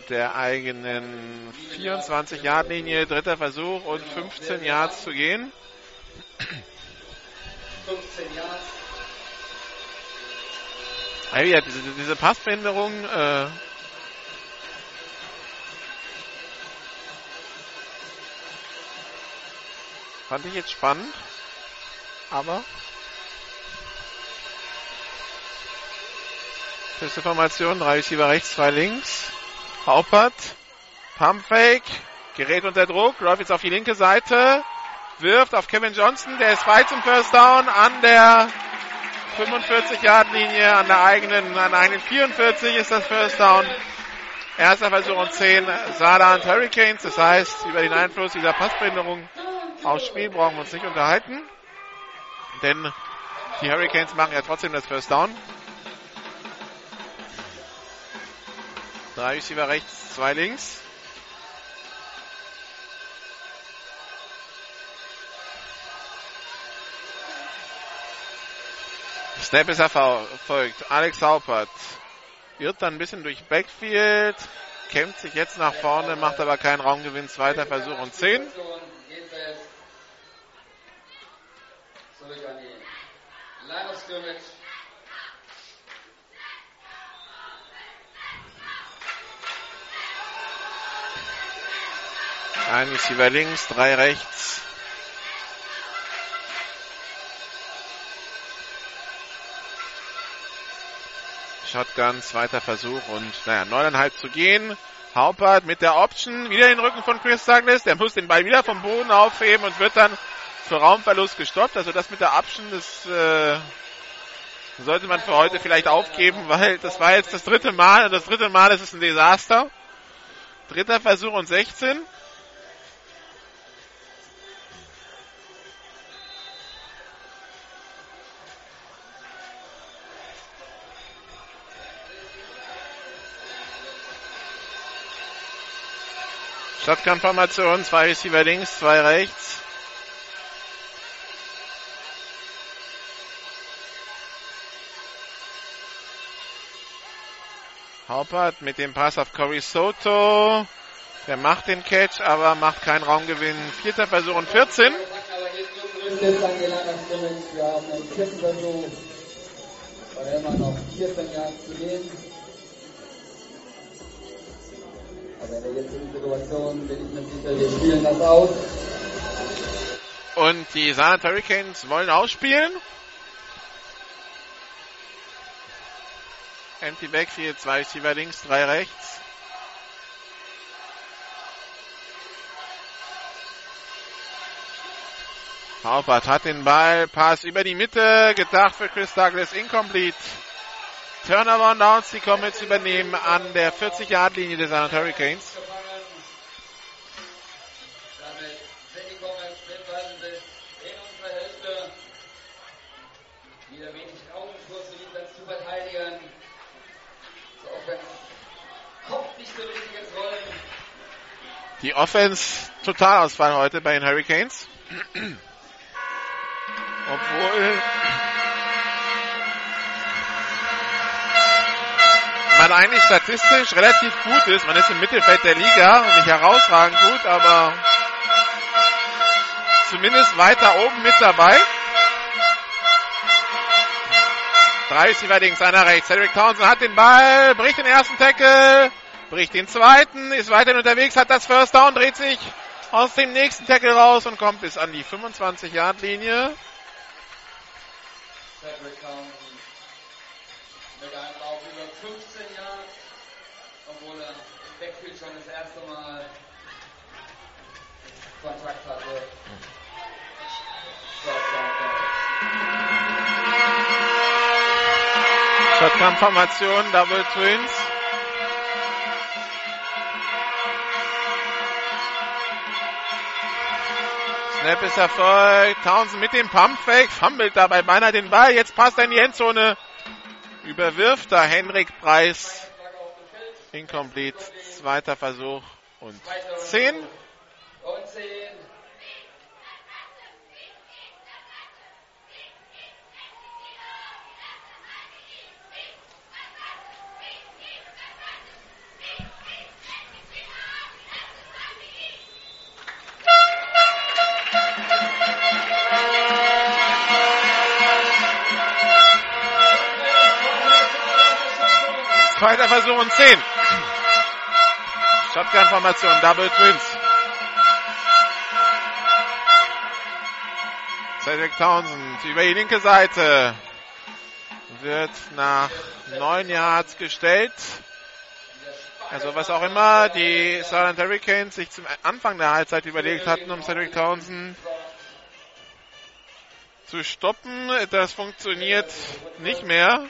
der eigenen 24-Yard-Linie, dritter Versuch und 15 Yards zu gehen. 15 Yards. Ja, diese, diese Passbehinderung, äh, Fand ich jetzt spannend. Aber. Feste Formation, drei Receiver rechts, zwei links. Haupert. Pumpfake. Gerät unter Druck. Läuft jetzt auf die linke Seite. Wirft auf Kevin Johnson. Der ist weit zum First Down an der 45-Yard-Linie. An der eigenen, an der eigenen 44 ist das First Down. Erster Versuch und 10 Saarland Hurricanes. Das heißt, über den Einfluss dieser Passbehinderung aufs Spiel brauchen wir uns nicht unterhalten. Denn die Hurricanes machen ja trotzdem das First Down. Drei Receiver rechts, zwei links. Snap ist erfolgt. Alex Haupert irrt dann ein bisschen durch Backfield, kämpft sich jetzt nach vorne, macht aber keinen Raumgewinn. Zweiter Versuch und 10. Ein Receiver links, drei rechts. Shotgun, zweiter Versuch und naja, neuneinhalb zu gehen. Haupert mit der Option, wieder den Rücken von Chris Douglas. Der muss den Ball wieder vom Boden aufheben und wird dann für Raumverlust gestoppt. Also das mit der Option, das äh, sollte man für heute vielleicht aufgeben, [laughs] weil das war jetzt das dritte Mal und das dritte Mal ist es ein Desaster. Dritter Versuch und 16. Shotgun-Formation, zwei Receiver links, zwei rechts. Haupert mit dem Pass auf Cory Soto. Der macht den Catch, aber macht keinen Raumgewinn. Vierter Versuch und 14. Wir haben einen vierten Versuch. War Empty Backfield, zwei Receiver links, drei rechts. Haupert hat den Ball, Pass über die Mitte, gedacht für Chris Douglas, incomplete. Turnover und Downs, die jetzt übernehmen an der 40-Yard-Linie des Saarland Hurricanes. Die Offense Totalausfall heute bei den Hurricanes. Obwohl man eigentlich statistisch relativ gut ist. Man ist im Mittelfeld der Liga und nicht herausragend gut, aber zumindest weiter oben mit dabei. Drei ist links, einer rechts. Cedric Townsend hat den Ball, bricht den ersten Tackle, bricht den zweiten, ist weiterhin unterwegs, hat das First Down, dreht sich aus dem nächsten Tackle raus und kommt bis an die 25-Yard-Linie. Cedric Townsend mit einem Lauf über 15 Jahre, obwohl er im Backfield schon das erste Mal Kontakt hatte. Shotgun-Formation, Double Twins. Snap ist erfolgt. Townsend mit dem Pumpfake, fummelt dabei beinahe den Ball. Jetzt passt er in die Endzone. Überwirft da Henrik Preis. Incomplete. Zweiter Versuch und 10. Und 10. Zweiter Versuch und 10. Shotgun-Formation, Double Twins. Cedric Townsend über die linke Seite. Wird nach neun Yards gestellt. Also was auch immer die Silent Hurricanes sich zum Anfang der Halbzeit überlegt hatten, um Cedric Townsend zu stoppen, das funktioniert nicht mehr.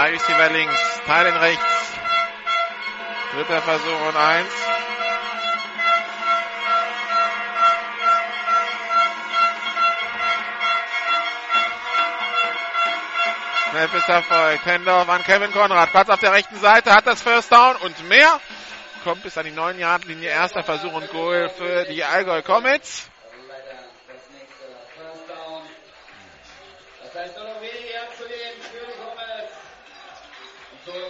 Drei Receiver links, Teilen rechts. Dritter Versuch und eins. Snap ist erfolgt. Handoff an Kevin Konrad. Platz auf der rechten Seite, hat das First Down und mehr. Kommt bis an die 9-Yard-Linie. Erster Versuch und Goal für die Allgäu Comets. Das heißt nur noch wenige Yards zu gehen für die Comets. Und so das heißt es möglichst laut sein. 0 zu 0.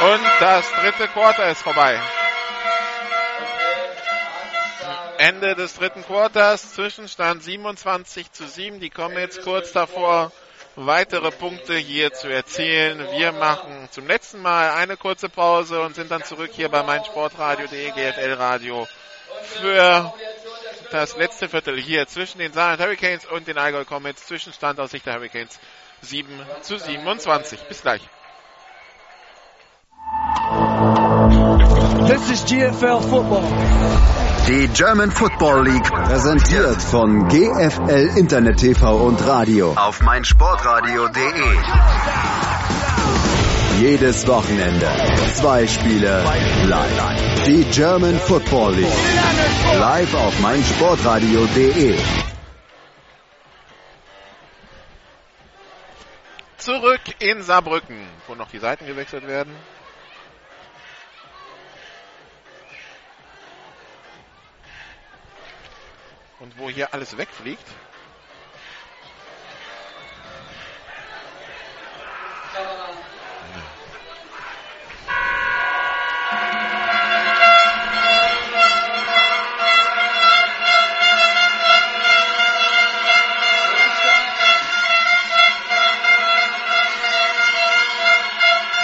Und das dritte Quarter ist vorbei. Ende des dritten Quarters, Zwischenstand 27 zu 7. Die kommen jetzt kurz davor, weitere Punkte hier zu erzielen. Wir machen zum letzten Mal eine kurze Pause und sind dann zurück hier bei meinsportradio.de GFL Radio für das letzte Viertel hier zwischen den Saarland Hurricanes und den Allgäu Comets. Zwischenstand aus Sicht der Hurricanes 7 zu 27. Bis gleich. This is GFL Football. Die German Football League präsentiert von GFL Internet TV und Radio auf meinsportradio.de. Jedes Wochenende zwei Spiele live. Die German Football League live auf meinsportradio.de. Zurück in Saarbrücken, wo noch die Seiten gewechselt werden. Und wo hier alles wegfliegt.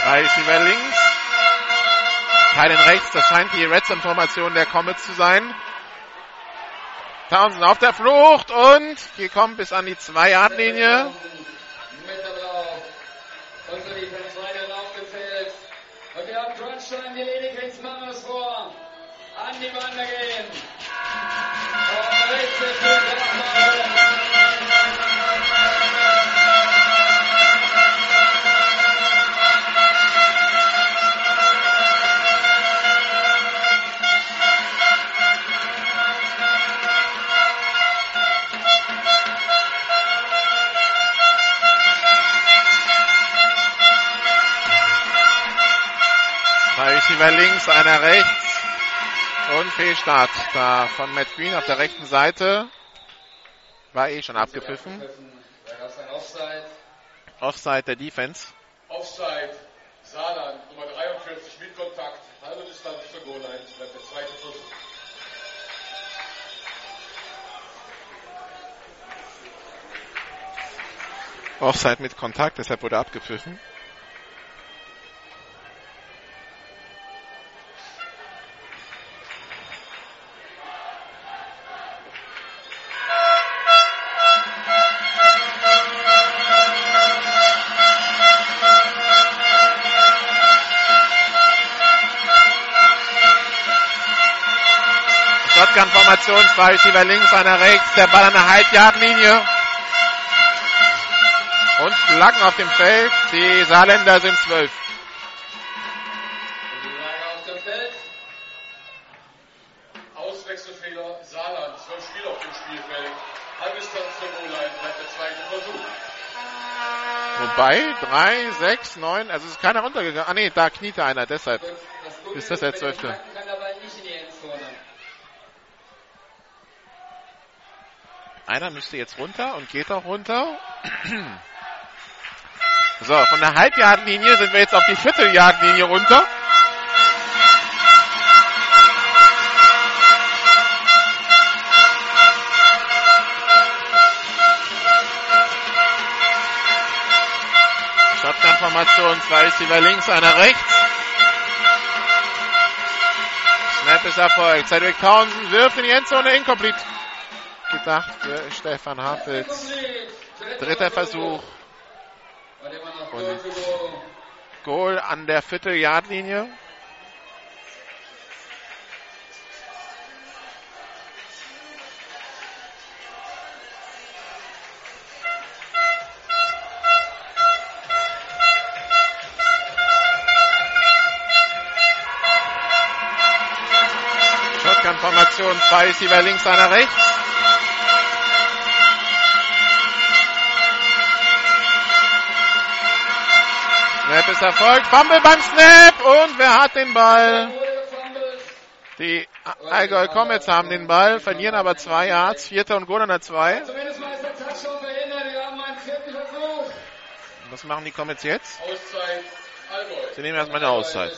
Drei Receiver links. Teilen rechts. Das scheint die Red Zone-Formation der Comets zu sein. Townsend auf der Flucht und gekommen bis an die 2-Yard-Linie. Meter drauf. Unsere Defense weiter aufgezählt. Und wir haben Crunchtime, die Ledigkens machen es vor. An die Bande gehen. Und richtig Zwei Receiver links, einer rechts. Und Fehlstart da von Matt Green auf der rechten Seite. War eh schon abgepfiffen. Offside der Defense. Offside, Saarland, Nummer 43 mit Kontakt, halbe Distanz zur Goal-Line, bleibt der zweite Versuch. Offside mit Kontakt, deshalb wurde abgepfiffen. Receiver links, einer rechts, der Ball an der Halbjahrlinie. Und Flaggen auf dem Feld. Die Saarländer sind zwölf. Auswechselfehler, Saarland, zwölf Spieler auf dem Spielfeld, halbe Distanz zur Goal-Line, bleibt der zweite Versuch. Wobei, drei, sechs, neun, also ist keiner runtergegangen. Ah nee, da kniete einer, deshalb. Ist das der Zwölfte? Flanken kann aber nicht in die Endzone. Einer müsste jetzt runter und geht auch runter. [clears throat] So, von der Halbjahrlinie sind wir jetzt auf die Vierteljahrlinie runter. Shotgun-Formation, zwei Receiver links, einer rechts. Snap ist erfolgt. Cedric Townsend wirft in die Endzone incomplete. Gedacht für Stefan Hafels. Dritter Versuch. Und Goal an der Vierteljardlinie. Shotgun-Formation, zwei Receiver links, einer rechts. Snap ist erfolgt. Fumble beim Snap. Und wer hat den Ball? Die Allgäu Comets haben den Ball, verlieren aber zwei Yards. Vierter und Goal zwei. Was machen die Comets jetzt? Sie nehmen erstmal eine Auszeit.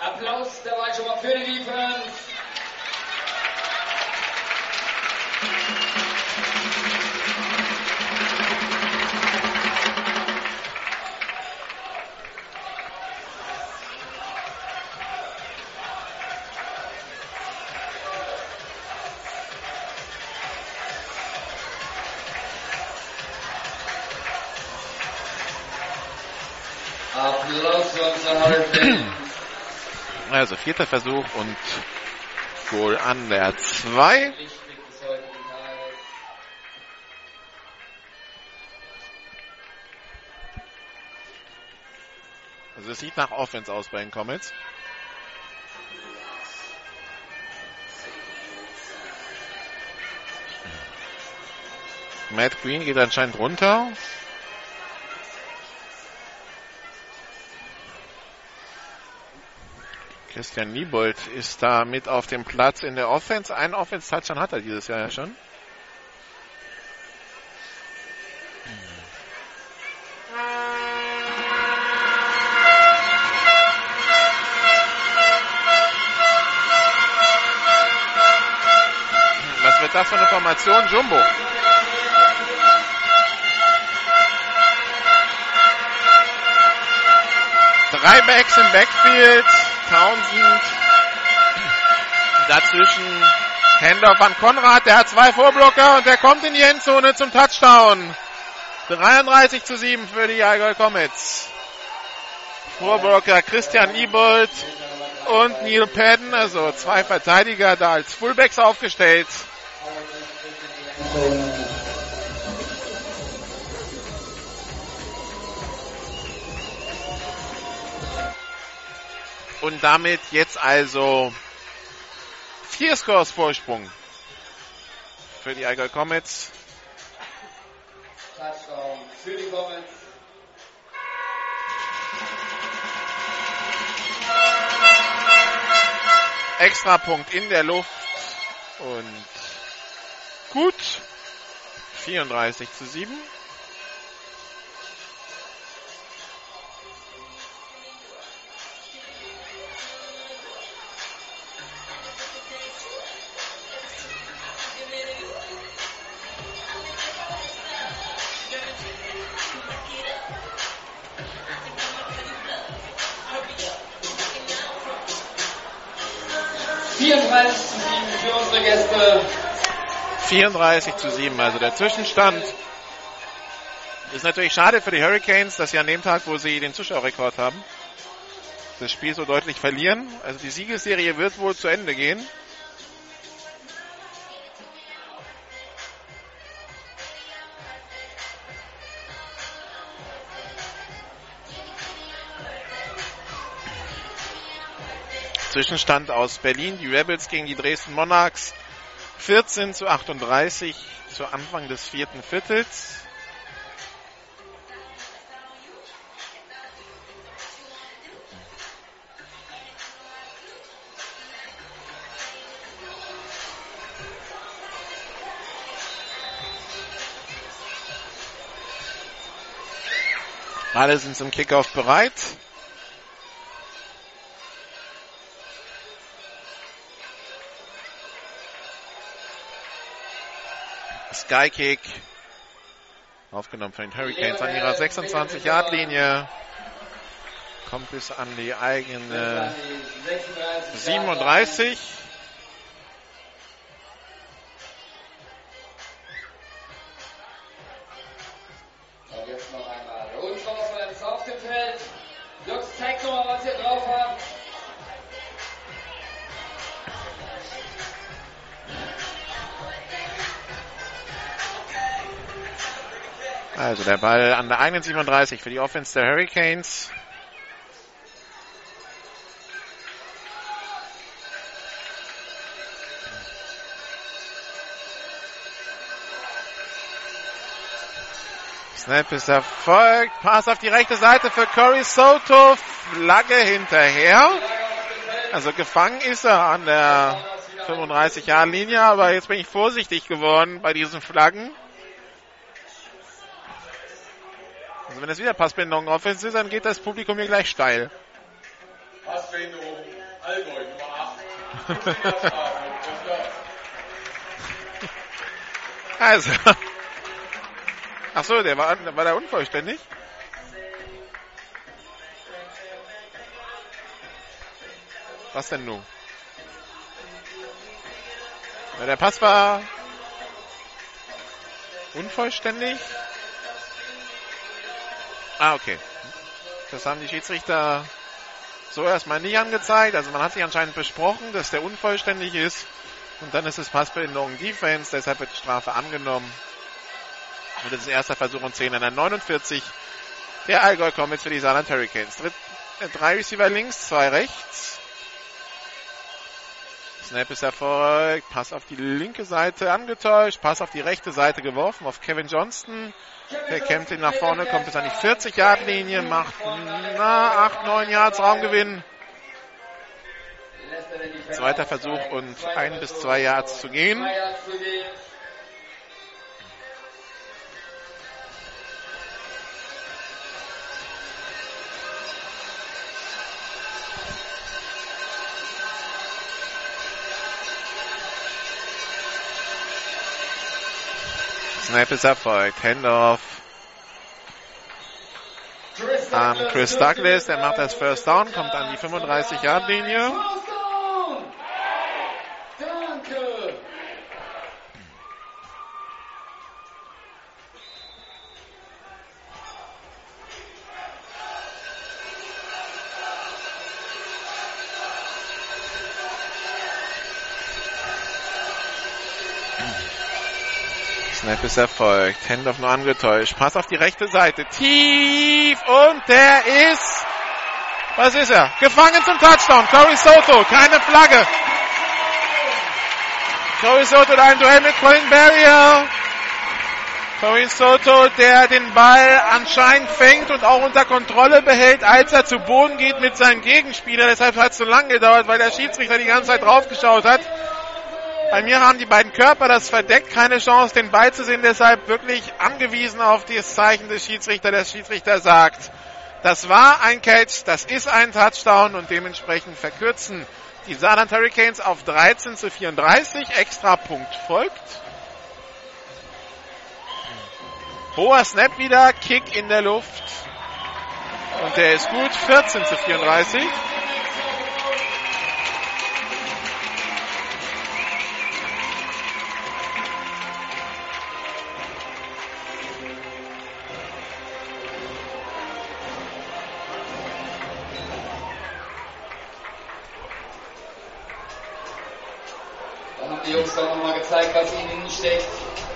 Applaus dabei schon mal für die Defense. Vierter Versuch und Goal an der 2. Also es sieht nach Offense aus bei den Comets. Matt Green geht anscheinend runter. Christian Niebold ist da mit auf dem Platz in der Offense. Einen Offense-Touchdown hat er dieses Jahr ja schon. Was wird das für eine Formation? Jumbo. Drei Backs im Backfield. Townsend. Dazwischen Hendorf an Konrad. Der hat zwei Vorblocker und der kommt in die Endzone zum Touchdown. 33 zu 7 für die Allgäu Comets. Vorblocker Christian Ibold und Neil Padden, also zwei Verteidiger da als Fullbacks aufgestellt. Und damit jetzt also vier Scores Vorsprung für die Allgäu Comets. Touchdown für die Comets. Extrapunkt in der Luft und gut. 34 zu 7. 34 zu 7, also der Zwischenstand. Ist natürlich schade für die Hurricanes, dass sie an dem Tag, wo sie den Zuschauerrekord haben, das Spiel so deutlich verlieren. Also die Siegesserie wird wohl zu Ende gehen. Zwischenstand aus Berlin, die Rebels gegen die Dresden Monarchs 14 zu 38 zu Anfang des vierten Viertels. Alle sind zum Kickoff bereit. Skykick. Aufgenommen von den Hurricanes an ihrer 26-Yard-Linie. Kommt bis an die eigene 37. Also der Ball an der 37 für die Offense der Hurricanes. Snap ist erfolgt. Pass auf die rechte Seite für Corey Soto. Flagge hinterher. Also gefangen ist er an der 35-Jahr-Linie, aber jetzt bin ich vorsichtig geworden bei diesen Flaggen. Also wenn es wieder Passbindung Offense ist, dann geht das Publikum hier gleich steil. Passbindung Allgäu, Nummer 8. [laughs] Also. Ach so, der war, war der unvollständig? Was denn nun? Ja, der Pass war unvollständig. Ah, okay. Das haben die Schiedsrichter so erstmal nicht angezeigt. Also man hat sich anscheinend besprochen, dass der unvollständig ist. Und dann ist es Passbindung Defense, deshalb wird die Strafe angenommen. Und das ist erster Versuch und 10 an der 49. Der Allgäu kommt jetzt für die Saarland Hurricanes. Dritt, äh, drei Receiver links, zwei rechts. Snap ist erfolgt. Pass auf die linke Seite angetäuscht. Pass auf die rechte Seite geworfen auf Kevin Johnston. Der kämpft ihn nach vorne, kommt bis an die 40-Yard-Linie, macht na, 8, 9 Yards Raumgewinn. Zweiter Versuch und ein bis zwei Yards zu gehen. Snap ist erfolgt. Handoff an Chris Douglas. Der macht das First Down, kommt an die 35-Yard-Linie. Snap ist erfolgt. Handoff nur angetäuscht. Pass auf die rechte Seite. Tief und der ist. Was ist er? Gefangen zum Touchdown. Corey Soto. Keine Flagge. Corey Soto da ein Duell mit Colin Barrier. Corey Soto, der den Ball anscheinend fängt und auch unter Kontrolle behält, als er zu Boden geht mit seinem Gegenspieler. Deshalb hat es so lange gedauert, weil der Schiedsrichter die ganze Zeit draufgeschaut hat. Bei mir haben die beiden Körper das verdeckt, keine Chance, den Ball zu sehen, deshalb wirklich angewiesen auf das Zeichen des Schiedsrichters. Der Schiedsrichter sagt, das war ein Catch, das ist ein Touchdown und dementsprechend verkürzen die Saarland Hurricanes auf 13 zu 34. Extrapunkt folgt. Hoher Snap wieder, Kick in der Luft. Und der ist gut, 14 zu 34. haben die Jungs doch nochmal gezeigt, was in ihnen steckt.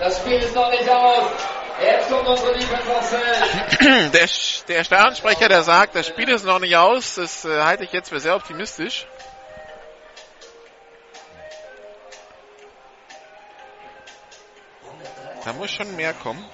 Das Spiel ist noch nicht aus. Jetzt kommt unsere Defense aufs Feld. [clears throat] Der, der Stadionsprecher, der sagt, das Spiel ist noch nicht aus, das äh, halte ich jetzt für sehr optimistisch. Da muss schon mehr kommen.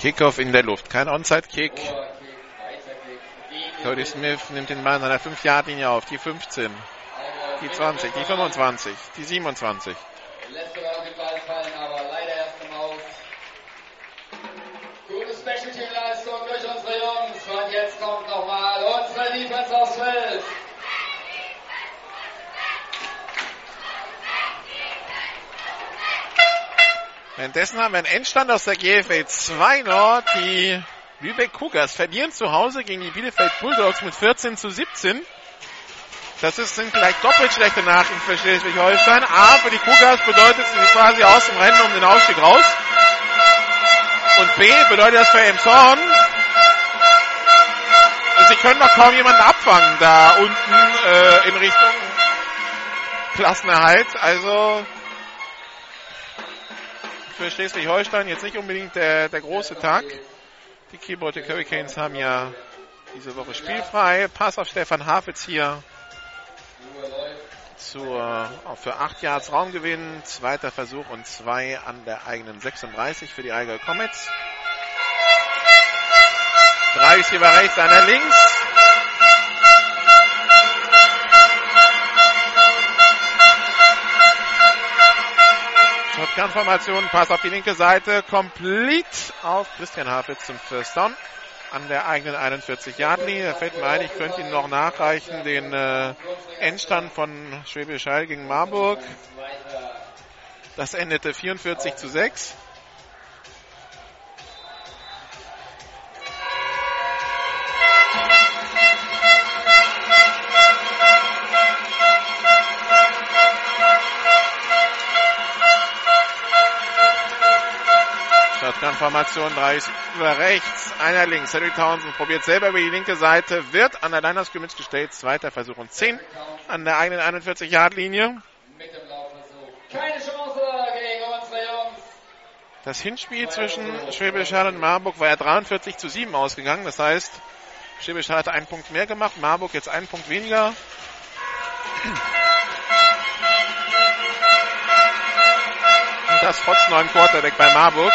Kickoff in der Luft. Kein Onside-Kick. Cody Smith nimmt den Ball an der 5-Yard-Linie auf. Die 15, die 20, die 25, die 27. Lässt sogar noch den Ball fallen, aber leider erst im Aus. Gute Special Team Leistung durch unsere Jungs. Und jetzt kommt nochmal unsere Defense aufs Feld. Währenddessen haben wir einen Endstand aus der GFL 2 Nord. Die Lübeck Cougars verlieren zu Hause gegen die Bielefeld Bulldogs mit 14 zu 17. Das ist, sind vielleicht doppelt schlechte Nachrichten für Schleswig-Holstein. A, für die Cougars bedeutet es, quasi aus dem Rennen um den Aufstieg raus. Und B, bedeutet das für Emshorn, sie können noch kaum jemanden abfangen da unten äh, in Richtung Klassenerhalt. Also für Schleswig-Holstein jetzt nicht unbedingt der, der große Tag. Die Keyboard Hurricanes haben ja diese Woche spielfrei. Pass auf Stefan Hafitz hier zur, für 8 Yards Raumgewinn. Zweiter Versuch und 2 an der eigenen 36 für die Allgäu Comets. Drei Receiver rechts, einer links. Shotgun-Formation, Pass auf die linke Seite, komplett auf Christian Hafitz zum First Down an der eigenen 41 Yard linie Da fällt mir ein, ich könnte Ihnen noch nachreichen den äh, Endstand von Schwäbisch Hall gegen Marburg. Das endete 44 zu 6. Shotgun-Formation, drei über rechts, einer links. Henry Townsend probiert selber über die linke Seite, wird an der Line Scrimmage gestellt. Zweiter Versuch und 10 an der eigenen 41-Yard-Linie. Keine Chance gegen unsere Jungs. Das Hinspiel zwischen Schwäbisch Hall und Marburg war ja 43 zu 7 ausgegangen. Das heißt, Schwäbisch Hall hatte einen Punkt mehr gemacht, Marburg jetzt einen Punkt weniger. Und das trotz neuen Quarterback bei Marburg.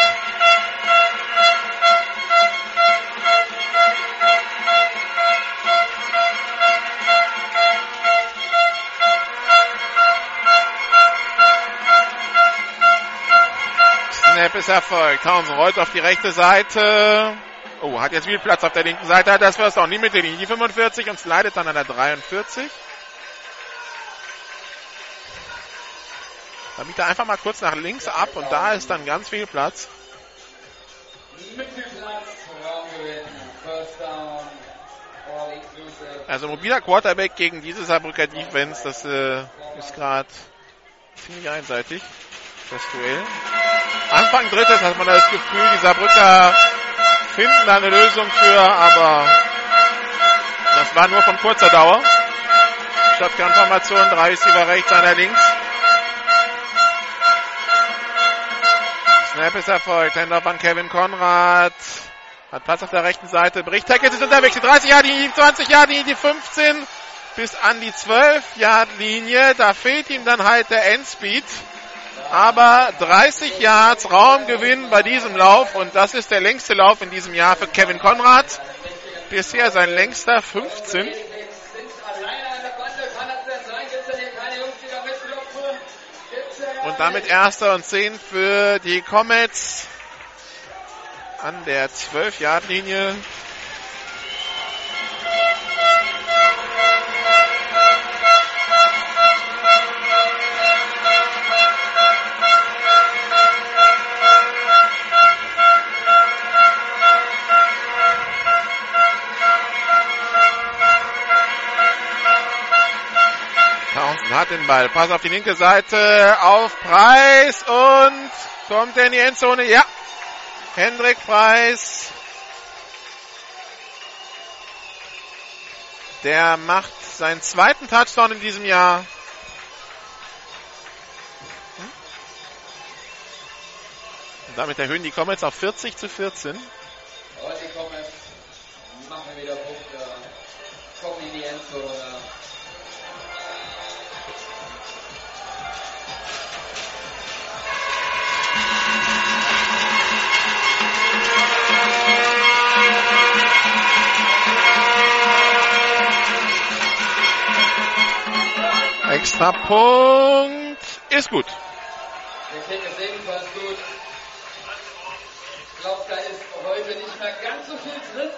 Snap ist erfolgt. Townsend rollt auf die rechte Seite. Oh, hat jetzt viel Platz auf der linken Seite. Hat das First Down. Die Mittellinie, die 45 und slidet dann an der 43. Da biegt er einfach mal kurz nach links ab und da ist dann ganz viel Platz. Also mobiler Quarterback gegen diese Saarbrücker Defense, das äh, ist gerade ziemlich einseitig, das Duell. Anfang drittes hat man das Gefühl, die Saarbrücker finden eine Lösung für, aber das war nur von kurzer Dauer. Shotgun-Formation, drei Receiver rechts, einer links. Snap ist erfolgt. Handoff an Kevin Konrad. Hat Platz auf der rechten Seite. Bericht Tackett ist unterwegs. Die 30 Yard Linie, die 20 Yard Linie, die 15 bis an die 12 Yard Linie. Da fehlt ihm dann halt der Endspeed. Aber 30 Yards Raumgewinn bei diesem Lauf und das ist der längste Lauf in diesem Jahr für Kevin Konrad. Bisher sein längster 15. Und damit erster und 10 für die Comets an der 12-Yard-Linie. Townsend hat den Ball. Pass auf die linke Seite. Auf Preis und kommt er in die Endzone? Ja. Hendrik Preis. Der macht seinen zweiten Touchdown in diesem Jahr. Und damit erhöhen die Comets auf 40 zu 14. Und die machen wieder Punkte. Kommen in die Endzone. Extra Punkt ist gut. Der Kick ist ebenfalls gut. Ich glaube, da ist heute nicht mehr ganz so viel drin.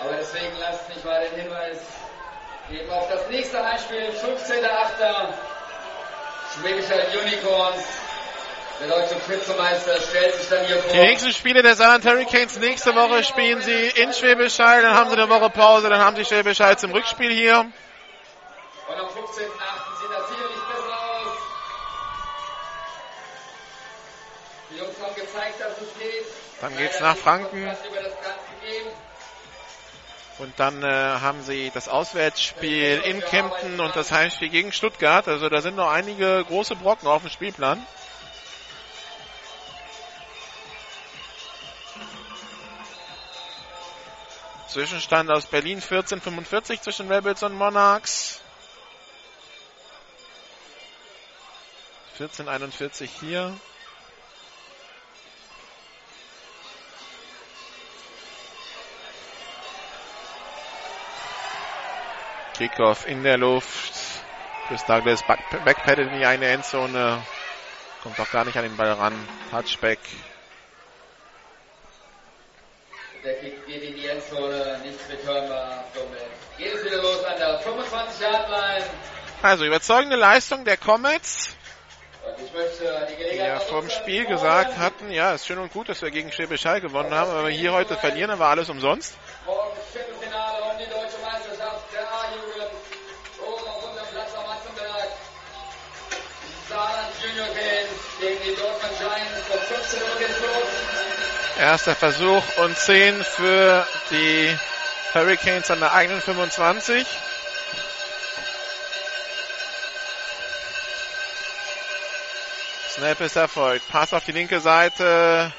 Aber deswegen lasst mich mal den Hinweis geben auf das nächste Heimspiel, 15.8. Schwäbischer Unicorns. Der deutsche Vizemeister stellt sich dann hier vor. Die nächsten Spiele der Saarland Hurricanes nächste Woche spielen sie in Schwäbisch Hall, dann haben sie eine Woche Pause, dann haben sie Schwäbisch Hall zum Rückspiel hier. Und am 15.8. sieht das sicherlich besser aus. Die Jungs haben gezeigt, dass es geht. Dann geht's nach Franken. Und dann äh, haben sie das Auswärtsspiel in Kempten und das Heimspiel gegen Stuttgart. Also da sind noch einige große Brocken auf dem Spielplan. Zwischenstand aus Berlin 14:45 zwischen Rebels und Monarchs. 14:41 hier. Kickoff in der Luft. Chris Douglas back- backpedalt in die eine Endzone. Kommt doch gar nicht an den Ball ran. Touchback. Der Kick geht in die Endzone, nicht returnbar. Somit geht es wieder los an der 25-Yard-Line. Also überzeugende Leistung der Comets. Ja nutzen, Spiel gesagt hatten, ja, ist schön und gut, dass wir gegen Schwäbisch Hall gewonnen haben, aber hier heute verlieren, dann war alles umsonst. Morgen Viertelfinale um die deutsche Meisterschaft der A-Jugend. Oben auf unserem Platz am Matzenberg. Saarland Junior Games gegen die Dortmund Giants. Um 15 Uhr geht's los. Erster Versuch und 10 für die Hurricanes an der eigenen 25. Snap ist erfolgt. Pass auf die linke Seite.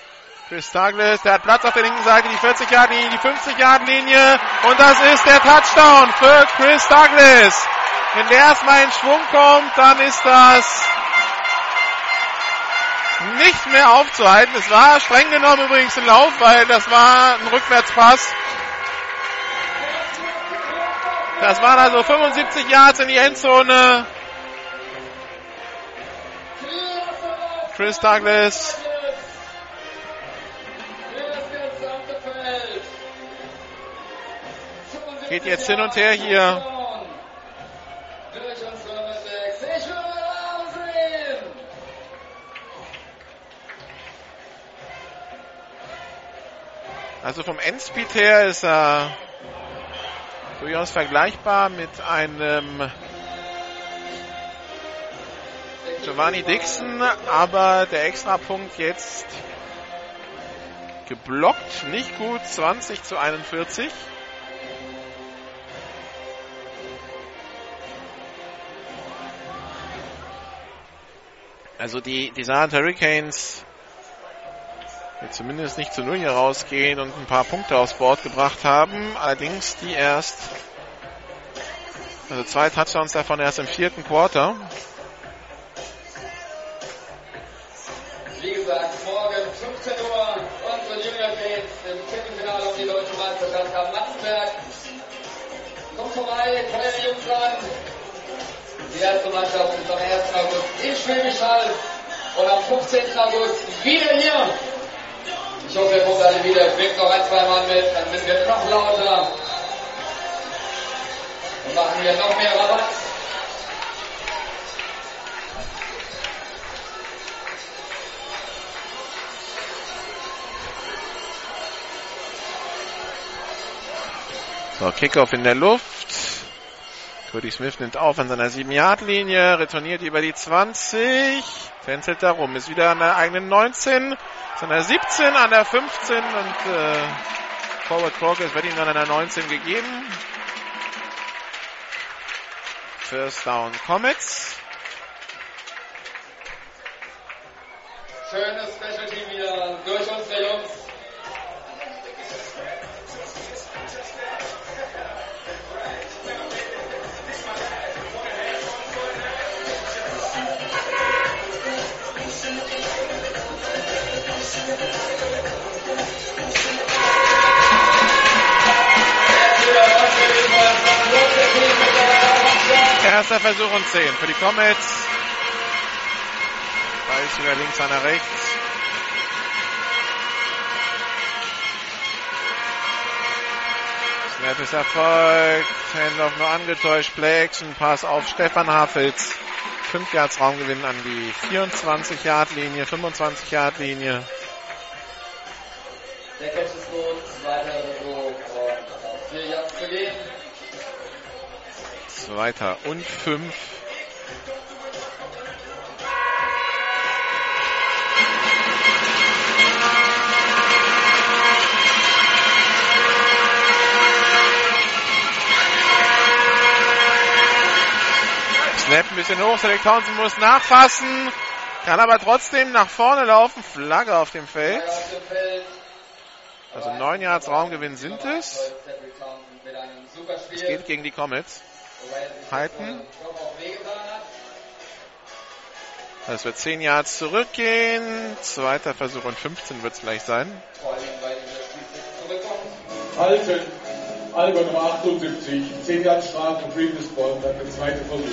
Chris Douglas, der hat Platz auf der linken Seite, die 40-Yard-Linie, die 50-Yard-Linie. Und das ist der Touchdown für Chris Douglas. Wenn der erstmal in Schwung kommt, dann ist das nicht mehr aufzuhalten. Es war streng genommen übrigens ein Lauf, weil das war ein Rückwärtspass. Das waren also 75 Yards in die Endzone. Chris Douglas geht jetzt hin und her hier. Also vom Endspeed her ist er durchaus vergleichbar mit einem Giovanni Dixon, aber der Extrapunkt jetzt geblockt, nicht gut, 20 zu 41. Also die, die Saarland Hurricanes die zumindest nicht zu Null hier rausgehen und ein paar Punkte aufs Board gebracht haben. Allerdings die erst, also zwei Touchdowns davon erst im vierten Quarter. Wie gesagt, morgen 15 Uhr unsere Junior Games im Viertelfinale um die deutsche Meisterschaft am Matzenberg. Kommt vorbei, feuer Jungs an. Die erste Mannschaft ist am 1. August in Schwäbisch Hall und am 15. August wieder hier. Ich hoffe, ihr kommt alle wieder. Bringt noch ein, zwei Mann mit, dann sind wir noch lauter. Und machen hier noch mehr Rabatt. So, Kickoff in der Luft. Cody Smith nimmt auf an seiner 7-Yard-Linie, retourniert über die 20, tänzelt da rum, ist wieder an der eigenen 19, ist an der 17, an der 15 und äh, Forward Progress wird ihm dann an der 19 gegeben. First Down Comets. Schönes Special Team wieder durch unsere Jungs. Jetzt Erster Versuch und 10 für die Comets. Da ist über links, einer rechts. Snap ist erfolgt. Händler nur angetäuscht. Play Action. Pass auf Stefan Hafels. 5 Yards Raumgewinn an die 24 Yard Linie, 25 Yard Linie. Der Catch ist gut. Zweiter Versuch Zweiter und 5. Snap ein bisschen hoch. Select Townsend muss nachfassen. Kann aber trotzdem nach vorne laufen. Flagge auf dem Feld. Also 9 Yards Raumgewinn sind es. Es geht gegen die Comets. Halten. Das wird 10 Yards zurückgehen. Zweiter Versuch und 15 wird es gleich sein. Halten. Alba Nummer 78, 10 Yards Strafe, Previous Ball, dann der zweite Versuch.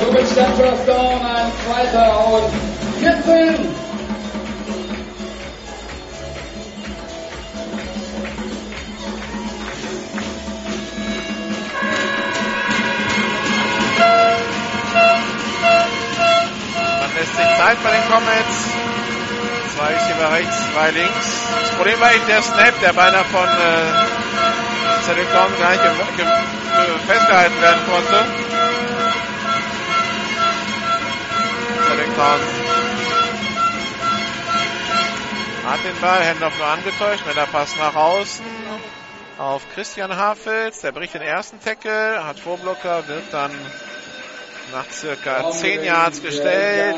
Zurückstand First Down, ein zweiter und 14. Zeit bei den Comets. Zwei ist hier rechts, zwei links. Das Problem war eben der Snap, der beinahe von äh, Cedric Town gar nicht ge- ge- festgehalten werden konnte. Cedric hat den Ball, Handoff nur angetäuscht, wenn der Pass nach außen auf Christian Hafels, der bricht den ersten Tackle, hat Vorblocker, wird dann nach circa 10 Yards gestellt.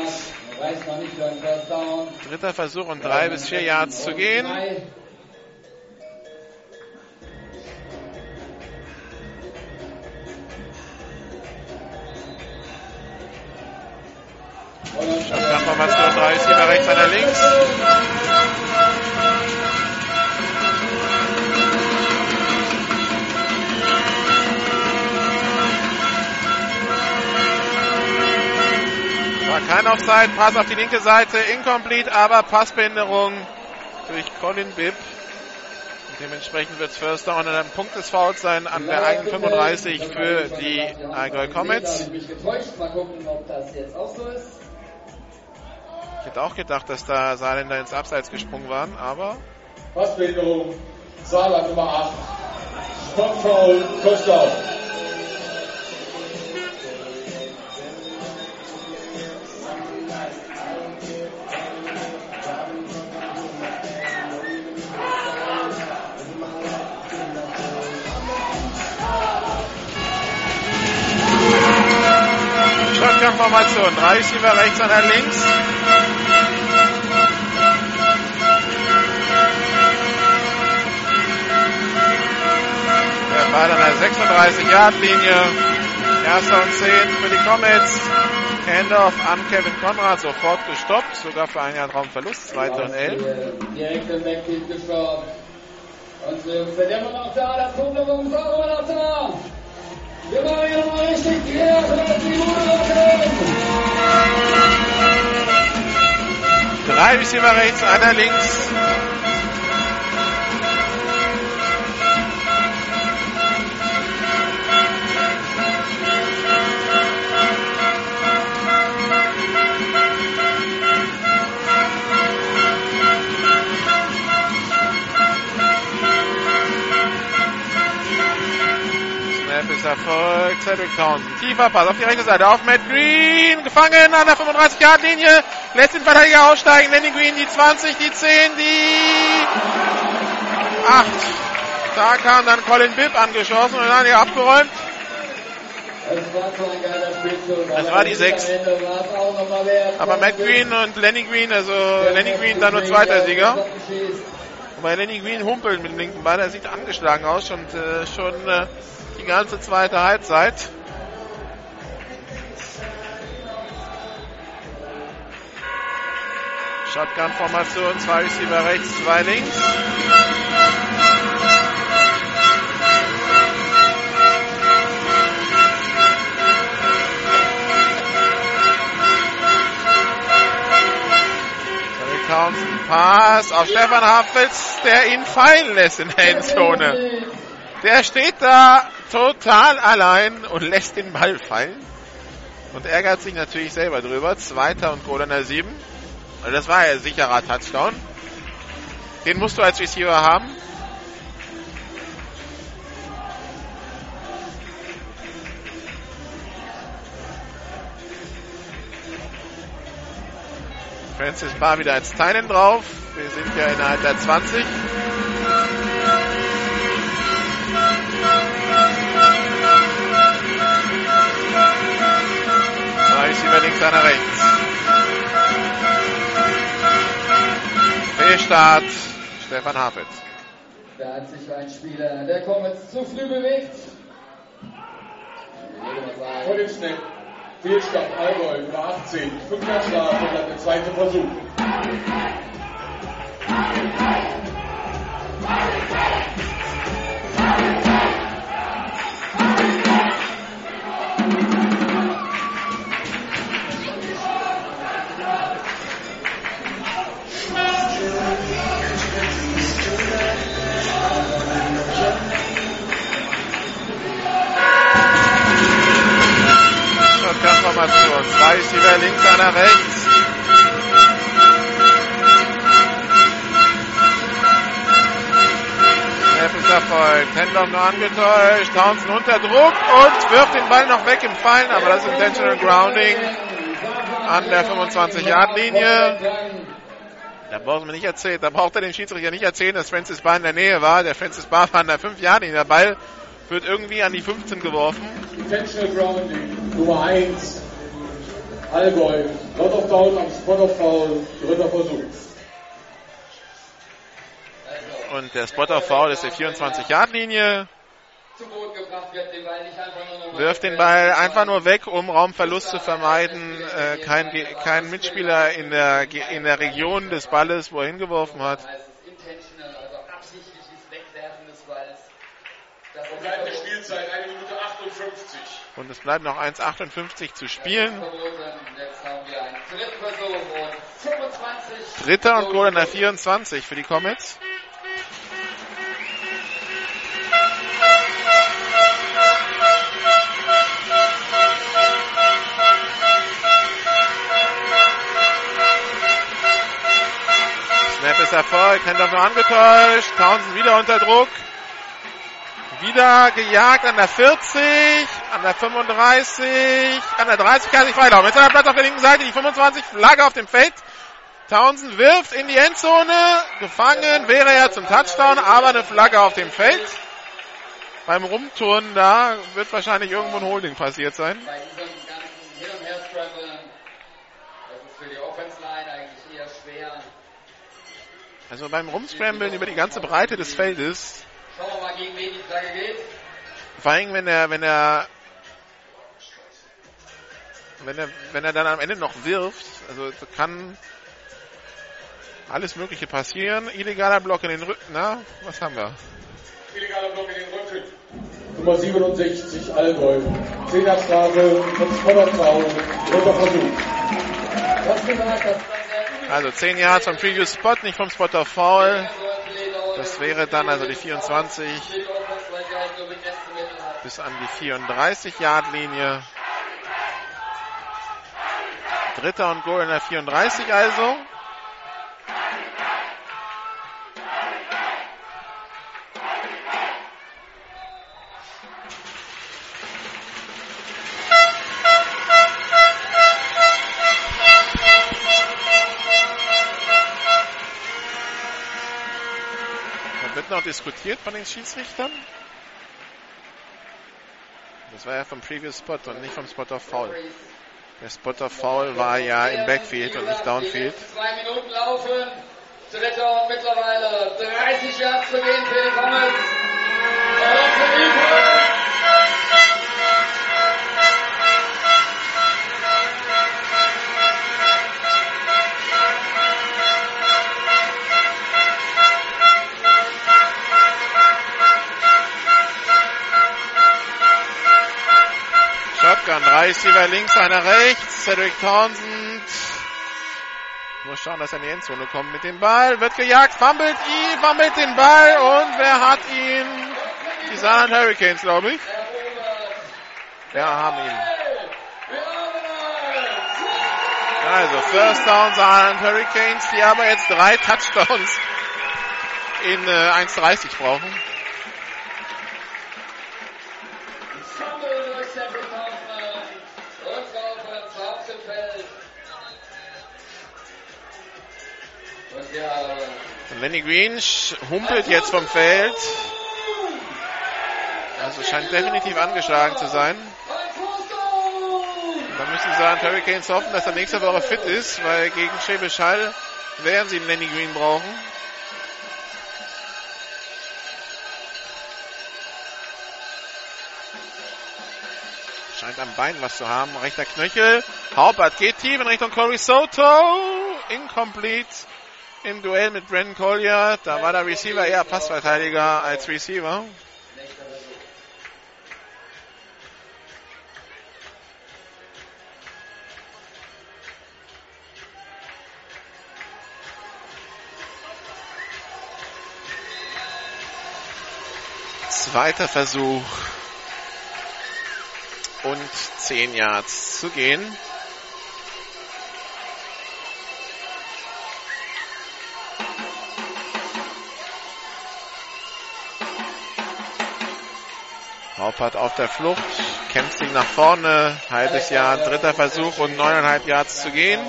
Dritter Versuch und drei bis vier Yards zu gehen. Drei. Shotgun-Formation, drei ist hier rechts, einer links. War kein Offside, Pass auf die linke Seite, incomplete, aber Passbehinderung durch Colin Bibb. Dementsprechend wird es First Down und ein Punkt des Fouls sein an der eigenen 35 für die Allgäu Comets. Ich hätte auch gedacht, dass da Saarländer ins Abseits gesprungen waren, aber Passbehinderung, Saarland Nummer 8. Spot Foul, Touchdown. Shotgun-Formation. Drei Receiver rechts, einer links. Der Ball an der 36-Yard-Linie. Erster und 10 für die Comets. Handoff an Kevin Konrad, sofort gestoppt, sogar für einen Jahr Raumverlust, zweiter und 11. Direkt im Backfield gestoppt. Und wir immer noch da, das Publikum ist auch immer. Drei Receiver rechts, einer links. Snap ist erfolgt. Cedric Townsend. Tiefer Pass auf die rechte Seite. Auf Matt Green. Gefangen an der 35-Yard-Linie. Lässt den Verteidiger aussteigen. Lenny Green die 20, die 10, die 8. Da kam dann Colin Bibb angeschossen und dann hier abgeräumt. Das war die sechs. Am Ende war es auch noch mal wert. Aber Matt Green und Lenny Green, also Lenny Green dann nur zweiter Sieger. Wobei Lenny Green humpelt mit dem linken Bein. Er sieht angeschlagen aus und äh, schon äh, die ganze zweite Halbzeit. Shotgun-Formation, zwei Receiver rechts, zwei links. Townsend Pass auf Stefan Haffels, der ihn fallen lässt in der Endzone. Der steht da total allein und lässt den Ball fallen. Und ärgert sich natürlich selber drüber. Zweiter und Goal an der 7. Also das war ja sicherer Touchdown. Den musst du als Receiver haben. Francis Barr wieder als Teilen drauf. Wir sind ja innerhalb der 20. Zwei Receiver links, einer rechts. Fehlstart, Stefan Hafitz. Da hat sich ein Spieler der Comets zu früh bewegt. Vor dem Snap. Fehlstart Allgäu, Nummer 18. Fünfter Schlag und dann der zweite Versuch. Formation. Zwei Receiver links, einer rechts. Snap erfolgt. Händler nur angetäuscht. Townsend unter Druck und wirft den Ball noch weg im Fallen, aber das ist Intentional Grounding an der 25-Yard-Linie. Da brauchen wir nicht erzählen, da braucht er den Schiedsrichter nicht erzählen, dass Francis Barr in der Nähe war. Der Francis Barr war an der 5-Yard-Linie. Der Ball wird irgendwie an die 15 geworfen. Intentional Grounding, Nummer 1. Allgäu, Lot of Down am Spot of Foul, dritter Versuch. Und der Spot of Foul ist die 24-Yard-Linie. Wirft den Ball einfach nur weg, um Raumverlust zu vermeiden. Äh, kein, kein Mitspieler in der, in der Region des Balles, wo er hingeworfen hat. Verbleibende Spielzeit 1 Minute 58. Und es bleibt noch 1,58 zu spielen. Dritter und Goal in der 24 für die Comets. Snap ist Erfolg, Händler nur angetäuscht, Townsend wieder unter Druck. Wieder gejagt an der 40, an der 35, an der 30 kann sich freilaufen. Jetzt hat er Platz auf der linken Seite, die 25, Flagge auf dem Feld. Townsend wirft in die Endzone. Gefangen wäre er zum Touchdown, aber eine Flagge auf dem Feld. Beim Rumturnen da wird wahrscheinlich irgendwo ein Holding passiert sein. Bei diesem ganzen Hin- und Her-Scramble, das ist für die Offense-Line eigentlich eher schwer. Also beim Rumscramblen über die ganze Breite des Feldes Schauen wir mal, gegen wen die Flagge geht. Vor allem, wenn er, wenn er, wenn er, wenn er dann am Ende noch wirft, also kann alles Mögliche passieren. Illegaler Block in den Rücken, na, was haben wir? Illegaler Block in den Rücken. Nummer 67, Allgäu. Zehner Strafe, Spot of Foul, dritter Versuch. Also 10 Yards vom Previous Spot, nicht vom Spot of Foul. Das wäre dann also die 24 bis an die 34 Yard Linie. Dritter und Goal in der 34 also. Wird noch diskutiert von den Schiedsrichtern. Das war ja vom Previous Spot und nicht vom Spot of Foul. Der Spot of Foul war ja im Backfield und nicht Downfield. Zwei Minuten laufen. Dritter und mittlerweile 30 Yards zu gehen für die Comets. Shotgun, drei Receiver links, einer rechts. Cedric Townsend Muss schauen, dass er in die Endzone kommt mit dem Ball. Wird gejagt, fummelt ihn, fummelt den Ball und wer hat ihn? Die Saarland Hurricanes, glaube ich. Ja, haben ihn. Also First Down Saarland Hurricanes, die aber jetzt drei Touchdowns in äh, 1,30 brauchen. Lenny Green humpelt jetzt vom Feld. Also scheint definitiv angeschlagen zu sein. Dann müssen die Saarland Hurricanes hoffen, dass er nächste Woche fit ist, weil gegen Schäbisch Hall werden sie einen Lenny Green brauchen. Scheint am Bein was zu haben. Rechter Knöchel. Haupert geht tief in Richtung Corey Soto. Incomplete im Duell mit Brandon Collier. Da war der Receiver eher Passverteidiger als Receiver. Zweiter Versuch und 10 Yards zu gehen. Haupert auf der Flucht, kämpft sich nach vorne, halbes Jahr, dritter Versuch und neuneinhalb Yards zu gehen.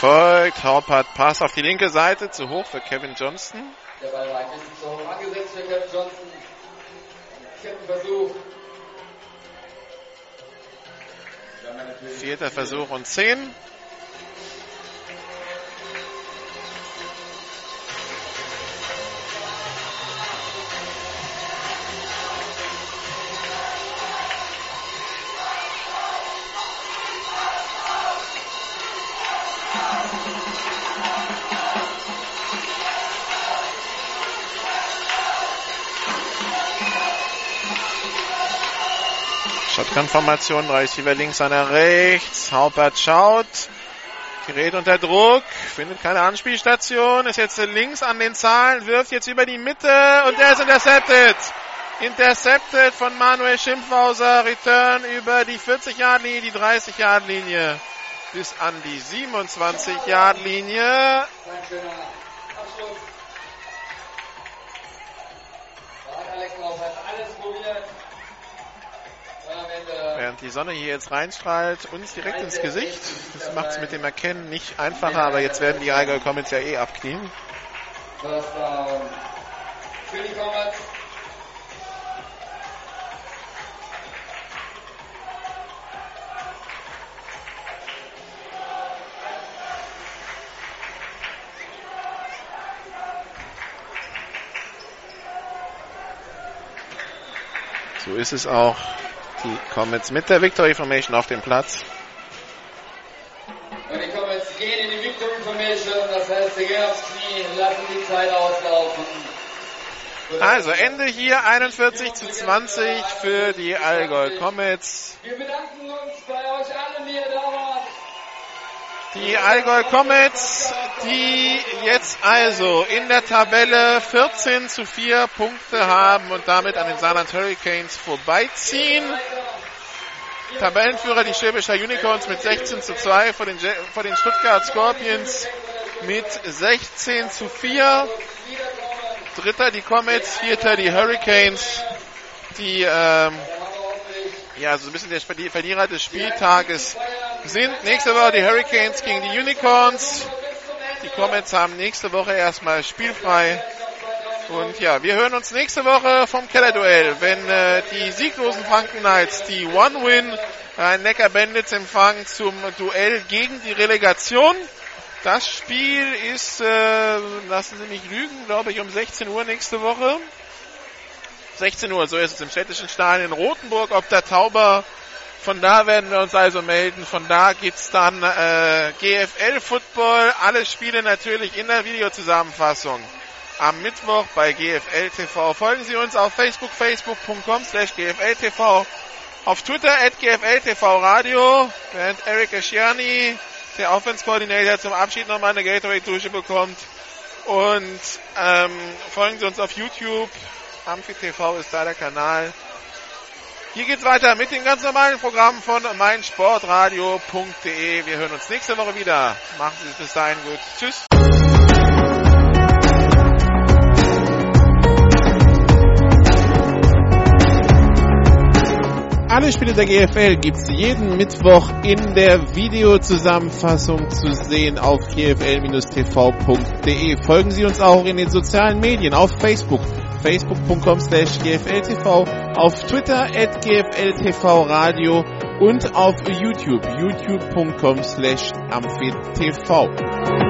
Snap erfolgt. Haupert Pass auf die linke Seite, zu hoch für Kevin Johnston. Der Ball war ein bisschen zu hoch angesetzt für Kevin Johnson. Vierten Versuch. Vierter Versuch und zehn. Shotgun-Formation, drei Receiver links, einer rechts. Haupert schaut, gerät unter Druck, findet keine Anspielstation, ist jetzt links an den Zahlen, wirft jetzt über die Mitte und der ist intercepted. Intercepted von Manuel Schimpfhauser, Return über die 40-Yard-Linie, die 30-Yard-Linie bis an die 27-Yard-Linie. Während die Sonne hier jetzt reinstrahlt, uns direkt ins Gesicht. Das macht es mit dem Erkennen nicht einfacher, aber jetzt werden die Allgäu Comets ja eh abknien. So ist es auch. Die Comets mit der Victory Formation auf dem Platz. Und die Comets gehen in die Victory Formation. Das heißt, sie gehen aufs Knie, lassen die Zeit auslaufen. Also Ende hier 41 zu 20 für die Allgäu Comets. Wir bedanken uns bei euch allen, die ihr da wart. Die Allgäu Comets, die jetzt also in der Tabelle 14 zu 4 Punkte haben und damit an den Saarland Hurricanes vorbeiziehen. Tabellenführer die Schwäbischer Unicorns mit 16 zu 2 vor den, vor den Stuttgart Scorpions mit 16 zu 4. Dritter die Comets, vierter die Hurricanes, die ähm, ja so ein bisschen der Verli- Verlierer des Spieltages sind. Nächste Woche die Hurricanes gegen die Unicorns. Die Comets haben nächste Woche erstmal spielfrei. Und ja, wir hören uns nächste Woche vom Kellerduell, wenn äh, die sieglosen Franken Knights die One-Win Neckar Bandits empfangen zum Duell gegen die Relegation. Das Spiel ist, äh, lassen Sie mich lügen, glaube ich, um 16 Uhr nächste Woche. 16 Uhr, so ist es im städtischen Stadion in Rothenburg ob der Tauber. Von da werden wir uns also melden. Von da gibt's dann äh, GFL Football. Alle Spiele natürlich in der Videozusammenfassung. Am Mittwoch bei GFL TV. Folgen Sie uns auf Facebook, facebook.com slash GFL TV. Auf Twitter at GFL TV Radio. Während Eric Asciani, der Offense Coordinator, zum Abschied nochmal eine Gatorade-Dusche bekommt. Und ähm, folgen Sie uns auf YouTube. AmphiTV ist da der Kanal. Hier geht's weiter mit dem ganz normalen Programm von meinsportradio.de. Wir hören uns nächste Woche wieder. Machen Sie es bis dahin gut. Tschüss. Alle Spiele der GFL gibt's jeden Mittwoch in der Videozusammenfassung zu sehen auf gfl-tv.de. Folgen Sie uns auch in den sozialen Medien auf Facebook, facebook.com slash gfltv, auf Twitter at gfltvradio und auf YouTube, youtube.com slash amphitv.